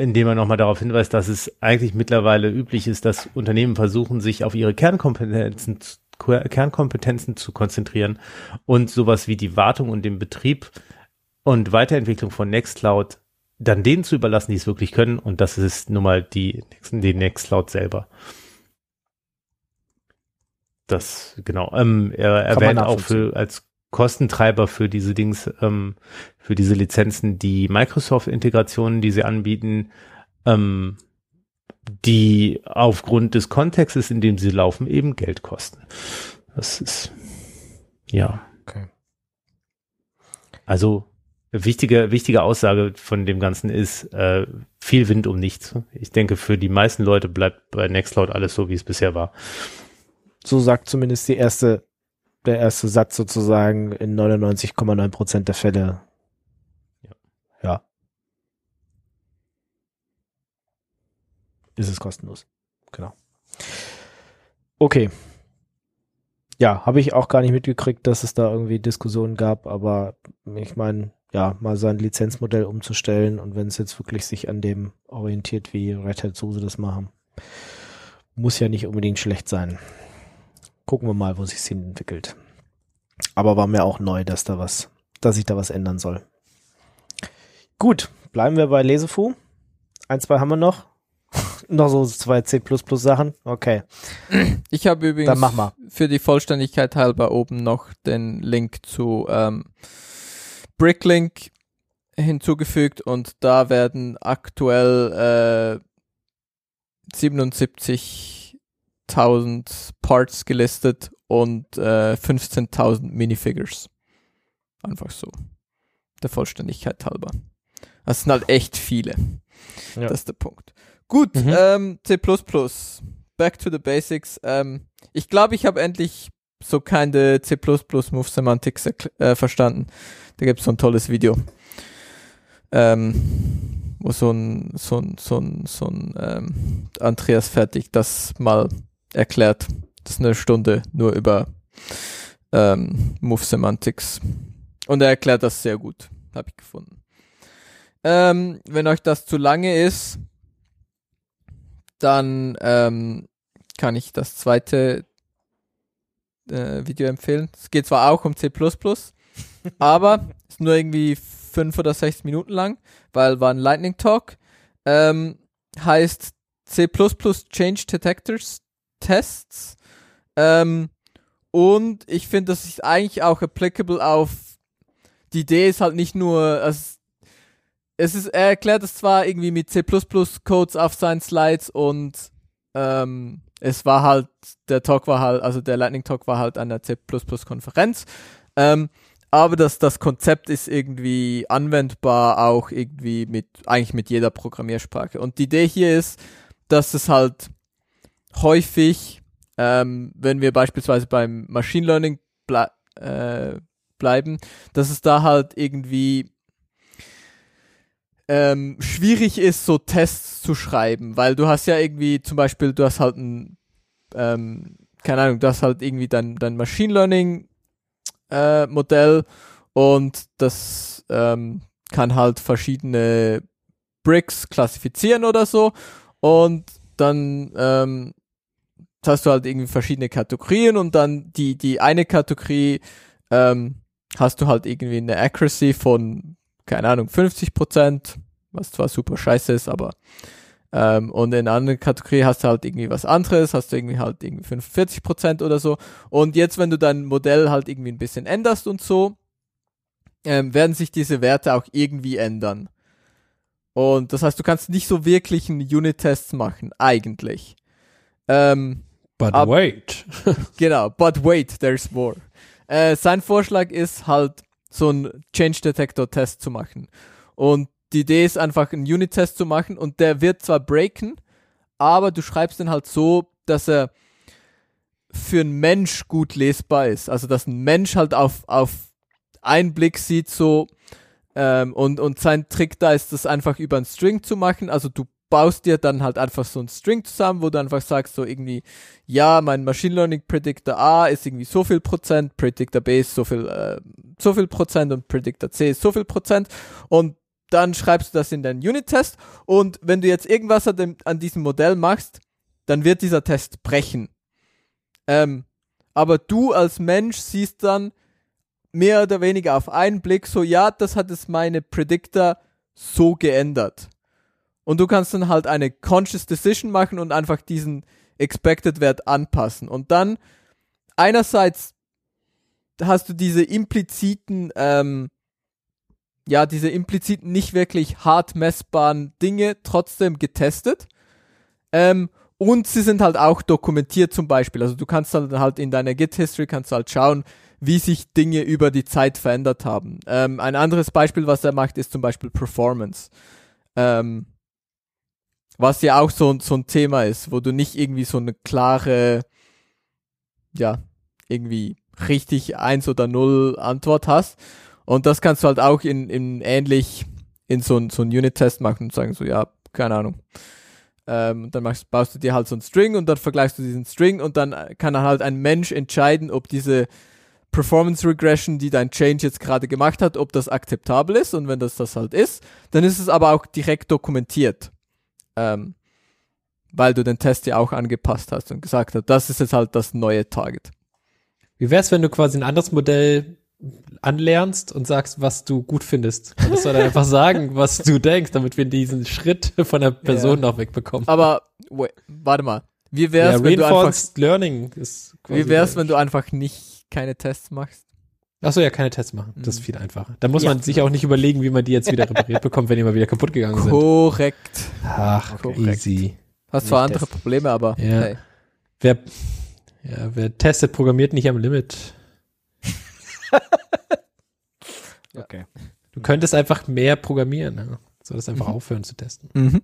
[SPEAKER 5] indem er nochmal darauf hinweist, dass es eigentlich mittlerweile üblich ist, dass Unternehmen versuchen, sich auf ihre Kernkompetenzen Kernkompetenzen zu konzentrieren und sowas wie die Wartung und den Betrieb und Weiterentwicklung von Nextcloud dann denen zu überlassen, die es wirklich können. Und das ist nun mal die, die Nextcloud selber. Das, genau. Ähm, er erwähnt auch für, als Kostentreiber für diese Dings, ähm, für diese Lizenzen die Microsoft-Integrationen, die sie anbieten, ähm, die aufgrund des Kontextes, in dem sie laufen, eben Geld kosten. Das ist, ja.
[SPEAKER 2] Okay.
[SPEAKER 5] Also, wichtige, wichtige Aussage von dem Ganzen ist, äh, viel Wind um nichts. Ich denke, für die meisten Leute bleibt bei Nextcloud alles so, wie es bisher war.
[SPEAKER 2] So sagt zumindest die erste, der erste Satz sozusagen in 99,9 Prozent der Fälle.
[SPEAKER 5] Ja.
[SPEAKER 2] Ja. Ist es kostenlos. Genau. Okay. Ja, habe ich auch gar nicht mitgekriegt, dass es da irgendwie Diskussionen gab, aber ich meine, ja, mal sein Lizenzmodell umzustellen und wenn es jetzt wirklich sich an dem orientiert, wie Red Hat SUSE das machen, muss ja nicht unbedingt schlecht sein. Gucken wir mal, wo sich hin entwickelt. Aber war mir auch neu, dass da was, dass sich da was ändern soll. Gut, bleiben wir bei Lesefu. Ein, zwei haben wir noch. noch so zwei C Sachen. Okay,
[SPEAKER 4] Ich habe übrigens
[SPEAKER 2] dann mach mal.
[SPEAKER 4] für die Vollständigkeit halber oben noch den Link zu ähm, Bricklink hinzugefügt und da werden aktuell äh, 77.000 Parts gelistet und äh, 15.000 Minifigures. Einfach so. Der Vollständigkeit halber. Das sind halt echt viele.
[SPEAKER 2] Ja.
[SPEAKER 4] Das ist der Punkt. Gut,
[SPEAKER 3] Mhm.
[SPEAKER 4] ähm, C++. Back to the basics. Ähm, ich glaube, ich habe endlich so keine C++ Move Semantics äh, verstanden. Da gibt es so ein tolles Video. Ähm, wo so ein, so ein, so ein, so ein ähm, Andreas Fertig das mal erklärt. Das ist eine Stunde nur über ähm, Move Semantics. Und er erklärt das sehr gut, habe ich gefunden. Ähm, wenn euch das zu lange ist, dann ähm, kann ich das zweite äh, Video empfehlen. Es geht zwar auch um C++, aber ist nur irgendwie fünf oder sechs Minuten lang, weil war ein Lightning Talk. Ähm, heißt C++ Change Detectors Tests. Ähm, und ich finde, das ist eigentlich auch applicable auf die Idee ist halt nicht nur, also es ist, er erklärt es zwar irgendwie mit C++-Codes auf seinen Slides und ähm, es war halt, der Talk war halt, also der Lightning Talk war halt an der C++-Konferenz, ähm, aber das, das Konzept ist irgendwie anwendbar auch irgendwie mit, eigentlich mit jeder Programmiersprache. Und die Idee hier ist, dass es halt häufig, ähm, wenn wir beispielsweise beim Machine Learning ble äh, bleiben, dass es da halt irgendwie ähm, schwierig ist, so Tests zu schreiben, weil du hast ja irgendwie zum Beispiel, du hast halt ein, ähm, keine Ahnung, du hast halt irgendwie dein, dein Machine Learning äh, Modell und das ähm, kann halt verschiedene Bricks klassifizieren oder so und dann ähm, hast du halt irgendwie verschiedene Kategorien und dann die, die eine Kategorie ähm, hast du halt irgendwie eine Accuracy von, keine Ahnung, 50 Prozent, was zwar super scheiße ist, aber ähm, und in einer anderen Kategorie hast du halt irgendwie was anderes, hast du irgendwie halt irgendwie 45 Prozent oder so. Und jetzt, wenn du dein Modell halt irgendwie ein bisschen änderst und so, ähm, werden sich diese Werte auch irgendwie ändern. Und das heißt, du kannst nicht so wirklich einen Unit-Test machen, eigentlich. Ähm,
[SPEAKER 3] But
[SPEAKER 4] Ab-
[SPEAKER 3] wait.
[SPEAKER 4] Genau, but wait, there's more. Äh, sein Vorschlag ist halt, so einen Change Detector Test zu machen. Und die Idee ist einfach, einen Unit-Test zu machen und der wird zwar breaken, aber du schreibst den halt so, dass er für einen Mensch gut lesbar ist. Also, dass ein Mensch halt auf, auf einen Blick sieht, so, ähm, und, und sein Trick da ist, das einfach über einen String zu machen. Also, du baust dir dann halt einfach so einen String zusammen, wo du einfach sagst, so irgendwie, ja, mein Machine Learning Predictor A ist irgendwie so viel Prozent, Predictor B ist so viel, äh, so viel Prozent und Predictor C ist so viel Prozent und dann schreibst du das in deinen Unit-Test und wenn du jetzt irgendwas an, dem, an diesem Modell machst, dann wird dieser Test brechen. Ähm, aber du als Mensch siehst dann mehr oder weniger auf einen Blick so, ja, das hat es meine Predictor so geändert. Und du kannst dann halt eine conscious decision machen und einfach diesen expected Wert anpassen. Und dann einerseits hast du diese impliziten, ähm, ja, diese impliziten nicht wirklich hart messbaren Dinge trotzdem getestet. Ähm, und sie sind halt auch dokumentiert zum Beispiel. Also du kannst dann halt in deiner Git-History kannst du halt schauen, wie sich Dinge über die Zeit verändert haben. Ähm, ein anderes Beispiel, was er macht, ist zum Beispiel Performance. Ähm, was ja auch so, so ein Thema ist, wo du nicht irgendwie so eine klare, ja, irgendwie richtig eins oder null Antwort hast. Und das kannst du halt auch in, in ähnlich in so, so ein Unit-Test machen und sagen so, ja, keine Ahnung. Ähm, dann machst, baust du dir halt so einen String und dann vergleichst du diesen String und dann kann halt ein Mensch entscheiden, ob diese Performance Regression, die dein Change jetzt gerade gemacht hat, ob das akzeptabel ist. Und wenn das das halt ist, dann ist es aber auch direkt dokumentiert. Ähm, weil du den Test ja auch angepasst hast und gesagt hast, das ist jetzt halt das neue Target.
[SPEAKER 3] Wie wär's, wenn du quasi ein anderes Modell anlernst und sagst, was du gut findest? Das soll dann einfach sagen, was du denkst, damit wir diesen Schritt von der Person
[SPEAKER 4] Ja.
[SPEAKER 3] noch wegbekommen.
[SPEAKER 4] Aber wait, warte mal. Wie wär's,
[SPEAKER 3] ja,
[SPEAKER 4] wenn du einfach,
[SPEAKER 3] Learning ist
[SPEAKER 4] wie wär's, wenn du einfach nicht keine Tests machst?
[SPEAKER 3] Achso, ja, keine Tests machen. Das
[SPEAKER 4] Mhm.
[SPEAKER 3] ist viel einfacher. Da muss
[SPEAKER 2] Ja.
[SPEAKER 3] man sich auch nicht überlegen, wie man die jetzt wieder repariert bekommt, wenn die mal wieder kaputt gegangen sind.
[SPEAKER 4] Korrekt.
[SPEAKER 3] Ach,
[SPEAKER 4] Korrekt.
[SPEAKER 3] easy.
[SPEAKER 4] Hast zwar andere
[SPEAKER 2] testen.
[SPEAKER 4] Probleme, aber
[SPEAKER 3] Ja.
[SPEAKER 4] hey.
[SPEAKER 3] Wer, ja, wer testet, programmiert nicht am Limit.
[SPEAKER 2] Okay.
[SPEAKER 3] Du könntest einfach mehr programmieren. Ja. Solltest einfach
[SPEAKER 4] Mhm.
[SPEAKER 3] aufhören zu testen.
[SPEAKER 4] Mhm.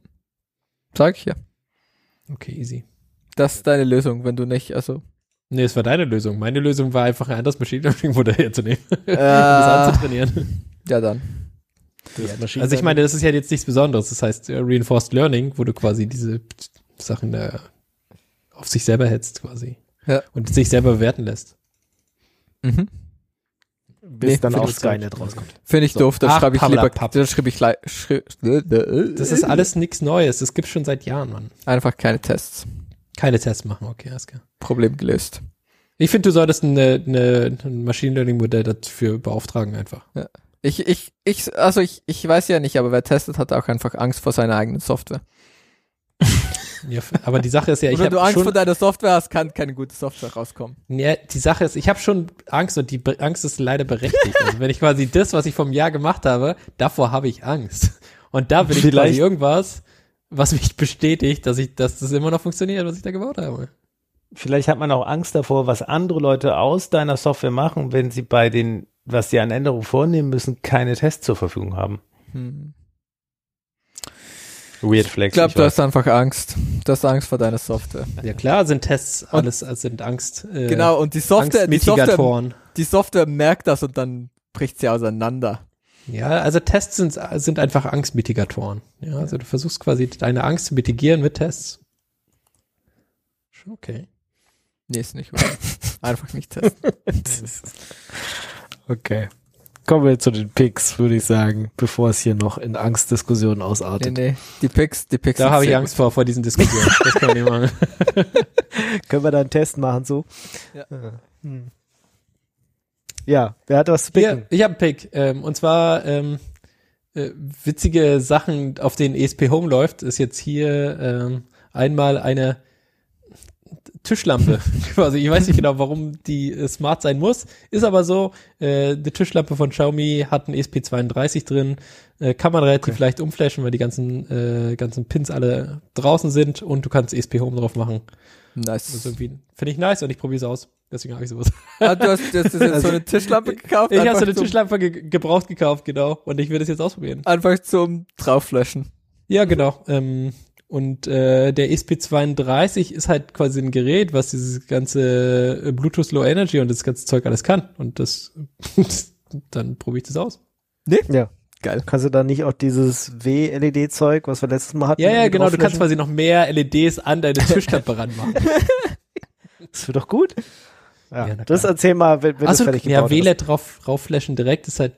[SPEAKER 4] Sag ich ja.
[SPEAKER 3] Okay, easy.
[SPEAKER 4] Das ist deine Lösung, wenn du nicht, also.
[SPEAKER 3] Nee, es war deine Lösung. Meine Lösung war einfach ein anderes Machine Learning Modell herzunehmen.
[SPEAKER 4] Äh,
[SPEAKER 3] das anzutrainieren.
[SPEAKER 4] ja, dann.
[SPEAKER 3] Also ich meine, das ist ja jetzt nichts Besonderes. Das heißt äh, Reinforced Learning, wo du quasi diese Sachen da auf sich selber hetzt quasi.
[SPEAKER 4] Ja.
[SPEAKER 3] Und sich selber bewerten lässt.
[SPEAKER 4] Mhm.
[SPEAKER 2] bis
[SPEAKER 4] Nee,
[SPEAKER 2] dann auch Skynet rauskommt.
[SPEAKER 4] Finde ich
[SPEAKER 3] So.
[SPEAKER 4] doof, das schreibe ich lieber, das schreibe ich schri
[SPEAKER 3] Das ist alles nichts Neues. Das gibt's schon seit Jahren, Mann.
[SPEAKER 4] einfach keine Tests.
[SPEAKER 3] Keine Tests machen, okay, alles klar.
[SPEAKER 4] Problem gelöst.
[SPEAKER 3] Ich finde, du solltest eine, eine, ein Machine Learning Modell dafür beauftragen einfach.
[SPEAKER 4] Ich, ich, ich, also ich, ich weiß ja nicht, aber wer testet, hat auch einfach Angst vor seiner eigenen Software.
[SPEAKER 3] Ja, aber die Sache ist ja, ich
[SPEAKER 4] wenn du
[SPEAKER 3] habe
[SPEAKER 4] Angst vor
[SPEAKER 3] schon,
[SPEAKER 4] deiner Software hast, kann keine gute Software rauskommen.
[SPEAKER 3] ja, die Sache ist, ich habe schon Angst und die Be Angst ist leider berechtigt. Also wenn ich quasi das, was ich vom Jahr gemacht habe, davor habe ich Angst. Und da will ich
[SPEAKER 2] Vielleicht-
[SPEAKER 3] quasi irgendwas, was mich bestätigt, dass ich, dass das immer noch funktioniert, was ich da gebaut habe.
[SPEAKER 5] Vielleicht hat man auch Angst davor, was andere Leute aus deiner Software machen, wenn sie bei den, was sie an Änderungen vornehmen müssen, keine Tests zur Verfügung haben.
[SPEAKER 4] Hm.
[SPEAKER 5] Weird Flex.
[SPEAKER 4] Ich glaube, du hast einfach Angst. Du hast Angst vor deiner Software.
[SPEAKER 3] Ja klar, sind Tests alles, also sind Angst. Äh,
[SPEAKER 4] Genau, und die Software, die Software, die Software merkt das und dann bricht sie auseinander.
[SPEAKER 3] Ja, also Tests sind, sind einfach Angstmitigatoren. Ja, also du versuchst quasi deine Angst zu mitigieren mit Tests. Schon okay.
[SPEAKER 4] Nee, ist nicht wahr. einfach nicht testen.
[SPEAKER 2] Okay. Kommen wir zu den Picks, würde ich sagen, bevor es hier noch in Angstdiskussionen
[SPEAKER 4] Nee,
[SPEAKER 2] ausartet.
[SPEAKER 4] nee, die Picks, die Picks
[SPEAKER 3] Da habe ich Angst vor, vor diesen Diskussionen. Das kann man nicht machen.
[SPEAKER 2] Können wir da einen Test machen, so?
[SPEAKER 4] Ja.
[SPEAKER 2] Hm. Ja, wer hat was zu picken?
[SPEAKER 3] ich habe einen Pick. Ähm, und zwar ähm, äh, witzige Sachen, auf denen ESP Home läuft, ist jetzt hier ähm, einmal eine Tischlampe. quasi. Ich weiß nicht genau, warum die äh, smart sein muss. Ist aber so, äh, die Tischlampe von Xiaomi hat ein E ESP32 drin. Äh, kann man relativ leicht umflashen, weil die ganzen, äh, ganzen Pins alle draußen sind und du kannst ESP Home drauf machen. Das ist
[SPEAKER 4] Nice.
[SPEAKER 3] irgendwie, finde ich nice und ich probiere es aus. Deswegen habe ich sowas.
[SPEAKER 4] Ah, du hast, du hast jetzt so eine Tischlampe gekauft?
[SPEAKER 3] Ich habe so eine
[SPEAKER 4] zum-
[SPEAKER 3] Tischlampe ge gebraucht gekauft, genau. Und ich will das jetzt ausprobieren.
[SPEAKER 4] Einfach zum Drauflöschen.
[SPEAKER 3] Ja, genau. Ähm, und äh, der ESP32 ist halt quasi ein Gerät, was dieses ganze äh, Bluetooth Low Energy und das ganze Zeug alles kann. Und das, dann probiere ich das aus.
[SPEAKER 2] Ja.
[SPEAKER 4] Geil.
[SPEAKER 2] Kannst du da nicht auch dieses W-LED-Zeug, was wir letztes Mal hatten?
[SPEAKER 3] Ja, ja, genau. Du kannst quasi noch mehr LEDs an deine Tischlampe ranmachen.
[SPEAKER 2] Das wird doch gut. Ja,
[SPEAKER 3] Ja,
[SPEAKER 2] das erzähl mal, wenn, wenn du fertig
[SPEAKER 3] ja. WLAN drauf, raufflashen direkt ist halt,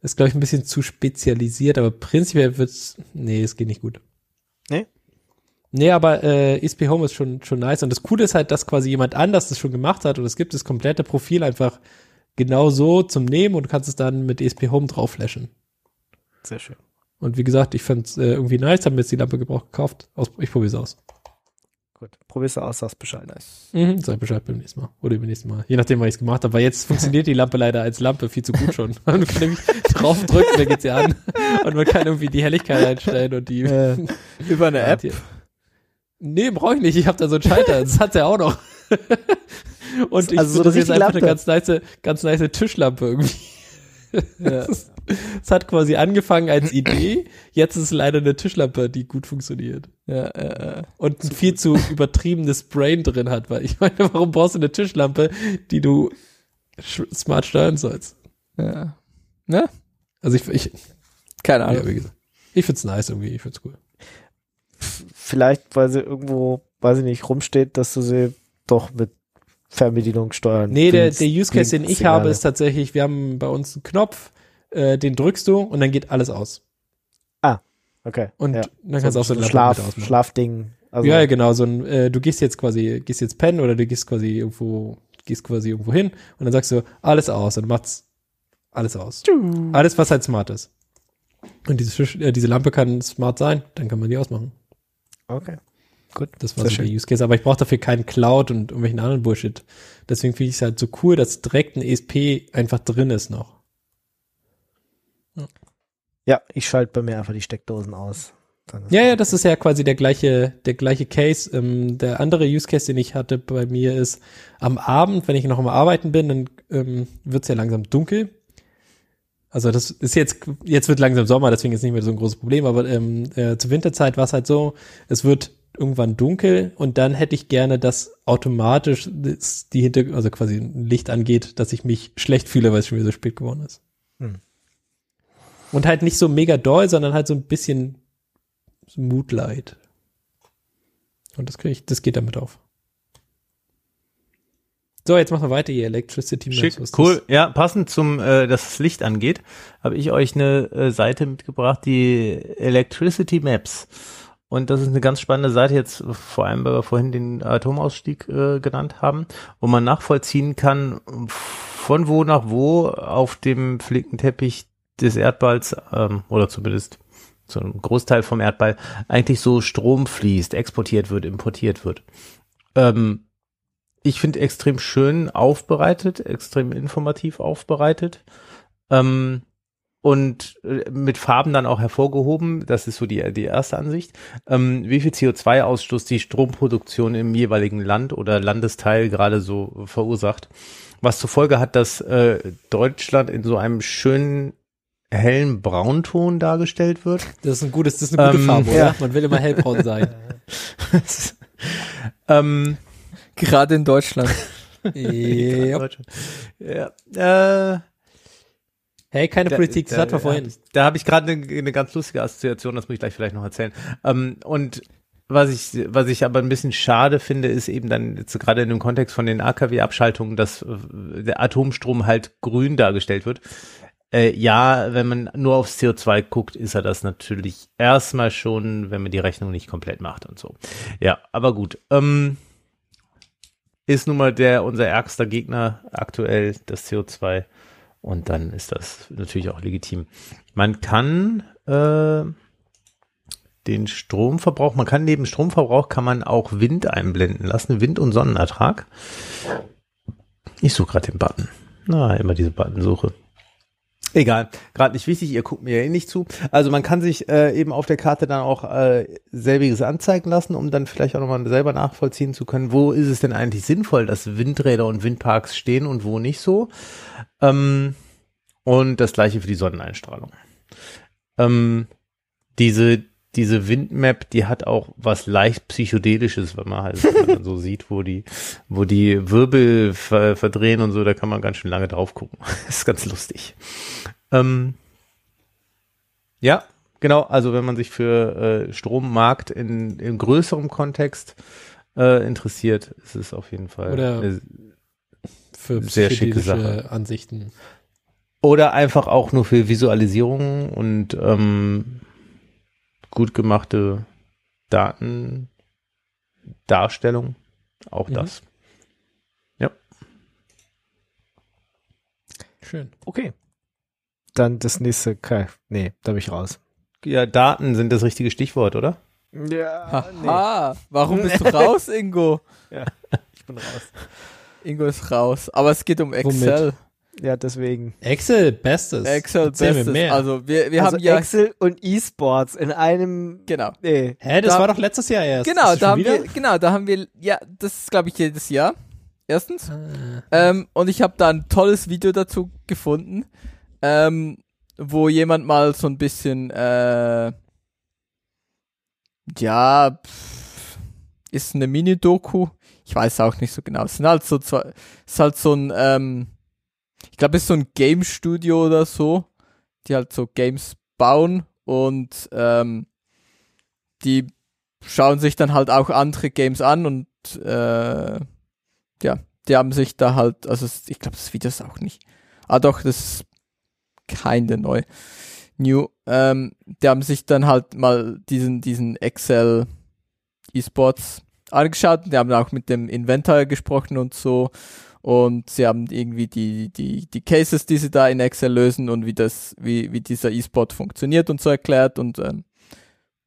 [SPEAKER 3] ist glaube ich ein bisschen zu spezialisiert, aber prinzipiell wird's, nee, es geht nicht gut. Nee, aber äh, ESP Home ist schon, schon nice. Und das Coole ist halt, dass quasi jemand anders das schon gemacht hat und es gibt das komplette Profil einfach genau so zum Nehmen und du kannst es dann mit ESP Home drauf flashen.
[SPEAKER 2] Sehr schön.
[SPEAKER 3] Und wie gesagt, ich fand's äh, irgendwie nice, habe mir jetzt die Lampe gebraucht gekauft. Aus, ich probiere es aus.
[SPEAKER 2] Gut. Probierst du aus, sagst Bescheid.
[SPEAKER 3] Mhm, sag Bescheid beim nächsten Mal. Oder beim nächsten Mal. Je nachdem, was ich es gemacht habe. Weil jetzt funktioniert die Lampe leider als Lampe viel zu gut schon. Man kann nämlich draufdrücken, dann geht sie an. Und man kann irgendwie die Helligkeit einstellen und die.
[SPEAKER 2] Äh,
[SPEAKER 4] Über eine App.
[SPEAKER 3] Nee, brauche ich nicht. Ich habe da so einen Schalter. Das hat ja auch noch. und ich
[SPEAKER 2] Also so
[SPEAKER 3] finde, das
[SPEAKER 2] eine
[SPEAKER 3] ist einfach eine
[SPEAKER 2] richtige
[SPEAKER 3] ganz nice, ganz nice Tischlampe irgendwie.
[SPEAKER 4] Ja.
[SPEAKER 3] Es hat quasi angefangen als Idee. Jetzt ist es leider eine Tischlampe, die gut funktioniert.
[SPEAKER 4] Ja, ja, ja.
[SPEAKER 3] und ein viel zu übertriebenes Brain drin hat, weil ich meine, warum brauchst du eine Tischlampe, die du smart steuern sollst?
[SPEAKER 4] ja. Ne?
[SPEAKER 3] Also ich, ich,
[SPEAKER 4] Keine
[SPEAKER 3] ja,
[SPEAKER 4] Ahnung.
[SPEAKER 3] wie gesagt, ich find's nice irgendwie, ich find's cool.
[SPEAKER 2] vielleicht, weil sie irgendwo, weiß ich nicht, rumsteht, dass du sie doch mit Fernbedienung steuern
[SPEAKER 3] Nee, der, der Use Case, den ich habe, ist tatsächlich, wir haben bei uns einen Knopf, äh, den drückst du und dann geht alles aus.
[SPEAKER 2] Okay.
[SPEAKER 3] Und
[SPEAKER 2] ja.
[SPEAKER 3] dann kannst du auch so
[SPEAKER 2] ein Schlaf. Schlafding. Also,
[SPEAKER 3] ja, genau, so ein, äh, du gehst jetzt quasi, gehst jetzt pennen oder du gehst quasi irgendwo, gehst quasi irgendwo hin und dann sagst du, alles aus und macht's alles aus. Alles, was halt smart ist. Und diese, äh, diese Lampe kann smart sein, dann kann man die ausmachen.
[SPEAKER 2] Okay. Gut.
[SPEAKER 3] Das war
[SPEAKER 2] Sehr
[SPEAKER 3] so der
[SPEAKER 2] schön.
[SPEAKER 3] Use Case, aber ich brauche dafür keinen Cloud und irgendwelchen anderen Bullshit. Deswegen finde ich es halt so cool, dass direkt ein ESP einfach drin ist noch.
[SPEAKER 2] Ja, ich schalte bei mir einfach die Steckdosen aus.
[SPEAKER 3] Ja, ja, das ist ja quasi der gleiche, der gleiche Case. Ähm, der andere Use Case, den ich hatte bei mir ist, am Abend, wenn ich noch am Arbeiten bin, dann ähm, wird es ja langsam dunkel. Also das ist jetzt, jetzt wird langsam Sommer, deswegen ist nicht mehr so ein großes Problem, aber ähm, äh, zur Winterzeit war es halt so, es wird irgendwann dunkel und dann hätte ich gerne, dass automatisch die Hinter also quasi ein Licht angeht, dass ich mich schlecht fühle, weil es schon wieder so spät geworden ist.
[SPEAKER 2] Hm.
[SPEAKER 3] Und halt nicht so mega doll, sondern halt so ein bisschen Moodlight. Und das kriege ich, das geht damit auf. So, jetzt machen wir weiter hier. Electricity Maps.
[SPEAKER 5] Schick,
[SPEAKER 3] ist
[SPEAKER 5] cool. Ja, passend zum, äh, dass das Licht angeht, habe ich euch eine äh, Seite mitgebracht, die Electricity Maps. Und das ist eine ganz spannende Seite jetzt, vor allem, weil wir vorhin den Atomausstieg äh, genannt haben, wo man nachvollziehen kann, von wo nach wo auf dem Flickenteppich des Erdballs, ähm, oder zumindest zu einem Großteil vom Erdball, eigentlich so Strom fließt, exportiert wird, importiert wird. Ähm, ich finde extrem schön aufbereitet, extrem informativ aufbereitet. Ähm, und äh, mit Farben dann auch hervorgehoben, das ist so die, die erste Ansicht, ähm, wie viel CO2-Ausstoß die Stromproduktion im jeweiligen Land oder Landesteil gerade so verursacht. Was zur Folge hat, dass äh, Deutschland in so einem schönen hellen Braunton dargestellt wird.
[SPEAKER 3] Das ist ein gutes, das ist eine gute
[SPEAKER 5] Ähm,
[SPEAKER 3] Farbe, oder?
[SPEAKER 2] ja.
[SPEAKER 3] Man will immer hellbraun sein.
[SPEAKER 5] ähm,
[SPEAKER 4] Gerade in Deutschland.
[SPEAKER 3] ja.
[SPEAKER 5] Deutschland. ja, äh,
[SPEAKER 3] Hey, keine
[SPEAKER 5] Da-
[SPEAKER 3] Politik, das
[SPEAKER 5] da-
[SPEAKER 3] hatten wir vorhin.
[SPEAKER 5] Da habe ich gerade eine, eine ganz lustige Assoziation, das muss ich gleich vielleicht noch erzählen. Ähm, und was ich, was ich aber ein bisschen schade finde, ist eben dann jetzt gerade in dem Kontext von den AKW-Abschaltungen, dass äh, der Atomstrom halt grün dargestellt wird. Äh, ja, wenn man nur aufs CO2 guckt, ist er das natürlich erstmal schon, wenn man die Rechnung nicht komplett macht und so. Ja, aber gut. Ähm, ist nun mal der unser ärgster Gegner aktuell, das CO2. Und dann ist das natürlich auch legitim. Man kann äh, den Stromverbrauch, man kann neben Stromverbrauch kann man auch Wind einblenden lassen, Wind- und Sonnenertrag. Ich suche gerade den Button. Na, immer diese Buttonsuche. Egal, gerade nicht wichtig, ihr guckt mir ja eh nicht zu. Also man kann sich äh, eben auf der Karte dann auch äh, selbiges anzeigen lassen, um dann vielleicht auch nochmal selber nachvollziehen zu können, wo ist es denn eigentlich sinnvoll, dass Windräder und Windparks stehen und wo nicht so. Ähm, und das gleiche für die Sonneneinstrahlung. Ähm, diese, diese Windmap, die hat auch was leicht psychedelisches, wenn man halt wenn man so sieht, wo die, wo die Wirbel ver verdrehen und so, da kann man ganz schön lange drauf gucken. Ist ganz lustig. Ähm, ja, genau, also wenn man sich für äh, Strommarkt in, in größerem Kontext äh, interessiert, ist es auf jeden Fall
[SPEAKER 3] Oder-
[SPEAKER 5] eine
[SPEAKER 3] Für
[SPEAKER 5] Sehr schicke Sache.
[SPEAKER 3] Ansichten.
[SPEAKER 5] Oder einfach auch nur für Visualisierung und ähm, gut gemachte Darstellung auch
[SPEAKER 3] Mhm.
[SPEAKER 5] das.
[SPEAKER 3] Schön.
[SPEAKER 2] Okay. Dann das nächste, okay. nee, da bin ich raus.
[SPEAKER 5] Ja, Daten sind das richtige Stichwort, oder?
[SPEAKER 2] Ja,
[SPEAKER 4] Haha, warum bist du raus, Ingo?
[SPEAKER 2] ich bin raus.
[SPEAKER 4] Ingo ist raus. Aber es geht um Excel.
[SPEAKER 2] Ja, deswegen.
[SPEAKER 3] Excel, bestes.
[SPEAKER 4] Excel
[SPEAKER 3] Erzähl
[SPEAKER 4] bestes.
[SPEAKER 3] mehr.
[SPEAKER 4] Also wir, wir
[SPEAKER 2] also
[SPEAKER 4] haben ja
[SPEAKER 2] Excel und E-Sports in einem,
[SPEAKER 4] genau.
[SPEAKER 2] nee.
[SPEAKER 3] Hä, das
[SPEAKER 4] da-
[SPEAKER 3] war doch letztes Jahr erst.
[SPEAKER 4] Genau, da haben
[SPEAKER 3] wieder?
[SPEAKER 4] wir genau, da haben wir ja, das ist glaube ich jedes Jahr. Erstens.
[SPEAKER 3] Ah.
[SPEAKER 4] Ähm, und ich habe da ein tolles Video dazu gefunden, ähm, wo jemand mal so ein bisschen, äh, ja, pff, ist eine Mini-Doku. Ich weiß auch nicht so genau. Es sind halt so zwei, es ist halt so ein, ähm, glaube, es ist so ein Game Studio oder so, die halt so Games bauen und ähm, die schauen sich dann halt auch andere Games an und äh, ja, die haben sich da halt, also ich glaube, das Video ist auch nicht. Ah doch, das ist keine neu. New. Ähm, die haben sich dann halt mal diesen, diesen Excel E-Sports angeschaut. Die haben auch mit dem Inventor gesprochen und so. Und sie haben irgendwie die, die, die Cases, die sie da in Excel lösen und wie das, wie, wie dieser E-Sport funktioniert und so erklärt. Und ähm,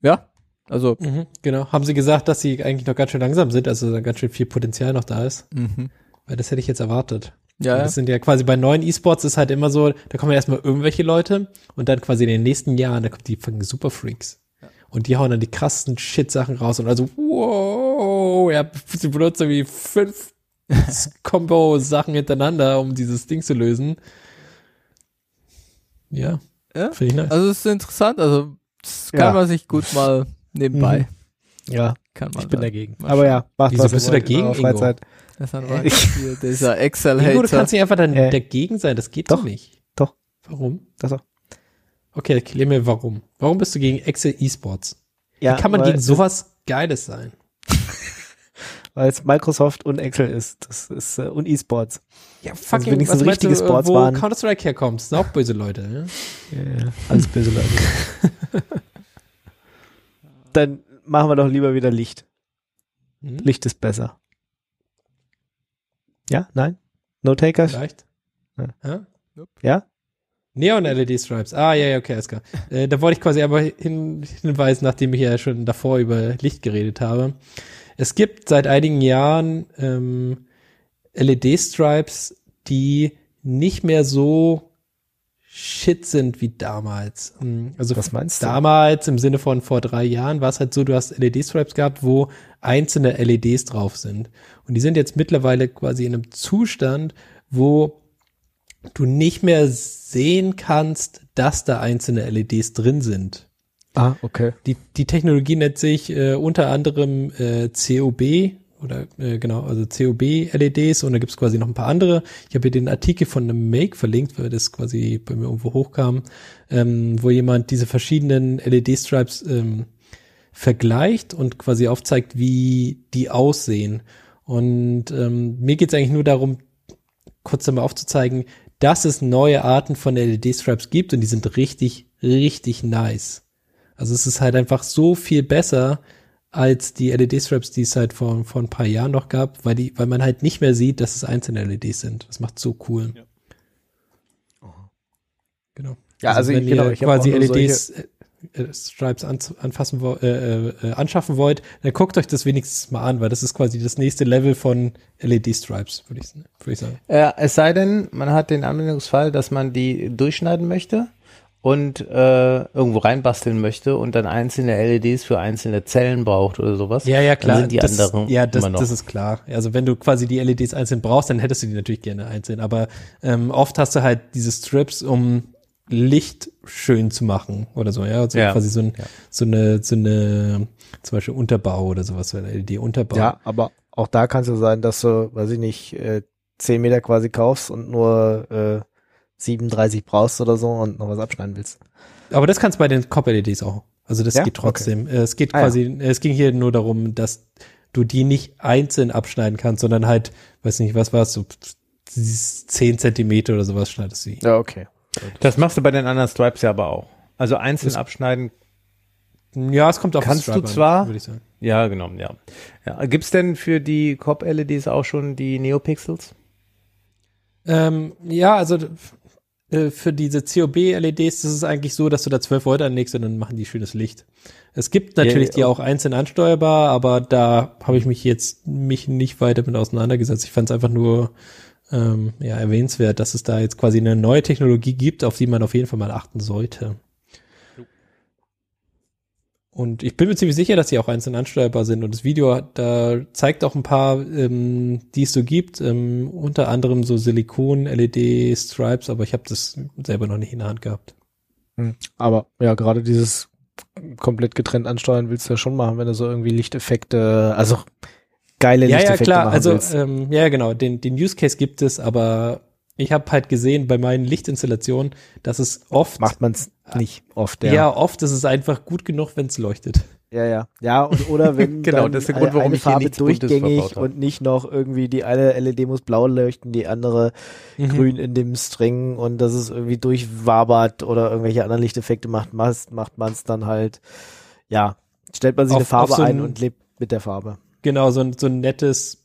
[SPEAKER 4] ja, also
[SPEAKER 3] Mhm, genau. Haben sie gesagt, dass sie eigentlich noch ganz schön langsam sind, also da ganz schön viel Potenzial noch da ist?
[SPEAKER 4] mhm.
[SPEAKER 3] Weil das hätte ich jetzt erwartet.
[SPEAKER 4] ja.
[SPEAKER 3] Das sind ja quasi bei neuen E-Sports ist halt immer so, da kommen ja erstmal irgendwelche Leute und dann quasi in den nächsten Jahren, da kommen die fucking Superfreaks. Und die hauen dann die krassen Shit-Sachen raus und also, wow, ja, sie benutzen irgendwie fünf Combo-Sachen hintereinander, um dieses Ding zu lösen. Ja,
[SPEAKER 4] Ja.
[SPEAKER 3] finde ich nice.
[SPEAKER 4] Also es ist interessant, also das kann
[SPEAKER 2] Ja.
[SPEAKER 4] man sich gut mal nebenbei.
[SPEAKER 2] Ja,
[SPEAKER 4] Kann man
[SPEAKER 2] ich bin
[SPEAKER 4] da-
[SPEAKER 2] dagegen. Aber ja, macht
[SPEAKER 3] Wieso
[SPEAKER 2] was
[SPEAKER 3] bist du dagegen, Ingo?
[SPEAKER 2] Freizeit.
[SPEAKER 4] Das ist
[SPEAKER 2] Äh, ich-
[SPEAKER 4] dieser Excel-Hater.
[SPEAKER 3] Ingo, du kannst nicht einfach dann
[SPEAKER 2] Äh.
[SPEAKER 3] dagegen sein, das geht
[SPEAKER 2] Doch.
[SPEAKER 3] doch nicht.
[SPEAKER 2] Doch.
[SPEAKER 3] Warum?
[SPEAKER 2] Doch, doch.
[SPEAKER 3] Okay, erklär mir warum. Warum bist du gegen Excel E-Sports?
[SPEAKER 2] Ja,
[SPEAKER 3] Wie kann man gegen sowas Geiles sein?
[SPEAKER 2] Weil es Microsoft und Excel ist. Das ist äh, und E-Sports.
[SPEAKER 3] Ja,
[SPEAKER 2] fucking, wenigstens
[SPEAKER 3] was meinst
[SPEAKER 2] richtige
[SPEAKER 3] du, äh,
[SPEAKER 2] Sports
[SPEAKER 3] wo
[SPEAKER 2] waren.
[SPEAKER 3] Counter-Strike herkommt. Das sind auch böse Leute. ne? Ja?
[SPEAKER 2] Ja, alles böse Leute. Dann machen wir doch lieber wieder Licht.
[SPEAKER 3] Hm?
[SPEAKER 2] Licht ist besser. Ja? Nein? No Takers?
[SPEAKER 3] Vielleicht.
[SPEAKER 2] Ja.
[SPEAKER 3] Ja?
[SPEAKER 2] Ja?
[SPEAKER 3] Neon-LED-Stripes. Ah, ja, ja, okay, alles klar. Äh, da wollte ich quasi aber hin, hinweisen, nachdem ich ja schon davor über Licht geredet habe. Es gibt seit einigen Jahren ähm, LED-Stripes, die nicht mehr so shit sind wie damals. Ähm, Also
[SPEAKER 2] Was meinst du?
[SPEAKER 3] damals im Sinne von vor drei Jahren war es halt so, du hast LED-Stripes gehabt, wo einzelne LEDs drauf sind. Und die sind jetzt mittlerweile quasi in einem Zustand, wo du nicht mehr sehen kannst, dass da einzelne LEDs drin sind.
[SPEAKER 2] Ah, okay.
[SPEAKER 3] Die, die Technologie nennt sich äh, unter anderem äh, COB oder äh, genau, also COB-LEDs und da gibt's quasi noch ein paar andere. Ich habe hier den Artikel von einem Make verlinkt, weil das quasi bei mir irgendwo hochkam, ähm, wo jemand diese verschiedenen LED-Stripes ähm, vergleicht und quasi aufzeigt, wie die aussehen. Und ähm, mir geht's eigentlich nur darum, kurz einmal aufzuzeigen, dass es neue Arten von LED-Stripes gibt und die sind richtig, richtig nice. Also es ist halt einfach so viel besser als die LED-Strips, die es halt vor, vor ein paar Jahren noch gab, weil die, weil man halt nicht mehr sieht, dass es einzelne LEDs sind. Das macht so cool. Genau.
[SPEAKER 2] Ja, also
[SPEAKER 3] wenn
[SPEAKER 2] ich- genau,
[SPEAKER 3] ihr quasi
[SPEAKER 2] auch nur
[SPEAKER 3] LEDs äh, äh, Stripes an, anfassen wo, äh, äh, anschaffen wollt, dann guckt euch das wenigstens mal an, weil das ist quasi das nächste Level von LED-Stripes, würde ich, würd ich sagen.
[SPEAKER 5] Ja, es sei denn, man hat den Anwendungsfall, dass man die durchschneiden möchte und äh, irgendwo reinbasteln möchte und dann einzelne LEDs für einzelne Zellen braucht oder sowas.
[SPEAKER 3] Ja, ja, klar.
[SPEAKER 5] Dann sind die
[SPEAKER 3] das,
[SPEAKER 5] anderen
[SPEAKER 3] ja, das,
[SPEAKER 5] immer noch.
[SPEAKER 3] das ist klar. Also wenn du quasi die LEDs einzeln brauchst, dann hättest du die natürlich gerne einzeln. Aber ähm, oft hast du halt diese Strips, um Licht schön zu machen oder so, ja. Also
[SPEAKER 5] Ja.
[SPEAKER 3] quasi so, ein,
[SPEAKER 5] Ja.
[SPEAKER 3] so eine, so eine, zum Beispiel Unterbau oder sowas, so ein LED-Unterbau.
[SPEAKER 2] Ja, aber auch da kann es ja sein, dass du, weiß ich nicht, äh, 10 Meter quasi kaufst und nur äh, 37 brauchst oder so und noch was abschneiden willst.
[SPEAKER 3] Aber das kannst du bei den Cop-LEDs auch. Also das
[SPEAKER 2] Ja?
[SPEAKER 3] geht trotzdem. Äh, Es geht
[SPEAKER 2] Ah, ja.
[SPEAKER 3] quasi, es ging hier nur darum, dass du die nicht einzeln abschneiden kannst, sondern halt, weiß nicht, was war es, so 10 Zentimeter oder sowas schneidest du die.
[SPEAKER 2] Ja, okay.
[SPEAKER 5] Das machst du bei den anderen Stripes ja aber auch. Also einzeln
[SPEAKER 3] Das-
[SPEAKER 5] abschneiden
[SPEAKER 3] Ja, es kommt auf
[SPEAKER 5] Kannst du zwar-
[SPEAKER 3] würde ich sagen.
[SPEAKER 5] Ja, genau, ja. ja. Gibt's denn für die COP-LEDs auch schon die Neopixels?
[SPEAKER 3] Ähm, ja, also äh, für diese COB-LEDs ist eigentlich so, dass du da 12 Volt anlegst und dann machen die schönes Licht. Es gibt natürlich
[SPEAKER 5] Ja,
[SPEAKER 3] die auch einzeln ansteuerbar, aber da habe ich mich jetzt mich nicht weiter mit auseinandergesetzt. Ich fand es einfach nur ähm, ja, erwähnenswert, dass es da jetzt quasi eine neue Technologie gibt, auf die man auf jeden Fall mal achten sollte. Und ich bin mir ziemlich sicher, dass die auch einzeln ansteuerbar sind. Und das Video da zeigt auch ein paar, ähm, die es so gibt, ähm, unter anderem so Silikon-LED-Stripes, aber ich habe das selber noch nicht in der Hand gehabt.
[SPEAKER 2] Hm. Aber ja, gerade dieses komplett getrennt ansteuern willst du ja schon machen, wenn du so irgendwie Lichteffekte, also geile
[SPEAKER 3] Ja, ja,
[SPEAKER 2] Lichteffekte
[SPEAKER 3] klar.
[SPEAKER 2] machen
[SPEAKER 3] Also
[SPEAKER 2] willst.
[SPEAKER 3] ähm, ja, genau. Den, den Use Case gibt es, aber ich habe halt gesehen bei meinen Lichtinstallationen, dass es oft
[SPEAKER 2] Macht man es nicht oft,
[SPEAKER 3] ja.
[SPEAKER 2] ja.
[SPEAKER 3] oft ist es einfach gut genug, wenn es leuchtet.
[SPEAKER 2] Ja, ja. Ja, und, oder wenn
[SPEAKER 5] Genau,
[SPEAKER 2] dann
[SPEAKER 5] das ist der Grund, warum
[SPEAKER 2] eine
[SPEAKER 5] ich
[SPEAKER 2] Farbe durchgängig und nicht noch irgendwie die eine LED muss blau leuchten, die andere
[SPEAKER 3] Mhm.
[SPEAKER 2] grün in dem String und dass es irgendwie durchwabert oder irgendwelche anderen Lichteffekte macht, macht, man es dann halt, ja, stellt man sich
[SPEAKER 3] Auf-
[SPEAKER 2] eine Farbe
[SPEAKER 3] so
[SPEAKER 2] ein
[SPEAKER 3] ein-
[SPEAKER 2] und lebt mit der Farbe.
[SPEAKER 3] Genau, so ein, so ein nettes,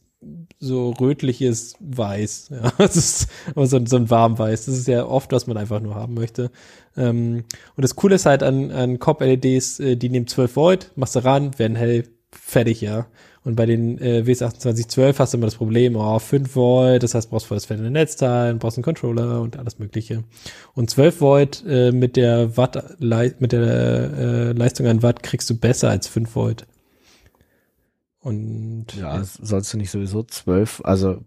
[SPEAKER 3] so rötliches Weiß. Ja, das ist aber so, ein- so ein warmweiß. Das ist ja oft, was man einfach nur haben möchte. Ähm, und das Coole ist halt an, an COP-LEDs, äh, die nehmen 12 Volt, machst du ran, werden hell, fertig, ja. Und bei den äh, WS2812 hast du immer das Problem, oh, 5 Volt, das heißt, brauchst voll das fette Netzteil, brauchst einen Controller und alles mögliche. Und 12 Volt äh, mit der Watt, mit der äh, Leistung an Watt kriegst du besser als 5 Volt. Und
[SPEAKER 2] Ja, sollst du nicht sowieso 12, also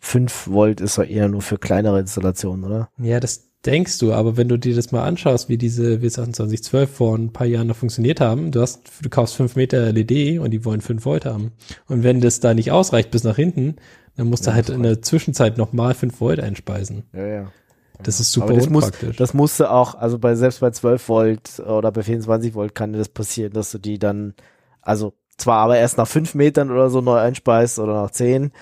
[SPEAKER 2] 5 Volt ist ja eher nur für kleinere Installationen, oder?
[SPEAKER 3] Ja, das denkst du, aber wenn du dir das mal anschaust, wie diese W2812 vor ein paar Jahren noch funktioniert haben, du hast, du kaufst 5 Meter LED und die wollen 5 Volt haben. Und wenn das da nicht ausreicht bis nach hinten, dann musst du
[SPEAKER 2] Ja,
[SPEAKER 3] halt
[SPEAKER 2] das
[SPEAKER 3] in der Zwischenzeit nochmal 5 Volt einspeisen.
[SPEAKER 2] Ja, ja.
[SPEAKER 3] Das ist super
[SPEAKER 2] Aber das muss,
[SPEAKER 3] unpraktisch.
[SPEAKER 2] das musste auch, also bei selbst bei 12 Volt oder bei 24 Volt kann dir das passieren, dass du die dann, also zwar aber erst nach 5 Metern oder so neu einspeist oder nach 10,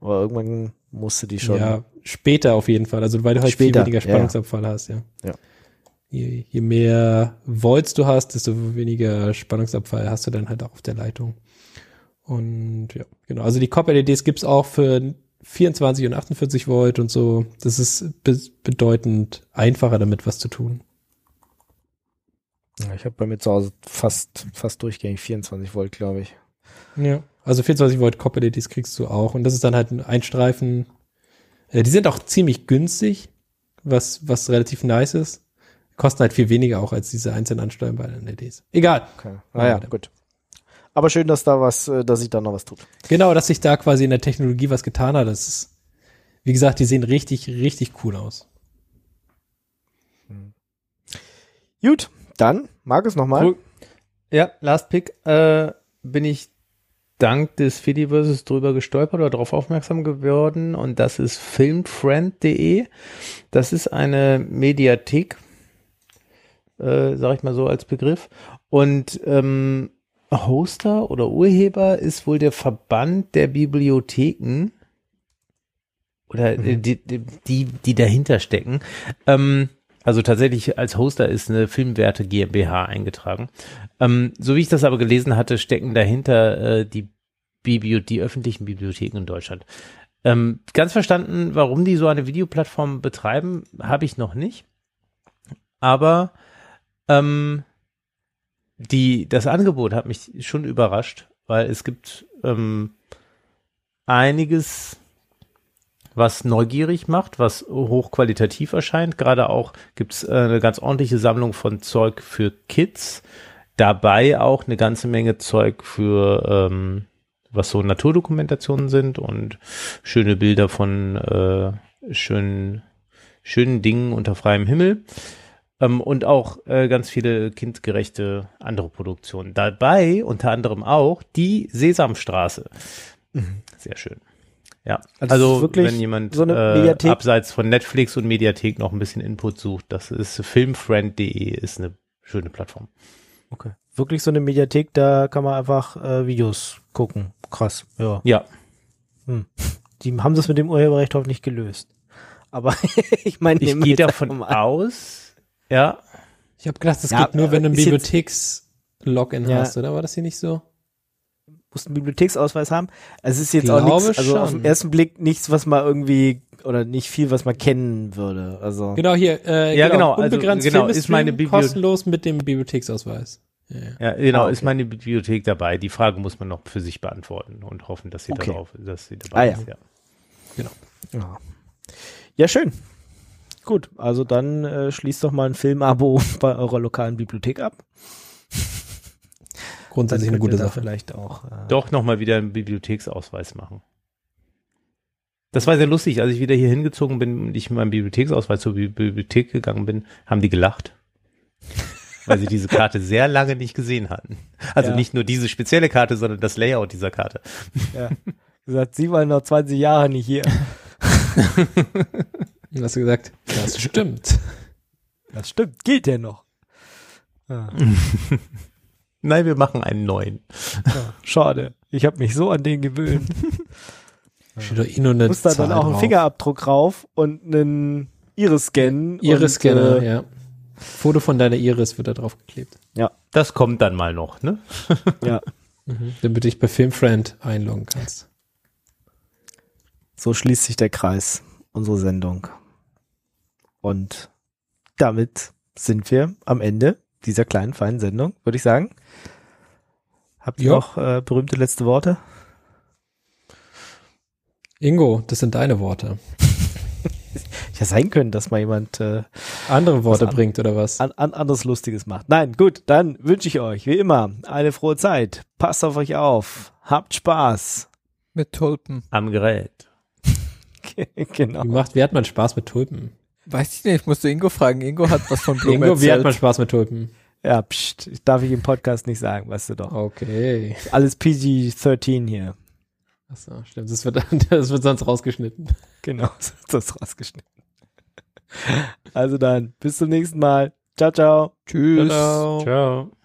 [SPEAKER 2] aber irgendwann musste die schon.
[SPEAKER 3] Ja, später auf jeden Fall. Also weil du halt
[SPEAKER 2] Später,
[SPEAKER 3] viel weniger
[SPEAKER 2] ja, ja.
[SPEAKER 3] Spannungsabfall hast, ja.
[SPEAKER 2] Ja.
[SPEAKER 3] Je, je mehr Volts du hast, desto weniger Spannungsabfall hast du dann halt auch auf der Leitung. Und ja, genau. Also die COP-LEDs gibt's auch für 24 und 48 Volt und so. Das ist be bedeutend einfacher damit was zu tun.
[SPEAKER 2] Ja, ich habe bei mir zu Hause fast, fast durchgängig 24 Volt, glaube ich.
[SPEAKER 3] Ja. Also 24 Volt COP-LEDs kriegst du auch. Und das ist dann halt ein Streifen. Äh, die sind auch ziemlich günstig, was, was relativ nice ist. Kosten halt viel weniger auch als diese einzelnen ansteuerbaren LEDs. Egal.
[SPEAKER 2] Okay.
[SPEAKER 3] Ja,
[SPEAKER 2] Naja,
[SPEAKER 3] weiter.
[SPEAKER 2] gut. Aber schön, dass da was, äh, dass sich da noch was tut.
[SPEAKER 3] Genau, dass sich da quasi in der Technologie was getan hat. Das ist, wie gesagt, die sehen richtig, richtig cool aus.
[SPEAKER 2] Gut, dann, Markus nochmal.
[SPEAKER 5] Cool. Ja, Last Pick, äh, bin ich dank des Fediverses drüber gestolpert oder darauf aufmerksam geworden und das ist filmfriend.de. Das ist eine Mediathek, äh, sag ich mal so als Begriff. Und ähm, Hoster oder Urheber ist wohl der Verband der Bibliotheken oder äh, die, die, die, die dahinter stecken. Ähm, also tatsächlich als Hoster ist eine Filmwerte GmbH eingetragen. Ähm, so wie ich das aber gelesen hatte, stecken dahinter äh, die, Biblio die öffentlichen Bibliotheken in Deutschland. Ähm, ganz verstanden, warum die so eine Videoplattform betreiben, habe ich noch nicht. Aber ähm, die, das Angebot hat mich schon überrascht, weil es gibt ähm, einiges, was neugierig macht, was hochqualitativ erscheint. Gerade auch gibt es äh, eine ganz ordentliche Sammlung von Zeug für Kids. Dabei auch eine ganze Menge Zeug für ähm, was so Naturdokumentationen sind und schöne Bilder von äh, schönen, schönen Dingen unter freiem Himmel. Ähm, und auch äh, ganz viele kindgerechte andere Produktionen. Dabei unter anderem auch die Sesamstraße. Sehr schön. Ja,
[SPEAKER 2] Also
[SPEAKER 5] also,
[SPEAKER 2] wirklich
[SPEAKER 5] wenn jemand
[SPEAKER 2] so eine
[SPEAKER 5] äh,
[SPEAKER 2] Mediathek?
[SPEAKER 5] abseits von Netflix und Mediathek noch ein bisschen Input sucht, das ist filmfriend.de, ist eine schöne Plattform.
[SPEAKER 2] Okay. Wirklich so eine Mediathek, da kann man einfach äh, Videos gucken. Krass, ja.
[SPEAKER 5] Ja,
[SPEAKER 2] Die haben das mit dem Urheberrecht hoffentlich gelöst. Aber ich meine,
[SPEAKER 5] ich gehe davon aus, ja,
[SPEAKER 3] Ich habe gedacht, das
[SPEAKER 2] Ja,
[SPEAKER 3] geht nur, wenn du ein
[SPEAKER 2] ist jetzt-
[SPEAKER 3] Bibliotheks Login
[SPEAKER 2] Ja.
[SPEAKER 3] hast, oder war das hier nicht so?
[SPEAKER 2] Musst einen Bibliotheksausweis haben. Es ist jetzt auch
[SPEAKER 3] Glaube
[SPEAKER 2] nichts, also auf den ersten Blick nichts, was man irgendwie oder nicht viel, was man kennen würde. Also
[SPEAKER 3] Genau hier, äh,
[SPEAKER 5] Ja, genau, also,
[SPEAKER 3] unbegrenzt
[SPEAKER 5] genau,
[SPEAKER 3] Filme
[SPEAKER 5] ist meine Biblio-
[SPEAKER 3] kostenlos mit dem Bibliotheksausweis. Ja, ja.
[SPEAKER 5] Ja, genau,
[SPEAKER 2] Ah, okay.
[SPEAKER 5] ist meine Bibliothek dabei. Die Frage muss man noch für sich beantworten und hoffen, dass sie
[SPEAKER 2] Okay.
[SPEAKER 5] darauf, dass sie dabei
[SPEAKER 2] Ah, ja.
[SPEAKER 5] ist. Ja.
[SPEAKER 2] ja. ja, schön. Gut, also dann äh, schließt doch mal ein Filmabo bei eurer lokalen Bibliothek ab.
[SPEAKER 3] Grundsätzlich eine gute Sache.
[SPEAKER 2] Vielleicht auch. Äh,
[SPEAKER 5] Doch nochmal wieder einen Bibliotheksausweis machen. Das war sehr lustig, als ich wieder hier hingezogen bin und ich mit meinem Bibliotheksausweis zur Bi- Bibliothek gegangen bin, haben die gelacht. Weil sie diese Karte sehr lange nicht gesehen hatten. Also
[SPEAKER 2] Ja.
[SPEAKER 5] nicht nur diese spezielle Karte, sondern das Layout dieser Karte.
[SPEAKER 2] ja. Gesagt, sie waren noch 20 Jahre nicht hier.
[SPEAKER 3] Und hast du gesagt, das stimmt.
[SPEAKER 2] Das stimmt, gilt der noch. Ja,
[SPEAKER 5] Nein, wir machen einen neuen.
[SPEAKER 2] ja, schade. Ich habe mich so an den gewöhnt.
[SPEAKER 3] Steht doch eh nur eine
[SPEAKER 2] muss da dann
[SPEAKER 3] Zahl
[SPEAKER 2] auch einen
[SPEAKER 3] drauf.
[SPEAKER 2] Fingerabdruck drauf und einen Iris-Scan.
[SPEAKER 3] Iris-Scanner,
[SPEAKER 2] äh,
[SPEAKER 3] ja. Foto von deiner Iris wird da drauf geklebt.
[SPEAKER 5] Das kommt dann mal noch, ne?
[SPEAKER 2] Ja,
[SPEAKER 3] Mhm. Damit du dich bei Filmfriend einloggen kannst.
[SPEAKER 2] so schließt sich der Kreis, unsere Sendung. Und damit sind wir am Ende dieser kleinen, feinen Sendung, würde ich sagen. Habt ihr noch äh, berühmte letzte Worte?
[SPEAKER 3] Ingo, das sind deine Worte.
[SPEAKER 2] Ja, sein können, dass mal jemand äh,
[SPEAKER 3] Andere Worte
[SPEAKER 2] an-
[SPEAKER 3] bringt oder was?
[SPEAKER 2] an, an anderes Lustiges macht. Nein, gut, dann wünsche ich euch, wie immer, eine frohe Zeit. Passt auf euch auf. Habt Spaß.
[SPEAKER 4] Mit Tulpen.
[SPEAKER 5] Am Gerät.
[SPEAKER 2] genau.
[SPEAKER 3] Wie macht, wie hat man Spaß mit Tulpen?
[SPEAKER 4] Weiß ich nicht, musst du Ingo fragen. Ingo hat was von Blumen
[SPEAKER 3] Ingo, wie hat man Spaß mit Tulpen?
[SPEAKER 2] Ja, pst, ich darf ich im Podcast nicht sagen, weißt du doch.
[SPEAKER 3] Okay.
[SPEAKER 2] Alles PG-13 hier.
[SPEAKER 3] Achso, stimmt. Das wird, das wird sonst rausgeschnitten.
[SPEAKER 2] Genau, so ist das rausgeschnitten. Also dann, bis zum nächsten Mal. Ciao, ciao.
[SPEAKER 4] Tschüss.
[SPEAKER 3] Ciao.
[SPEAKER 5] Ciao.